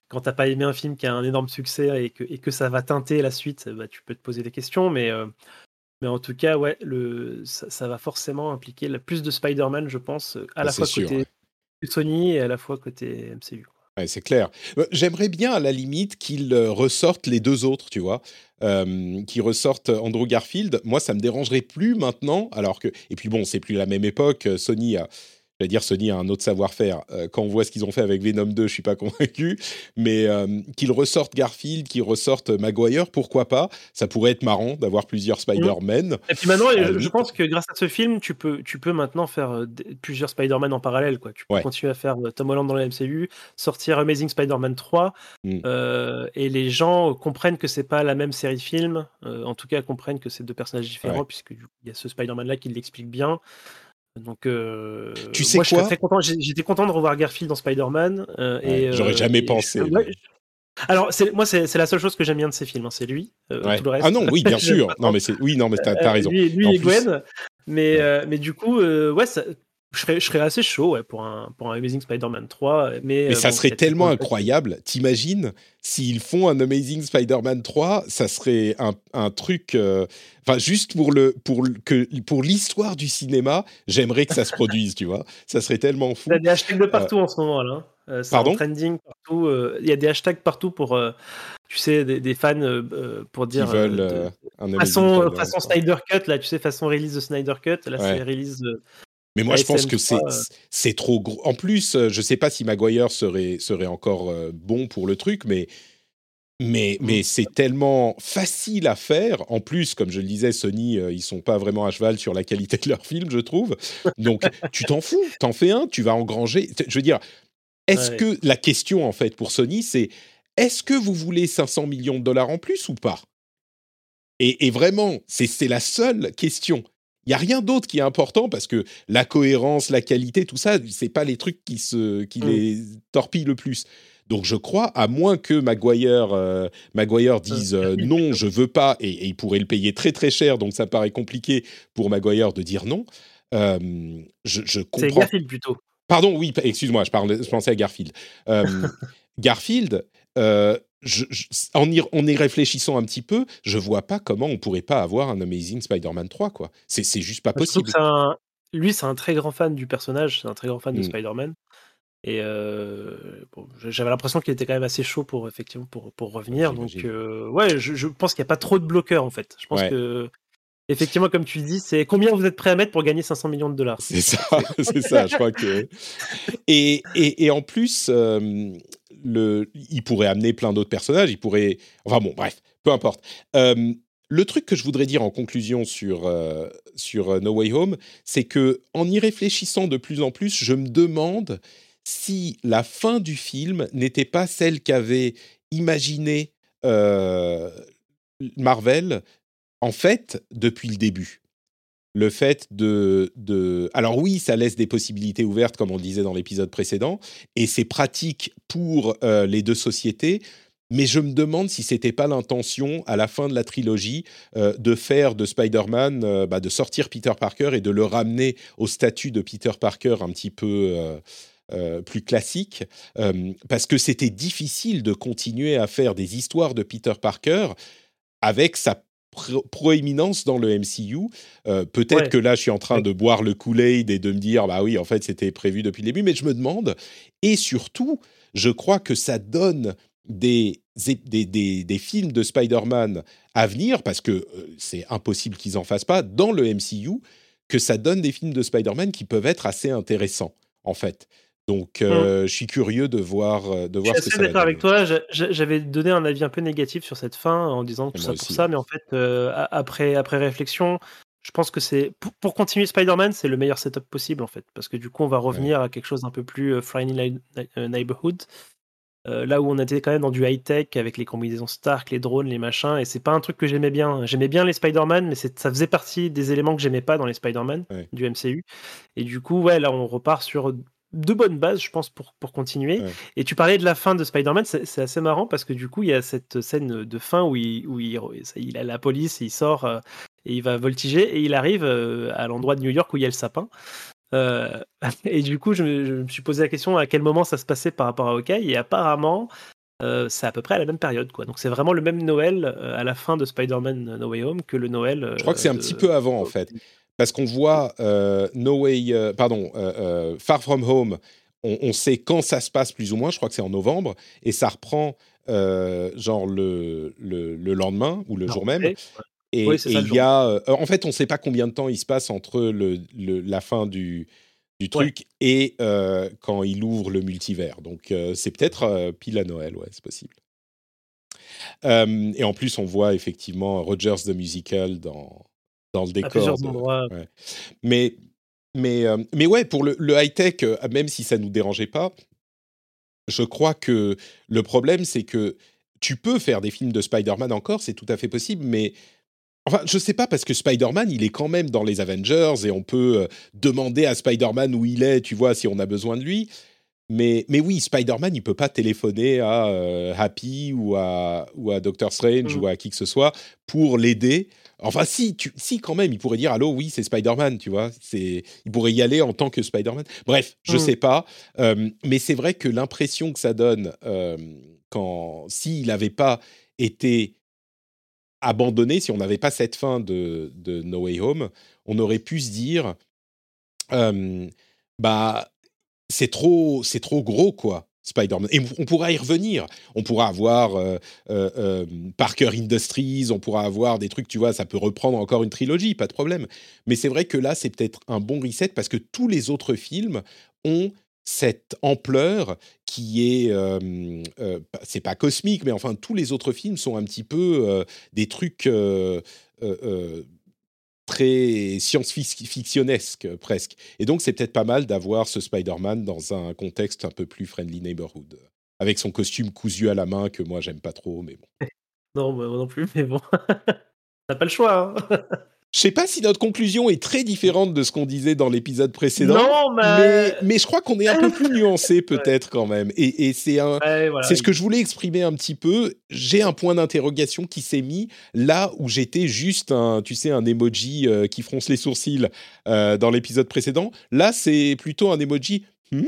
quand t'as pas aimé un film qui a un énorme succès et que, et que ça va teinter la suite, bah, tu peux te poser des questions, mais mais en tout cas ouais, le ça, va forcément impliquer plus de Spider-Man, je pense, à la fois côté Sony et à la fois côté MCU c'est clair. Euh, j'aimerais bien, à la limite, qu'ils euh, ressortent les deux autres, tu vois, euh, qu'ils ressortent Andrew Garfield. Moi, ça me dérangerait plus maintenant, alors que... Et puis bon, c'est plus la même époque. Sony a vais dire Sony a un autre savoir-faire. Euh, quand on voit ce qu'ils ont fait avec Venom 2, je suis pas convaincu. Mais euh, qu'ils ressortent Garfield, qu'ils ressortent Maguire, pourquoi pas? Ça pourrait être marrant d'avoir plusieurs mmh. Spider-Man. Et puis maintenant, je, pense que grâce à ce film, tu peux, tu peux maintenant faire euh, plusieurs Spider-Man en parallèle. Quoi. Tu peux continuer à faire Tom Holland dans la MCU, sortir Amazing Spider-Man 3, mmh. et les gens comprennent que c'est pas la même série de films. en tout cas, comprennent que c'est deux personnages différents, puisqu'il y a ce Spider-Man là qui l'explique bien. Donc, euh, tu sais quoi J'étais content de revoir Garfield dans Spider-Man. Euh, et J'aurais jamais pensé. Alors, moi, c'est la seule chose que j'aime bien de ces films, hein, c'est lui. Euh, ah non, oui, bien sûr. non, mais oui, non, mais t'as as raison. Lui, lui et Gwen. Mais, mais du coup, ouais, ça, je serais, je serais, assez chaud ouais, pour, un, pour un Amazing Spider-Man 3. Mais, mais ça serait tellement incroyable. T'imagines s'ils font un Amazing Spider-Man 3, ça serait un, un truc. Enfin, juste pour le pour que pour l'histoire du cinéma, j'aimerais que ça se produise, tu vois. Ça serait tellement fou. Il y a des hashtags de partout en ce moment là. Euh, Pardon? Trending partout. Euh, il y a des hashtags partout pour, euh, tu sais, des, fans pour dire. Qui veulent un façon, façon Snyder Cut là, tu sais, façon release de Snyder Cut. Là, c'est release. Mais moi, je pense que c'est c'est trop gros. En plus, je sais pas si Maguire serait serait encore bon pour le truc, mais Mais, Mmh. mais c'est tellement facile à faire. En plus, comme je le disais, Sony, euh, ils sont pas vraiment à cheval sur la qualité de leurs films, je trouve. Donc, tu t'en fous, t'en fais un, tu vas engranger. Je veux dire, est-ce Ouais. que la question en fait pour Sony, c'est est-ce que vous voulez 500 millions de dollars en plus ou pas? Et, et vraiment, c'est la seule question. Il y a rien d'autre qui est important parce que la cohérence, la qualité, tout ça, c'est pas les trucs qui se qui Mm. les torpillent le plus. Donc je crois, à moins que Maguire, euh, Maguire dise euh, non, je veux pas, et, et il pourrait le payer très très cher, donc ça paraît compliqué pour Maguire de dire non. Euh, je, je C'est comprends. Garfield plutôt. Pardon, oui, excuse-moi, je, parlais- je pensais à Garfield. Euh, Garfield, euh, je- je- en, y, en y réfléchissant un petit peu, je vois pas comment on pourrait pas avoir un Amazing Spider-Man 3, quoi. C'est c'est juste pas possible. que c'est un- Lui, c'est un très grand fan du personnage, c'est un très grand fan de Mm. Spider-Man. Et euh, bon, j'avais l'impression qu'il était quand même assez chaud pour effectivement pour, pour revenir. Donc j'imagine. euh, ouais, je, je pense qu'il n'y a pas trop de bloqueurs en fait. Je pense Ouais. que effectivement, comme tu dis, c'est combien vous êtes prêt à mettre pour gagner 500 millions de dollars? C'est ça, c'est ça, je crois que. Et, et, et en plus, euh, le, il pourrait amener plein d'autres personnages, il pourrait. Enfin bon, bref, peu importe. Euh, le truc que je voudrais dire en conclusion sur, euh, sur euh, No Way Home, c'est que en y réfléchissant de plus en plus, je me demande si la fin du film n'était pas celle qu'avait imaginé euh, Marvel, en fait, depuis le début le fait de, de... Alors oui, ça laisse des possibilités ouvertes, comme on le disait dans l'épisode précédent, et c'est pratique pour euh, les deux sociétés, mais je me demande si c'était pas l'intention, à la fin de la trilogie, euh, de faire de Spider-Man, euh, bah, de sortir Peter Parker et de le ramener au statut de Peter Parker un petit peu... plus classique, parce que c'était difficile de continuer à faire des histoires de Peter Parker avec sa pro- proéminence dans le MCU. Euh, Peut-être Ouais. que là, je suis en train Ouais. de boire le Kool-Aid et de me dire, bah oui, en fait, c'était prévu depuis le début, mais je me demande, et surtout, je crois que ça donne des, des, des, des films de Spider-Man à venir, parce que euh, c'est impossible qu'ils en fassent pas, dans le MCU, que ça donne des films de Spider-Man qui peuvent être assez intéressants, en fait. Donc, euh, je suis curieux de voir, euh, de Je suis voir ce que assez ça va d'accord avec toi. J'a- j'a- J'avais donné un avis un peu négatif sur cette fin en disant tout ça pour aussi. ça, mais en fait, euh, après, après réflexion, je pense que c'est pour, pour continuer Spider-Man, c'est le meilleur setup possible en fait, parce que du coup, on va revenir à quelque chose d'un peu plus euh, Friendly Neighborhood. là où on était quand même dans du high-tech avec les combinaisons Stark, les drones, les machins, et c'est pas un truc que j'aimais bien. J'aimais bien les Spider-Man, mais ça faisait partie des éléments que j'aimais pas dans les Spider-Man Ouais. du MCU. Et du coup, ouais, là, on repart sur de bonnes bases, je pense, pour, pour continuer. Ouais. Et tu parlais de la fin de Spider-Man, c'est assez marrant parce que du coup, il y a cette scène de fin où il, où il, il a la police, il sort euh, et il va voltiger et il arrive euh, à l'endroit de New York où il y a le sapin. Euh, et du coup, je me, je me suis posé la question à quel moment ça se passait par rapport à Hawkeye et apparemment, c'est à peu près à la même période. quoi. Donc c'est vraiment le même Noël à la fin de Spider-Man No Way Home que le Noël. Je crois que c'est un de- petit peu avant, en fait. Parce qu'on voit euh, No Way, euh, pardon, euh, Far From Home, on, on sait quand ça se passe plus ou moins, je crois que c'est en novembre, et ça reprend genre le, le, le lendemain ou le jour même. Et, Oui, il y a, en fait, on ne sait pas combien de temps il se passe entre le, le- la fin du, du truc et quand il ouvre le multivers. Donc c'est peut-être pile à Noël, ouais, c'est possible. Et en plus, on voit effectivement Rogers the Musical dans, dans le À décor. plusieurs de- endroits. ouais. Mais, mais, euh, mais ouais, pour le, le high-tech, euh, même si ça ne nous dérangeait pas, je crois que le problème, c'est que tu peux faire des films de Spider-Man encore, c'est tout à fait possible, mais Enfin, je sais pas, parce que Spider-Man, il est quand même dans les Avengers et on peut euh, demander à Spider-Man où il est, tu vois, si on a besoin de lui. Mais, mais oui, Spider-Man, il peut pas téléphoner à euh, Happy ou à, ou à Doctor Strange Mm. ou à qui que ce soit pour l'aider. Enfin, si, tu, si, quand même, il pourrait dire Allô, oui, c'est Spider-Man, tu vois. C'est, il pourrait y aller en tant que Spider-Man. Bref, je Mm. sais pas. Euh, mais c'est vrai que l'impression que ça donne euh, quand, s'il n'avait pas été abandonné, si on n'avait pas cette fin de, de No Way Home, on aurait pu se dire, euh, bah, c'est trop, c'est trop gros, quoi. Spider-Man. Et on pourra y revenir. On pourra avoir euh, euh, euh, Parker Industries, on pourra avoir des trucs, tu vois, ça peut reprendre encore une trilogie, pas de problème. Mais c'est vrai que là, c'est peut-être un bon reset parce que tous les autres films ont cette ampleur qui est, euh, euh, c'est pas cosmique, mais enfin tous les autres films sont un petit peu des trucs très science-fictionnesques presque. Et donc c'est peut-être pas mal d'avoir ce Spider-Man dans un contexte un peu plus friendly neighborhood, avec son costume cousu à la main que moi j'aime pas trop, mais bon. Non, moi non plus, mais bon. T'as pas le choix. Hein. Je sais pas si notre conclusion est très différente de ce qu'on disait dans l'épisode précédent. Non, mais, mais... mais je crois qu'on est un peu plus nuancé peut-être quand même. Et, et c'est un, Ouais, voilà. c'est ce que je voulais exprimer un petit peu. J'ai un point d'interrogation qui s'est mis là où j'étais juste un, tu sais, un emoji euh, qui fronce les sourcils euh, dans l'épisode précédent. Là, c'est plutôt un emoji. Hmm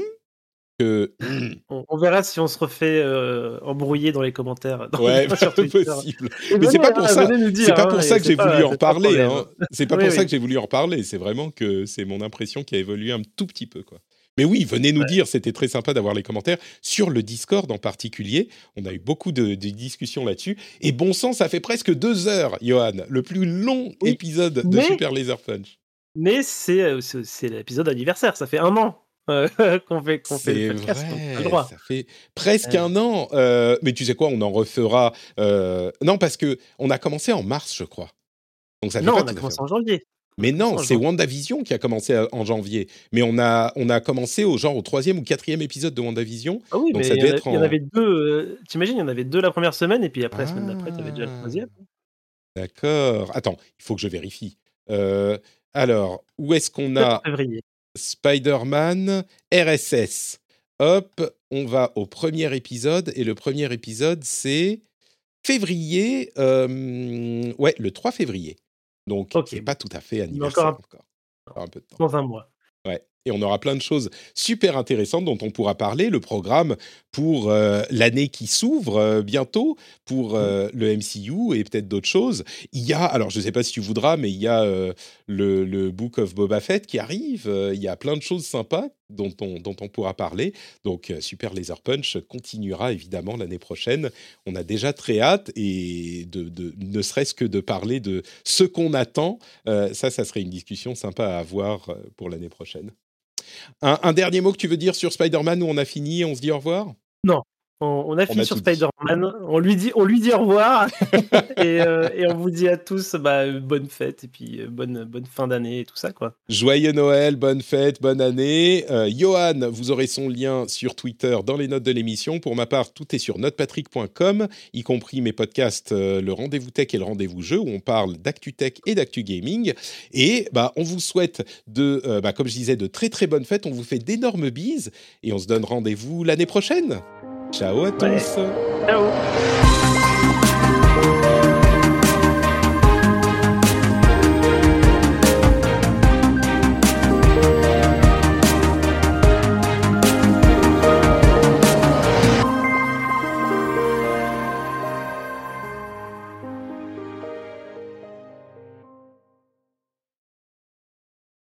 que On, on verra si on se refait euh, embrouiller dans les commentaires. dans- ouais, possible. Et Mais c'est pas pour hein, ça. C'est pas hein, pour ça que j'ai voulu en parler. hein. C'est pas Oui, pour ça oui. que j'ai voulu en parler. C'est vraiment que c'est mon impression qui a évolué un tout petit peu, quoi. Mais oui, venez nous dire. C'était très sympa d'avoir les commentaires sur le Discord en particulier. On a eu beaucoup de, de discussions là-dessus. Et bon sang, ça fait presque deux heures, Johan, le plus long Oui, épisode de mais- Super Laser Punch. Mais c'est euh, c'est l'épisode anniversaire, ça fait un an qu'on fait, qu'on fait C'est le podcast. vrai, le droit. ça fait presque Ouais. un an. Euh, mais tu sais quoi, on en refera. euh, Non, parce que on a commencé en mars, je crois. Donc ça fait Non, pas on a commencé en janvier. Mais non, c'est. WandaVision qui a commencé en janvier. Mais on a, on a commencé au genre au troisième ou quatrième épisode de WandaVision. Ah oui, Donc mais ça il y, en y en avait deux. euh, T'imagines, il y en avait deux la première semaine, et puis après, la semaine d'après, t'avais déjà le Ah. troisième. D'accord. Attends, il faut que je vérifie. Euh, alors, où est-ce qu'on 7 a février. Spider-Man RSS Hop, on va au premier épisode. Et le premier épisode, c'est février. euh, ouais, le 3 février. Donc, Ok. c'est pas tout à fait anniversaire encore encore. Encore un peu de temps. Dans un mois. Ouais. Et on aura plein de choses super intéressantes dont on pourra parler. Le programme pour euh, l'année qui s'ouvre euh, bientôt, pour euh, le MCU et peut-être d'autres choses. Il y a, alors je ne sais pas si tu voudras, mais il y a le, le Book of Boba Fett qui arrive. Il y a plein de choses sympas dont on, dont on pourra parler. Donc Super Laser Punch continuera évidemment l'année prochaine. On a déjà très hâte et de, de- ne serait-ce que de parler de ce qu'on attend. Ça, ça serait une discussion sympa à avoir pour l'année prochaine. Un, dernier mot que tu veux dire sur Spider-Man où on a fini, on se dit au revoir? On, on a fini a sur. Spider-Man. On lui dit, on lui dit au revoir. et, euh, et on vous dit à tous bah, bonne fête et puis euh, bonne, bonne fin d'année et tout ça. quoi. Joyeux Noël, bonne fête, bonne année. Euh, Johan, vous aurez son lien sur Twitter dans les notes de l'émission. Pour ma part, tout est sur notepatrick.com, y compris mes podcasts, le rendez-vous tech et le rendez-vous jeu, où on parle d'actu tech et d'actu gaming. Et bah, on vous souhaite, de, bah, comme je disais, de très très bonnes fêtes. On vous fait d'énormes bises et on se donne rendez-vous l'année prochaine. Ciao à tous. Ouais. Ciao